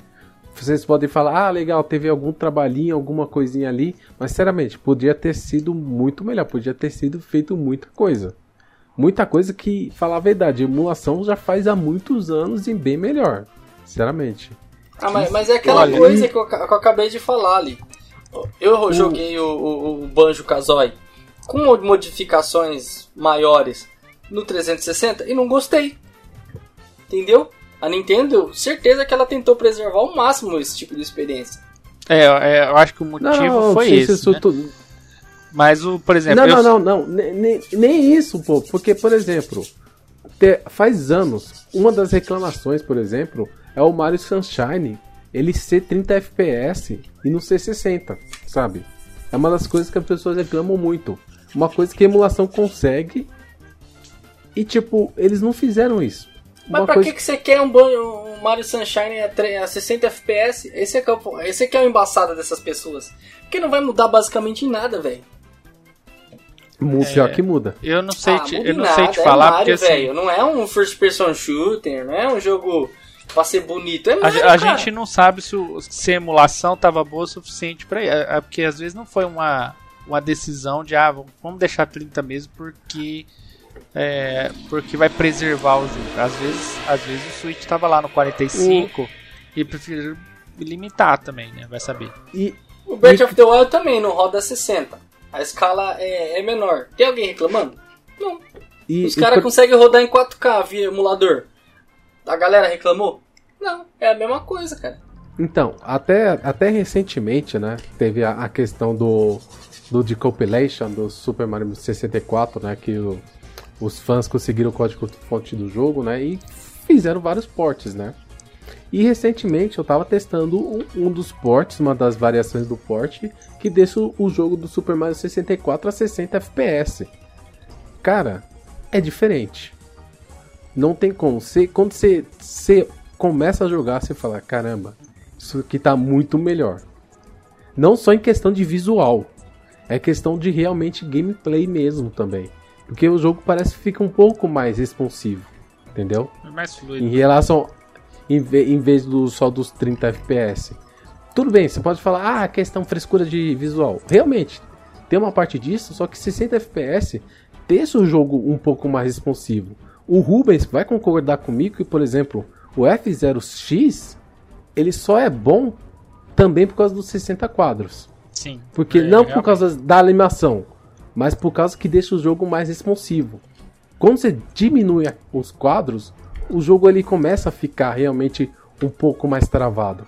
Vocês podem falar, ah, legal, teve algum trabalhinho, alguma coisinha ali, mas sinceramente, podia ter sido muito melhor, podia ter sido feito muita coisa. Muita coisa que, falar a verdade, emulação já faz há muitos anos e bem melhor, sinceramente. Ah, mas, mas é aquela Olha, coisa e- que eu, que eu acabei de falar ali. Eu joguei o, o, o Banjo Kazooie com modificações maiores no 360 e não gostei. Entendeu? A Nintendo, certeza que ela tentou preservar ao máximo esse tipo de experiência. É, é, eu acho que o motivo foi sim, esse. isso né? tu- Mas o, por exemplo, Não, eu- não, não, não, ne- nem, nem isso, pô. Porque, por exemplo, te- faz anos, uma das reclamações, por exemplo, é o Mario Sunshine ele ser 30 FPS e não ser 60, sabe? É uma das coisas que as pessoas reclamam muito. Uma coisa que a emulação consegue e, tipo, eles não fizeram isso. Mas Uma pra coisa... que, que você quer um, um Mario Sunshine a 60 FPS? Esse é, que é o, esse é que é o embaçado dessas pessoas. Porque não vai mudar basicamente em nada, velho. Pior que muda. eu não sei, Ah, te, eu não nada, sei te é falar Mario, porque assim, velho. Não é um first person shooter, não é um jogo pra ser bonito. É A, Mario, a cara. gente não sabe se, o- se a emulação tava boa o suficiente pra é, é porque às vezes não foi uma, uma decisão de ah, vamos deixar 30 mesmo porque é, porque vai preservar o jogo. Às vezes, às vezes o Switch tava lá no 45 e preferiram limitar também, né? Vai saber. E, O Breath of the Wild também não roda 60. A escala é, é menor. Tem alguém reclamando? Não. e, Os caras por- conseguem rodar em 4K via emulador. A galera reclamou? Não, é a mesma coisa, cara. Então, até, até recentemente, né, teve a, a questão do, do decompilation do Super Mario 64, né, que o- os fãs conseguiram o código-fonte do jogo, né, e fizeram vários ports, né. E recentemente eu tava testando um, um dos ports, uma das variações do port, que deixa o, o jogo do Super Mario 64 a 60 FPS. Cara, é diferente. Não tem como. Você, quando você começa a jogar, você fala: caramba, isso aqui tá muito melhor. Não só em questão de visual, é questão de realmente gameplay mesmo também. Porque o jogo parece que fica um pouco mais responsivo, entendeu? É mais fluido. Em relação. Em, ve- em vez do, só dos 30 FPS. Tudo bem, você pode falar, ah, questão frescura de visual. Realmente, tem uma parte disso, só que 60 FPS deixa o jogo um pouco mais responsivo. O Rubens vai concordar comigo que, por exemplo, o F0X ele só é bom também por causa dos 60 quadros. Sim. Porque É, não por causa da animação, mas por causa que deixa o jogo mais responsivo. Quando você diminui os quadros, o jogo ele começa a ficar realmente um pouco mais travado.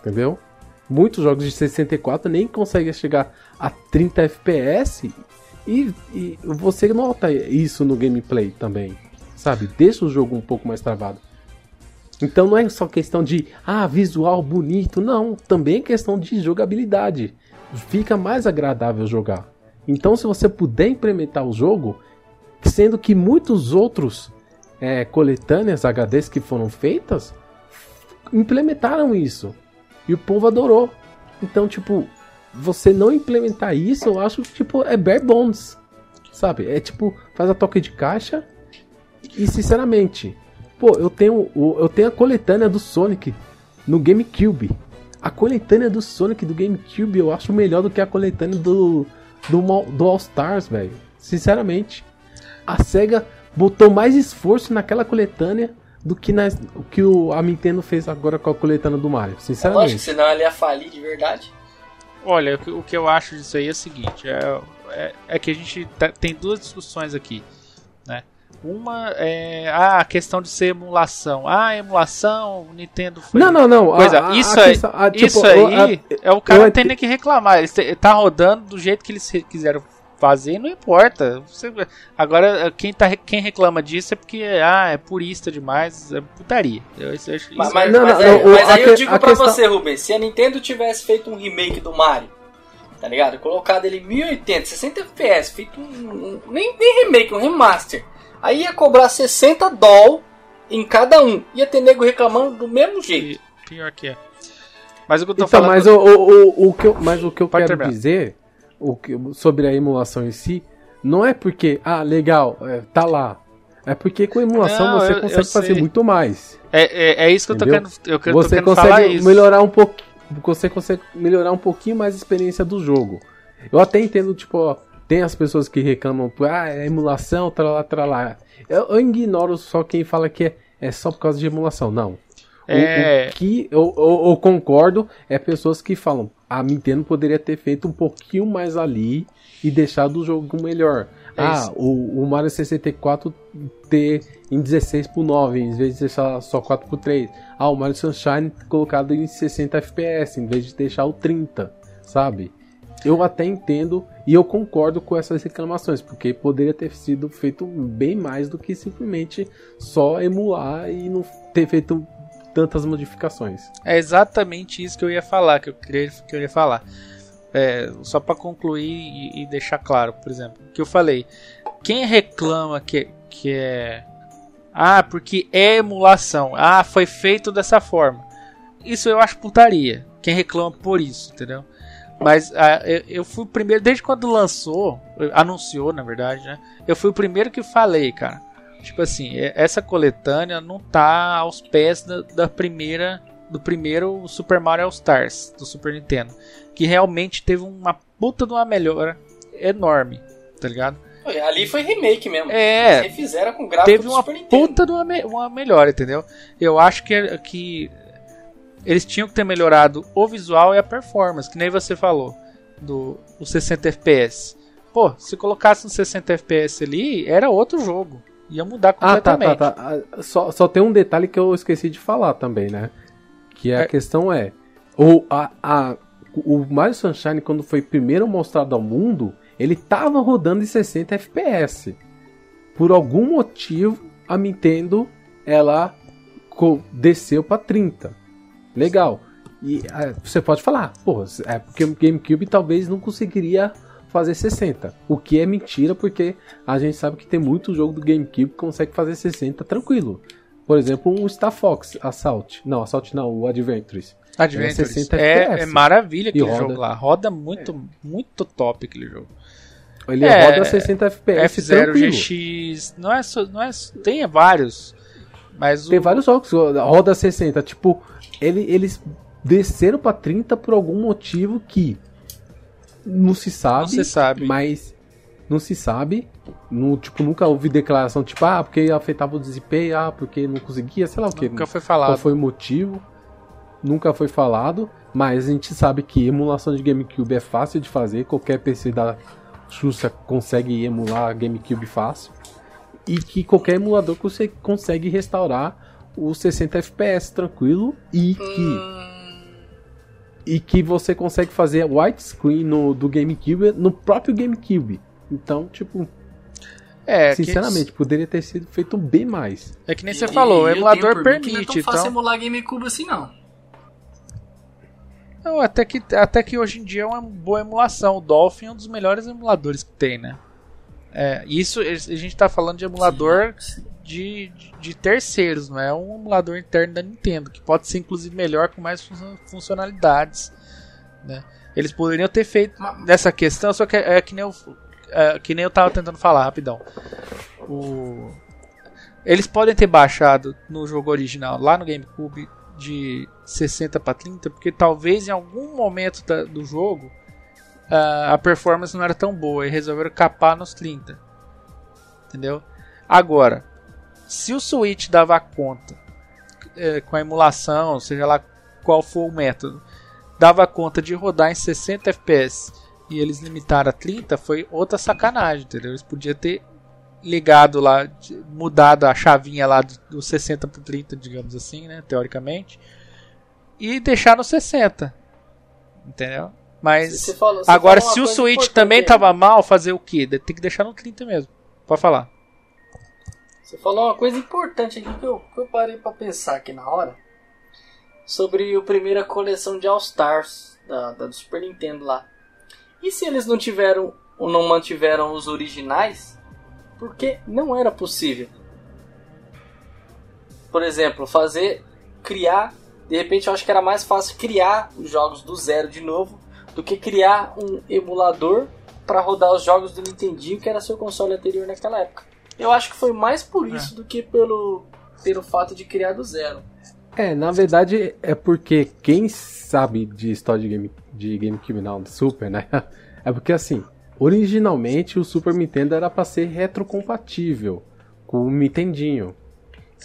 Entendeu? Muitos jogos de 64 nem conseguem chegar a 30 FPS e, e você nota isso no gameplay também, sabe? Deixa o jogo um pouco mais travado. Então não é só questão de ah, visual bonito, não, também é questão de jogabilidade. Fica mais agradável jogar. Então se você puder implementar o jogo, sendo que muitos outros é, coletâneas HDs que foram feitas implementaram isso. E o povo adorou. Então, tipo, você não implementar isso, eu acho que tipo, é bare bones. Sabe? É tipo, faz a toque de caixa. E sinceramente, pô, eu tenho, eu tenho a coletânea do Sonic no GameCube. A coletânea do Sonic do GameCube eu acho melhor do que a coletânea do, do, do All Stars, velho. Sinceramente. A SEGA botou mais esforço naquela coletânea do que na, o que o, a Nintendo fez agora com a coletânea do Mario, sinceramente. Lógico, senão ela ia falir de verdade. Olha, o que eu acho disso aí é o seguinte: é, é, é que a gente tá, tem duas discussões aqui, né? Uma é ah, a questão de ser emulação. Ah, emulação, Nintendo foi. Não, não, não. Coisa, a, isso, a aí, questão, a, tipo, isso aí é o cara tendo que reclamar. Ele tá rodando do jeito que eles quiseram fazer, não importa. Você, agora, quem, tá, quem reclama disso é porque ah, é purista demais, é putaria. Eu, eu, eu, mas, mas, não, mas, não, é, mas aí eu digo pra questão... você, Rubens, se a Nintendo tivesse feito um remake do Mario, tá ligado? Colocado ele em 1080, 60 FPS, feito um, um, nem, nem remake, um remaster. Aí ia cobrar 60 doll em cada um. Ia ter nego reclamando do mesmo jeito. Pior que é. Mas o que eu tô então, falando. Mas o, o, o, que eu, mas o que eu quero terminar. dizer o que, sobre a emulação em si, não é porque, ah, legal, é, tá lá. É porque com emulação não, você eu, consegue eu fazer muito mais. É, é, é, isso que entendeu? eu tô querendo, eu, eu você tô consegue melhorar um pouco, você consegue melhorar um pouquinho mais a experiência do jogo. Eu até entendo, tipo, ó, tem as pessoas que reclamam, ah, é emulação, tralá, tralá. Eu, eu ignoro só quem fala que é, é só por causa de emulação. Não. É... O, o que eu, eu, eu, concordo é pessoas que falam, a Nintendo poderia ter feito um pouquinho mais ali e deixado o jogo melhor. É ah, o, o, Mario 64 ter em 16 por 9 em vez de deixar só 4 por 3. Ah, o Mario Sunshine colocado em 60 FPS em vez de deixar o 30, sabe? Eu até entendo e eu concordo com essas reclamações, porque poderia ter sido feito bem mais do que simplesmente só emular e não ter feito tantas modificações. É exatamente isso que eu ia falar, que eu queria, que eu ia falar. É, só para concluir e, e, deixar claro, por exemplo, que eu falei, quem reclama que, que é ah, porque é emulação, ah, foi feito dessa forma. Isso eu acho putaria. Quem reclama por isso, entendeu? Mas ah, eu, eu, fui o primeiro, desde quando lançou, anunciou na verdade, né? Eu fui o primeiro que falei, cara. Tipo assim, essa coletânea não tá aos pés da, da primeira do primeiro Super Mario All Stars do Super Nintendo, que realmente teve uma puta de uma melhora enorme, tá ligado? Ali foi remake mesmo. É. Eles refizeram com gráfico teve uma puta de uma, me uma melhora, entendeu? Eu acho que, que eles tinham que ter melhorado o visual e a performance, que nem você falou, do, do 60 FPS. Pô, se colocasse no 60 FPS ali, era outro jogo. Ia mudar completamente. Ah, tá, tá, tá. Só, só tem um detalhe que eu esqueci de falar também, né? Que é. a questão é. O, a, a, o Mario Sunshine, quando foi primeiro mostrado ao mundo, ele tava rodando em 60 FPS. Por algum motivo, a Nintendo ela desceu para 30. Legal. E é, você pode falar, pô, é porque o GameCube talvez não conseguiria fazer 60. O que é mentira, porque a gente sabe que tem muito jogo do GameCube que consegue fazer 60 tranquilo. Por exemplo, um Star Fox Assault. Não, Assault não, o Adventures. Adventures. É, é, é maravilha aquele roda... jogo lá. Roda muito, é. muito top aquele jogo. Ele é, roda 60 FPS F0 GX. Não é, não é, tem vários. Mas tem o... vários jogos roda 60. Tipo, ele, eles desceram para 30 por algum motivo que não se sabe. Não se sabe. Mas não se sabe. No, tipo, nunca houve declaração tipo, ah, porque afetava o desempenho, ah, porque não conseguia, sei lá o que. Nunca foi falado. Qual foi o motivo? Nunca foi falado. Mas a gente sabe que emulação de GameCube é fácil de fazer. Qualquer PC da Xuxa consegue emular GameCube fácil. E que qualquer emulador consegue restaurar o 60 FPS tranquilo e que hum... e que você consegue fazer widescreen no do GameCube no próprio GameCube. Então, tipo, é, Sinceramente, que... poderia ter sido feito bem mais. É que nem você falou, o emulador permite. Não é tão fácil então... emular GameCube assim, não. Não, até que, até que hoje em dia é uma boa emulação. O Dolphin é um dos melhores emuladores que tem, né? É, isso a gente está falando de emulador de, de, de, terceiros, não é um emulador interno da Nintendo, que pode ser inclusive melhor com mais funcionalidades. Né? Eles poderiam ter feito nessa questão, só que é, é que nem eu, é, que nem eu tava tentando falar rapidão. O, eles podem ter baixado no jogo original, lá no GameCube, de 60 para 30, porque talvez em algum momento da, do jogo uh, a performance não era tão boa e resolveram capar nos 30. Entendeu? Agora, se o Switch dava conta é, com a emulação, seja lá qual for o método, dava conta de rodar em 60 FPS e eles limitaram a 30, foi outra sacanagem, entendeu? Eles podiam ter ligado lá, mudado a chavinha lá do 60 para 30, digamos assim, né, teoricamente, e deixar no 60. Entendeu? Mas você falou, você agora se o Switch também tava mal, fazer o quê? Tem que deixar no 30 mesmo. Pode falar. Você falou uma coisa importante aqui que eu, que eu parei para pensar aqui na hora. Sobre a primeira coleção de All Stars da, da do Super Nintendo lá. E se eles não tiveram ou não mantiveram os originais? Porque não era possível. Por exemplo, fazer criar, de repente eu acho que era mais fácil criar os jogos do zero de novo do que criar um emulador para rodar os jogos do Nintendinho, que era seu console anterior naquela época. Eu acho que foi mais por isso é. do que pelo, pelo fato de criar do zero. É, na verdade é porque quem sabe de história de, game, de GameCube, não, de Super, né? É porque assim, originalmente o Super Nintendo era para ser retrocompatível com o Nintendinho.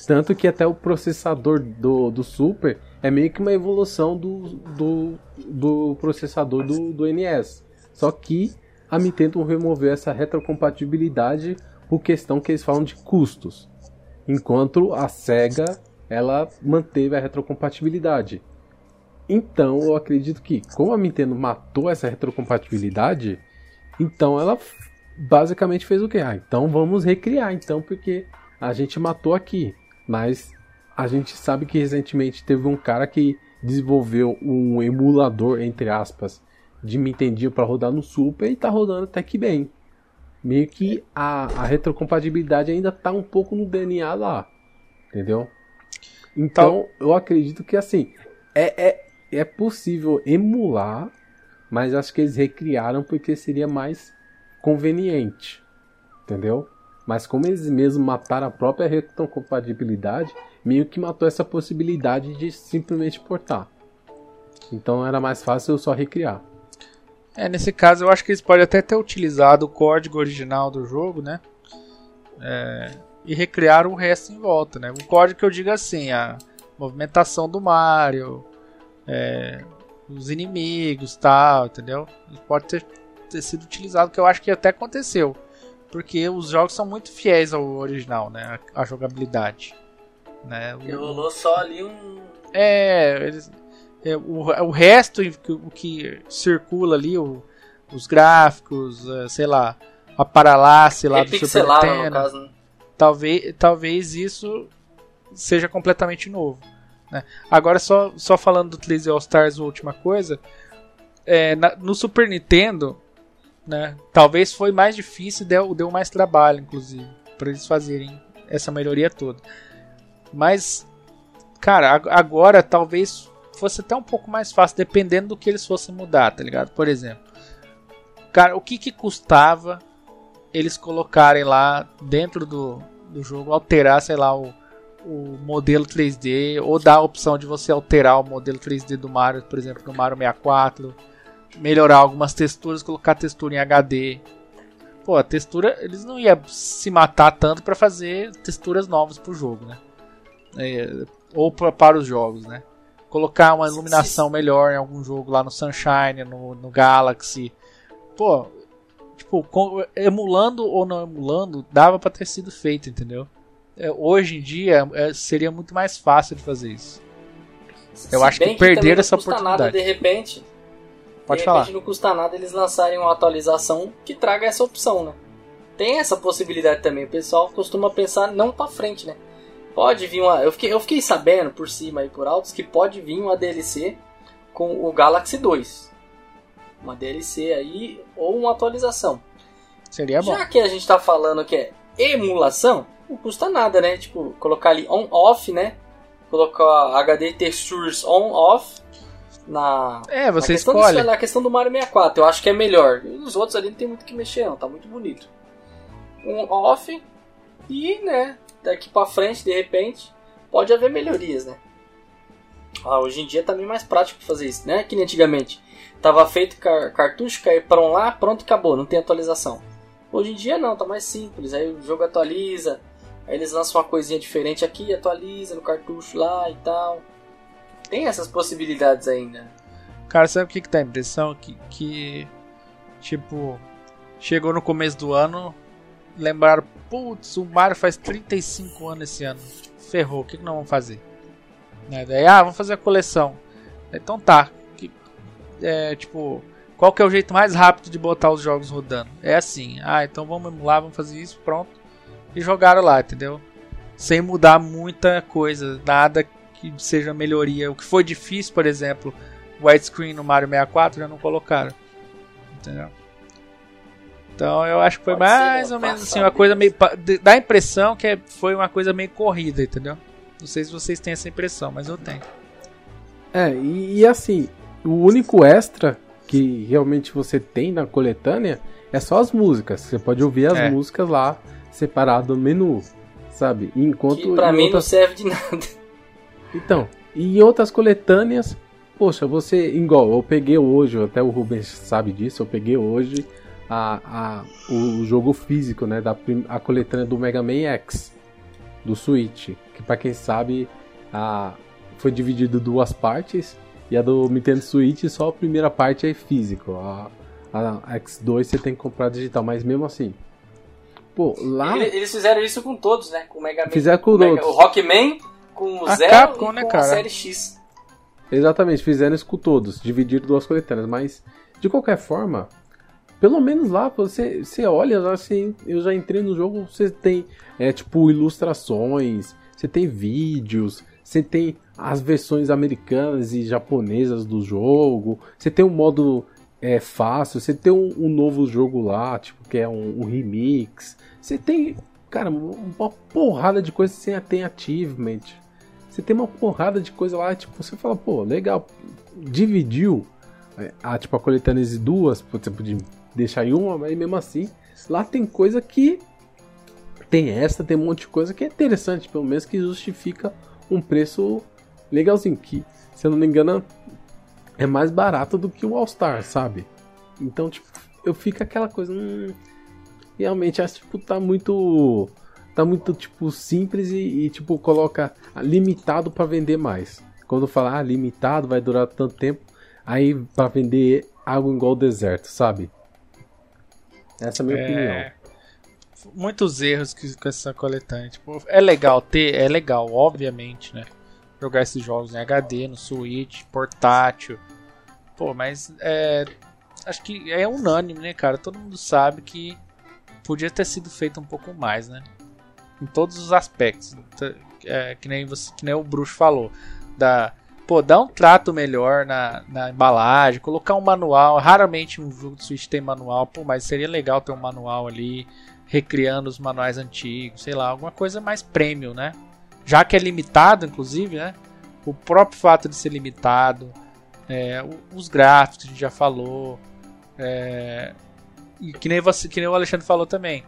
Tanto que até o processador do, do Super é meio que uma evolução do, do, do processador do, do NES. Só que a Nintendo removeu essa retrocompatibilidade por questão que eles falam de custos. Enquanto a Sega ela manteve a retrocompatibilidade. Então eu acredito que, como a Nintendo matou essa retrocompatibilidade, então ela basicamente fez o que? Ah, então vamos recriar, então, porque a gente matou aqui. Mas a gente sabe que recentemente teve um cara que desenvolveu um emulador, entre aspas, de Nintendo para rodar no Super e tá rodando até que bem. Meio que a, a retrocompatibilidade ainda tá um pouco no DNA lá. Entendeu? Então, eu acredito que assim, é, é, é possível emular, mas acho que eles recriaram porque seria mais conveniente. Entendeu? Mas como eles mesmos mataram a própria retrocompatibilidade, meio que matou essa possibilidade de simplesmente portar. Então era mais fácil eu só recriar. É, nesse caso eu acho que eles podem até ter utilizado o código original do jogo, né? É, e recriar o resto em volta, né? O código que eu digo assim, a movimentação do Mario, é, os inimigos, tal, entendeu? Pode ter, ter sido utilizado, que eu acho que até aconteceu porque os jogos são muito fiéis ao original, né? A, a jogabilidade. Né? O, rolou só ali um. É, eles, é o, o resto, o que circula ali, o, os gráficos, é, sei lá, a paralaxe lá do Super Nintendo. Caso, né? talvez, talvez isso seja completamente novo. Né? Agora, só, só falando do 3 All Stars, última coisa. É, na, no Super Nintendo, né? Talvez foi mais difícil, deu, deu mais trabalho, inclusive, para eles fazerem essa melhoria toda. Mas, cara, agora talvez fosse até um pouco mais fácil, dependendo do que eles fossem mudar, tá ligado? Por exemplo, cara, o que que custava eles colocarem lá dentro do, do jogo, alterar, sei lá, o, o modelo 3D, ou dar a opção de você alterar o modelo 3D do Mario, por exemplo, no Mario 64 melhorar algumas texturas, colocar textura em HD. Pô, a textura, eles não iam se matar tanto para fazer texturas novas pro jogo, né? É, ou pra, para os jogos, né? Colocar uma iluminação melhor em algum jogo lá no Sunshine, no, no Galaxy. Pô, tipo, com, emulando ou não emulando, dava para ter sido feito, entendeu? é, hoje em dia é, seria muito mais fácil de fazer isso. Eu Se acho que, que perderam essa oportunidade. Nada, de repente, Pode de falar. repente não custa nada eles lançarem uma atualização que traga essa opção, né? Tem essa possibilidade também. O pessoal costuma pensar não para frente, né? Pode vir uma. Eu fiquei, eu fiquei sabendo por cima e por altos que pode vir uma DLC com o Galaxy 2. Uma DLC aí ou uma atualização. Seria bom. Já que a gente tá falando que é emulação, não custa nada, né? Tipo, colocar ali on-off, né? Colocar HD Textures on-off na. É, você na escolhe. Do, na questão do Mario 64, eu acho que é melhor. Os outros ali não tem muito que mexer, não, tá muito bonito. Um off e, né, daqui para frente, de repente, pode haver melhorias, né? Ah, hoje em dia tá bem mais prático fazer isso, né? Que nem antigamente. Tava feito car cartucho, cair para um lá, pronto, acabou, não tem atualização. Hoje em dia não, tá mais simples. Aí o jogo atualiza, aí eles lançam uma coisinha diferente aqui, atualiza no cartucho lá e tal. Tem essas possibilidades ainda. Cara, sabe o que, que dá a impressão? Que, que, tipo, chegou no começo do ano, lembraram, putz, o Mario faz 35 anos esse ano. Ferrou, o que, que nós vamos fazer? Né? Daí, ah, vamos fazer a coleção. Então tá. Que, é, tipo, qual que é o jeito mais rápido de botar os jogos rodando? É assim, ah, então vamos emular, vamos fazer isso, pronto. E jogaram lá, entendeu? Sem mudar muita coisa, nada que seja melhoria. O que foi difícil, por exemplo, widescreen no Mario 64 já não colocaram. Entendeu? Então eu acho que foi Pode mais ser, ou menos assim, uma coisa meio. dá a impressão que é, foi uma coisa meio corrida, entendeu? Não sei se vocês têm essa impressão, mas eu tenho. É, e, e assim, o único extra que realmente você tem na coletânea é só as músicas. Você pode ouvir as é. músicas lá separado no menu, sabe? Enquanto que pra mim outras... não serve de nada. Então, e em outras coletâneas, poxa, você, igual, eu peguei hoje, até o Rubens sabe disso, eu peguei hoje a, a, o jogo físico, né, da a coletânea do Mega Man X, do Switch, que para quem sabe, a, foi dividido em duas partes, e a do Nintendo Switch só a primeira parte é físico, a, a X2 você tem que comprar digital, mas mesmo assim, Pô, lá. Eles fizeram isso com todos, né? Com o Mega Man. Fizeram com o, Mega, o Rockman com o a Zero Capcom, e né, com cara? a série X. Exatamente, fizeram isso com todos, dividiram duas coletâneas, mas de qualquer forma, pelo menos lá você, você olha, assim, eu já entrei no jogo, você tem é, tipo ilustrações, você tem vídeos, você tem as versões americanas e japonesas do jogo, você tem um modo é, fácil, você tem um, um novo jogo lá, tipo, que é um, um remix, você tem, cara, uma porrada de coisas, você tem achievement, você tem uma porrada de coisa lá, tipo, você fala, pô, legal, dividiu é, a, tipo, a coletânea de duas, você podia deixar em uma, mas mesmo assim, lá tem coisa que tem essa, tem um monte de coisa que é interessante, pelo menos que justifica um preço legalzinho, que, se eu não me engano, é mais barato do que o All Star, sabe? Então, tipo, eu fico aquela coisa, hum, realmente acho tipo tá muito tá muito tipo simples e, e tipo coloca limitado para vender mais. Quando falar ah, limitado vai durar tanto tempo, aí para vender algo igual o deserto, sabe? Essa é a minha é... opinião. Muitos erros que, com essa coletânea. Tipo, é legal ter, é legal, obviamente, né? Jogar esses jogos em HD, no Switch, portátil. Pô, mas é, acho que é unânime, né, cara? Todo mundo sabe que podia ter sido feito um pouco mais, né? em todos os aspectos. É, que, nem você, que nem o Bruxo falou. Da, pô, dar um trato melhor na, na embalagem, colocar um manual. Raramente um jogo de Switch tem manual, pô, mas seria legal ter um manual ali, recriando os manuais antigos, sei lá, alguma coisa mais premium, né? Já que é limitado, inclusive, né? O próprio fato de ser limitado, é, os gráficos, a gente já falou. É, e que nem, você, que nem o Alexandre falou também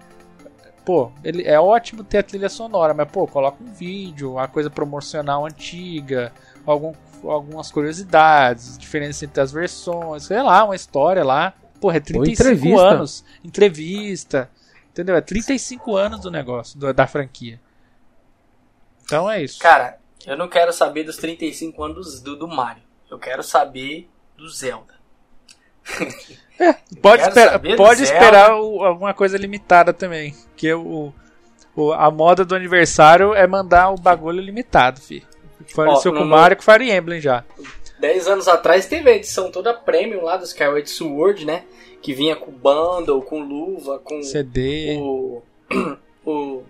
pô, ele é ótimo ter a trilha sonora, mas pô, coloca um vídeo, uma coisa promocional antiga, algum, algumas curiosidades, diferença entre as versões, sei lá, uma história lá. Porra, é 35 anos, entrevista, entendeu? É 35 anos do negócio, do, da franquia. Então é isso. Cara, eu não quero saber dos 35 anos do, do Mario. Eu quero saber do Zelda. É, pode esperar, pode esperar o, alguma coisa limitada também. Que o, O, a moda do aniversário é mandar o bagulho limitado, fi. Faleceu com o Mario com Fire Emblem já. 10 anos atrás teve a edição toda premium lá do Skyward Sword, né? Que vinha com bundle, com luva, com CD. O, o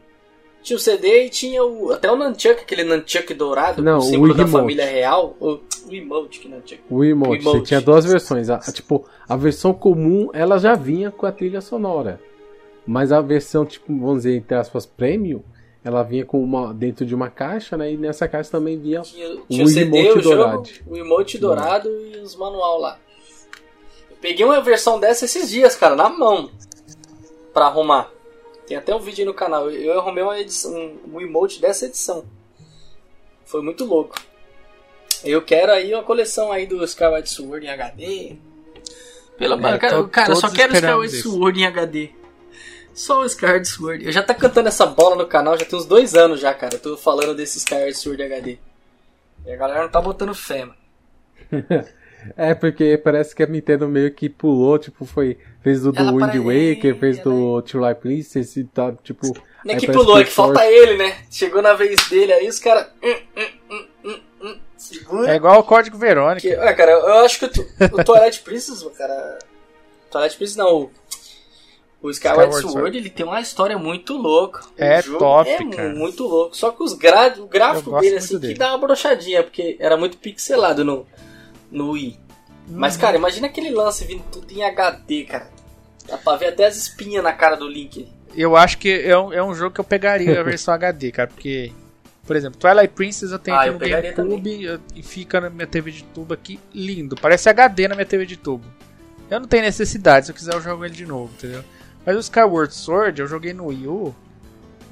tinha o CD e tinha o até o Nunchuck, aquele Nunchuck dourado, Não, o símbolo o da família real. O, o emote que Nunchuck. O emote, O emote. você tinha duas versões. A, tipo, a versão comum, ela já vinha com a trilha sonora. Mas a versão, tipo, vamos dizer, entre aspas, premium, ela vinha com uma dentro de uma caixa, né? E nessa caixa também vinha Tinha, tinha O o CD, emote o jogo, dourado. o emote dourado e os manual lá. Eu peguei uma versão dessa esses dias, cara, na mão. Pra arrumar. Tem até um vídeo aí no canal. Eu arrumei uma edição, um, um emote dessa edição. Foi muito louco. Eu quero aí uma coleção aí do Skyward Sword em HD. Pelo É, cara, tô- cara, eu só quero Skyward. Sword em HD. Só o Skyward Sword. Eu já tá cantando essa bola no canal já tem uns dois anos já, cara. Eu tô falando desse Skyward Sword HD. E a galera não tá botando fé, mano. É, porque parece que a Nintendo meio que pulou, tipo, foi. Fez o do Ela Wind Waker, fez do Twilight Princess e tá, tipo. Não é que pulou, é que falta Force- ele, né? Chegou na vez dele aí, os caras. Hum, hum, hum, segura. É igual o Código Verônica. Que, olha, cara, eu acho que o, o Twilight Princess, cara. Twilight Princess não, o, o Skyward, Skyward Sword, Sword. ele tem uma história muito louca. O É top, é cara. muito louco. Só que os gra o gráfico dele, assim, dele. que dá uma brochadinha, porque era muito pixelado no, no Wii. Uhum. Mas, cara, imagina aquele lance vindo tudo em HD, cara. Dá pra ver até as espinhas na cara do Link. Eu acho que é um, é um jogo que eu pegaria a versão HD, cara, porque, por exemplo, Twilight Princess eu tenho Ah, aqui eu no GameCube e fica na minha TV de tubo aqui lindo. Parece HD na minha TV de tubo. Eu não tenho necessidade, se eu quiser eu jogo ele de novo, entendeu? Mas o Skyward Sword eu joguei no Wii U.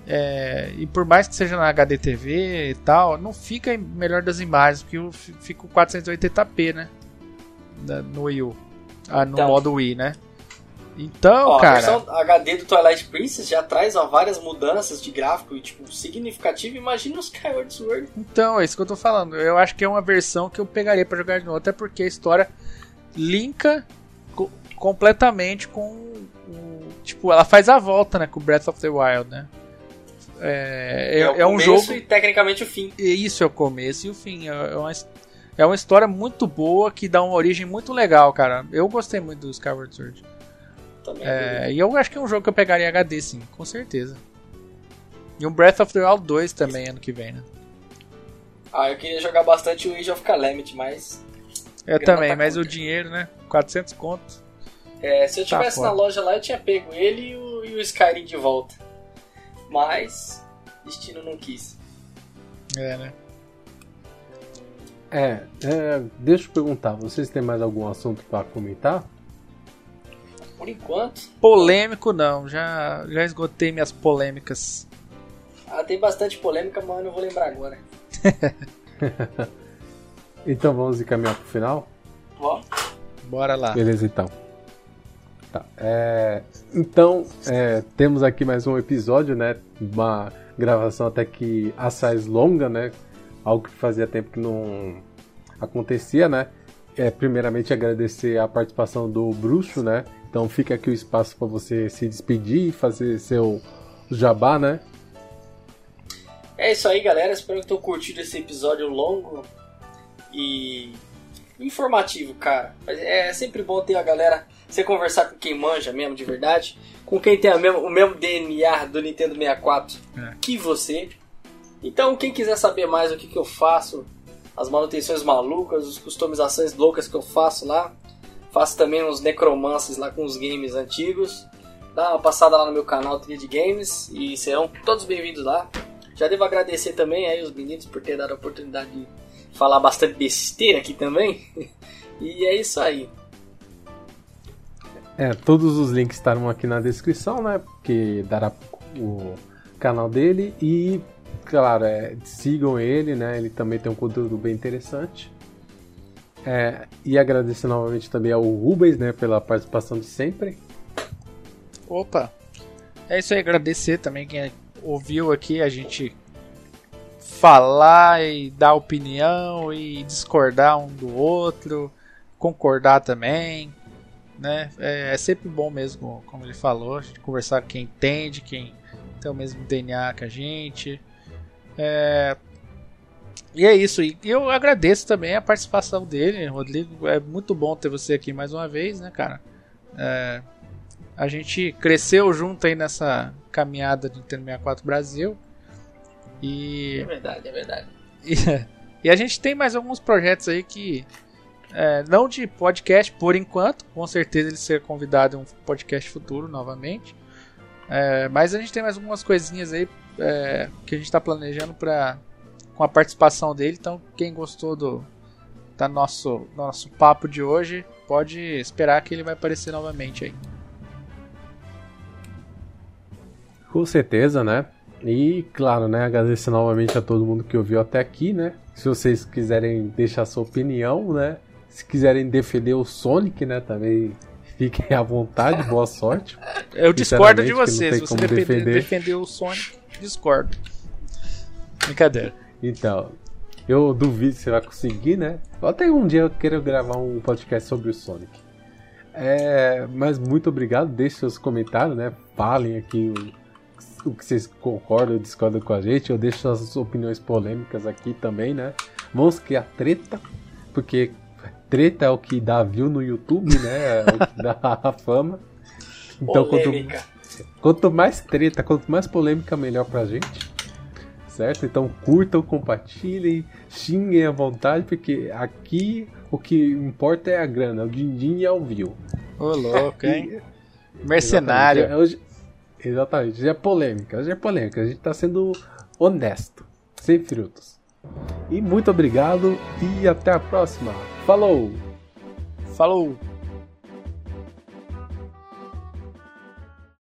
é, e por mais que seja na HD TV e tal, não fica melhor das imagens, porque eu fi- fico 480p, né? No Wii U. Ah, no Então. modo Wii, né? Então, Ó, a cara. versão HD do Twilight Princess já traz ó, várias mudanças de gráfico e tipo significativo. Imagina os Skyward Sword. Então, é isso que eu tô falando. Eu acho que é uma versão que eu pegaria pra jogar de novo, até porque a história linka completamente com o. Tipo, ela faz a volta, né? Com o Breath of the Wild, né? É, é, o é um jogo. e tecnicamente o fim. Isso é o começo e o fim. É é uma, é uma história muito boa que dá uma origem muito legal, cara. Eu gostei muito do Skyward Sword. Também. É, e eu acho que é um jogo que eu pegaria em HD, sim, com certeza. E um Breath of the Wild 2 também ano que vem, né? Ah, eu queria jogar bastante o Age of Calamity, mas Eu também, tá mas contra. o dinheiro, né? 400 conto. É, se eu Tá tivesse na foda. loja lá eu tinha pego ele e o, e o Skyrim de volta. Mas destino não quis. É, né? É, é, deixa eu perguntar, vocês têm mais algum assunto pra comentar? Por enquanto, Polêmico não, já, já esgotei minhas polêmicas. ah, tem bastante polêmica, mas eu não vou lembrar agora. Então vamos encaminhar pro final? Ó, Bora lá. Beleza, então. Tá, é, então, é, temos aqui mais um episódio, né? Uma gravação até que assaz longa, né? Algo que fazia tempo que não acontecia, né? É, primeiramente agradecer a participação do Bruxo, né? Então fica aqui o espaço para você se despedir e fazer seu jabá, né? É isso aí, galera. Espero que tenham curtido esse episódio longo e informativo, cara. É sempre bom ter a galera, você conversar com quem manja mesmo de verdade, com quem tem mesmo- o mesmo DNA do Nintendo 64 É. que você. Então, quem quiser saber mais o que, que eu faço, as manutenções malucas, as customizações loucas que eu faço lá, faço também uns necromances lá com os games antigos. Dá uma passada lá no meu canal Trilha de Games e serão todos bem-vindos lá. Já devo agradecer também aí os meninos por ter dado a oportunidade de falar bastante besteira aqui também. E é isso aí. É, todos os links estarão aqui na descrição, né? Que dará o canal dele e, claro, é, sigam ele, né? Ele também tem um conteúdo bem interessante. É, e agradecer novamente também ao Rubens, né? Pela participação de sempre. Opa! É isso aí, agradecer também quem ouviu aqui a gente falar e dar opinião e discordar um do outro, concordar também, né? É, é sempre bom mesmo, como ele falou, a gente conversar com quem entende, quem tem o mesmo DNA que a gente. É, e é isso. E eu agradeço também a participação dele, Rodrigo. É muito bom ter você aqui mais uma vez, né, cara? É, a gente cresceu junto aí nessa caminhada do Nintendo 64 Brasil. E. É verdade, é verdade. E, e a gente tem mais alguns projetos aí que. É, não de podcast por enquanto, com certeza ele ser convidado em um podcast futuro novamente. É, mas a gente tem mais algumas coisinhas aí é, que a gente está planejando para com a participação dele. Então, quem gostou do da nosso nosso papo de hoje, pode esperar que ele vai aparecer novamente aí. Com certeza, né? E claro, né, agradecer novamente a todo mundo que ouviu até aqui, né? Se vocês quiserem deixar sua opinião, né? Se quiserem defender o Sonic, né, também fiquem à vontade, boa sorte. Eu discordo de você, se você defender. defender o Sonic, discordo. Brincadeira. Então, eu duvido você vai conseguir, né? Até um dia eu quero gravar um podcast sobre o Sonic. É, mas muito obrigado, deixe seus comentários, né? Falem aqui o, o que vocês concordam ou discordam com a gente. Eu deixo suas opiniões polêmicas aqui também, né? Vamos criar treta, porque treta é o que dá view no YouTube, né? É o que dá a fama. Então, quanto, quanto mais treta, quanto mais polêmica, melhor pra gente certo? Então curtam, compartilhem, xinguem à vontade, porque aqui o que importa é a grana, o din-din e é o view. Ô louco, hein? Mercenário. Exatamente. Hoje, exatamente, hoje é polêmica, hoje é polêmica, a gente tá sendo honesto, sem frutos. E muito obrigado e até a próxima. Falou! Falou!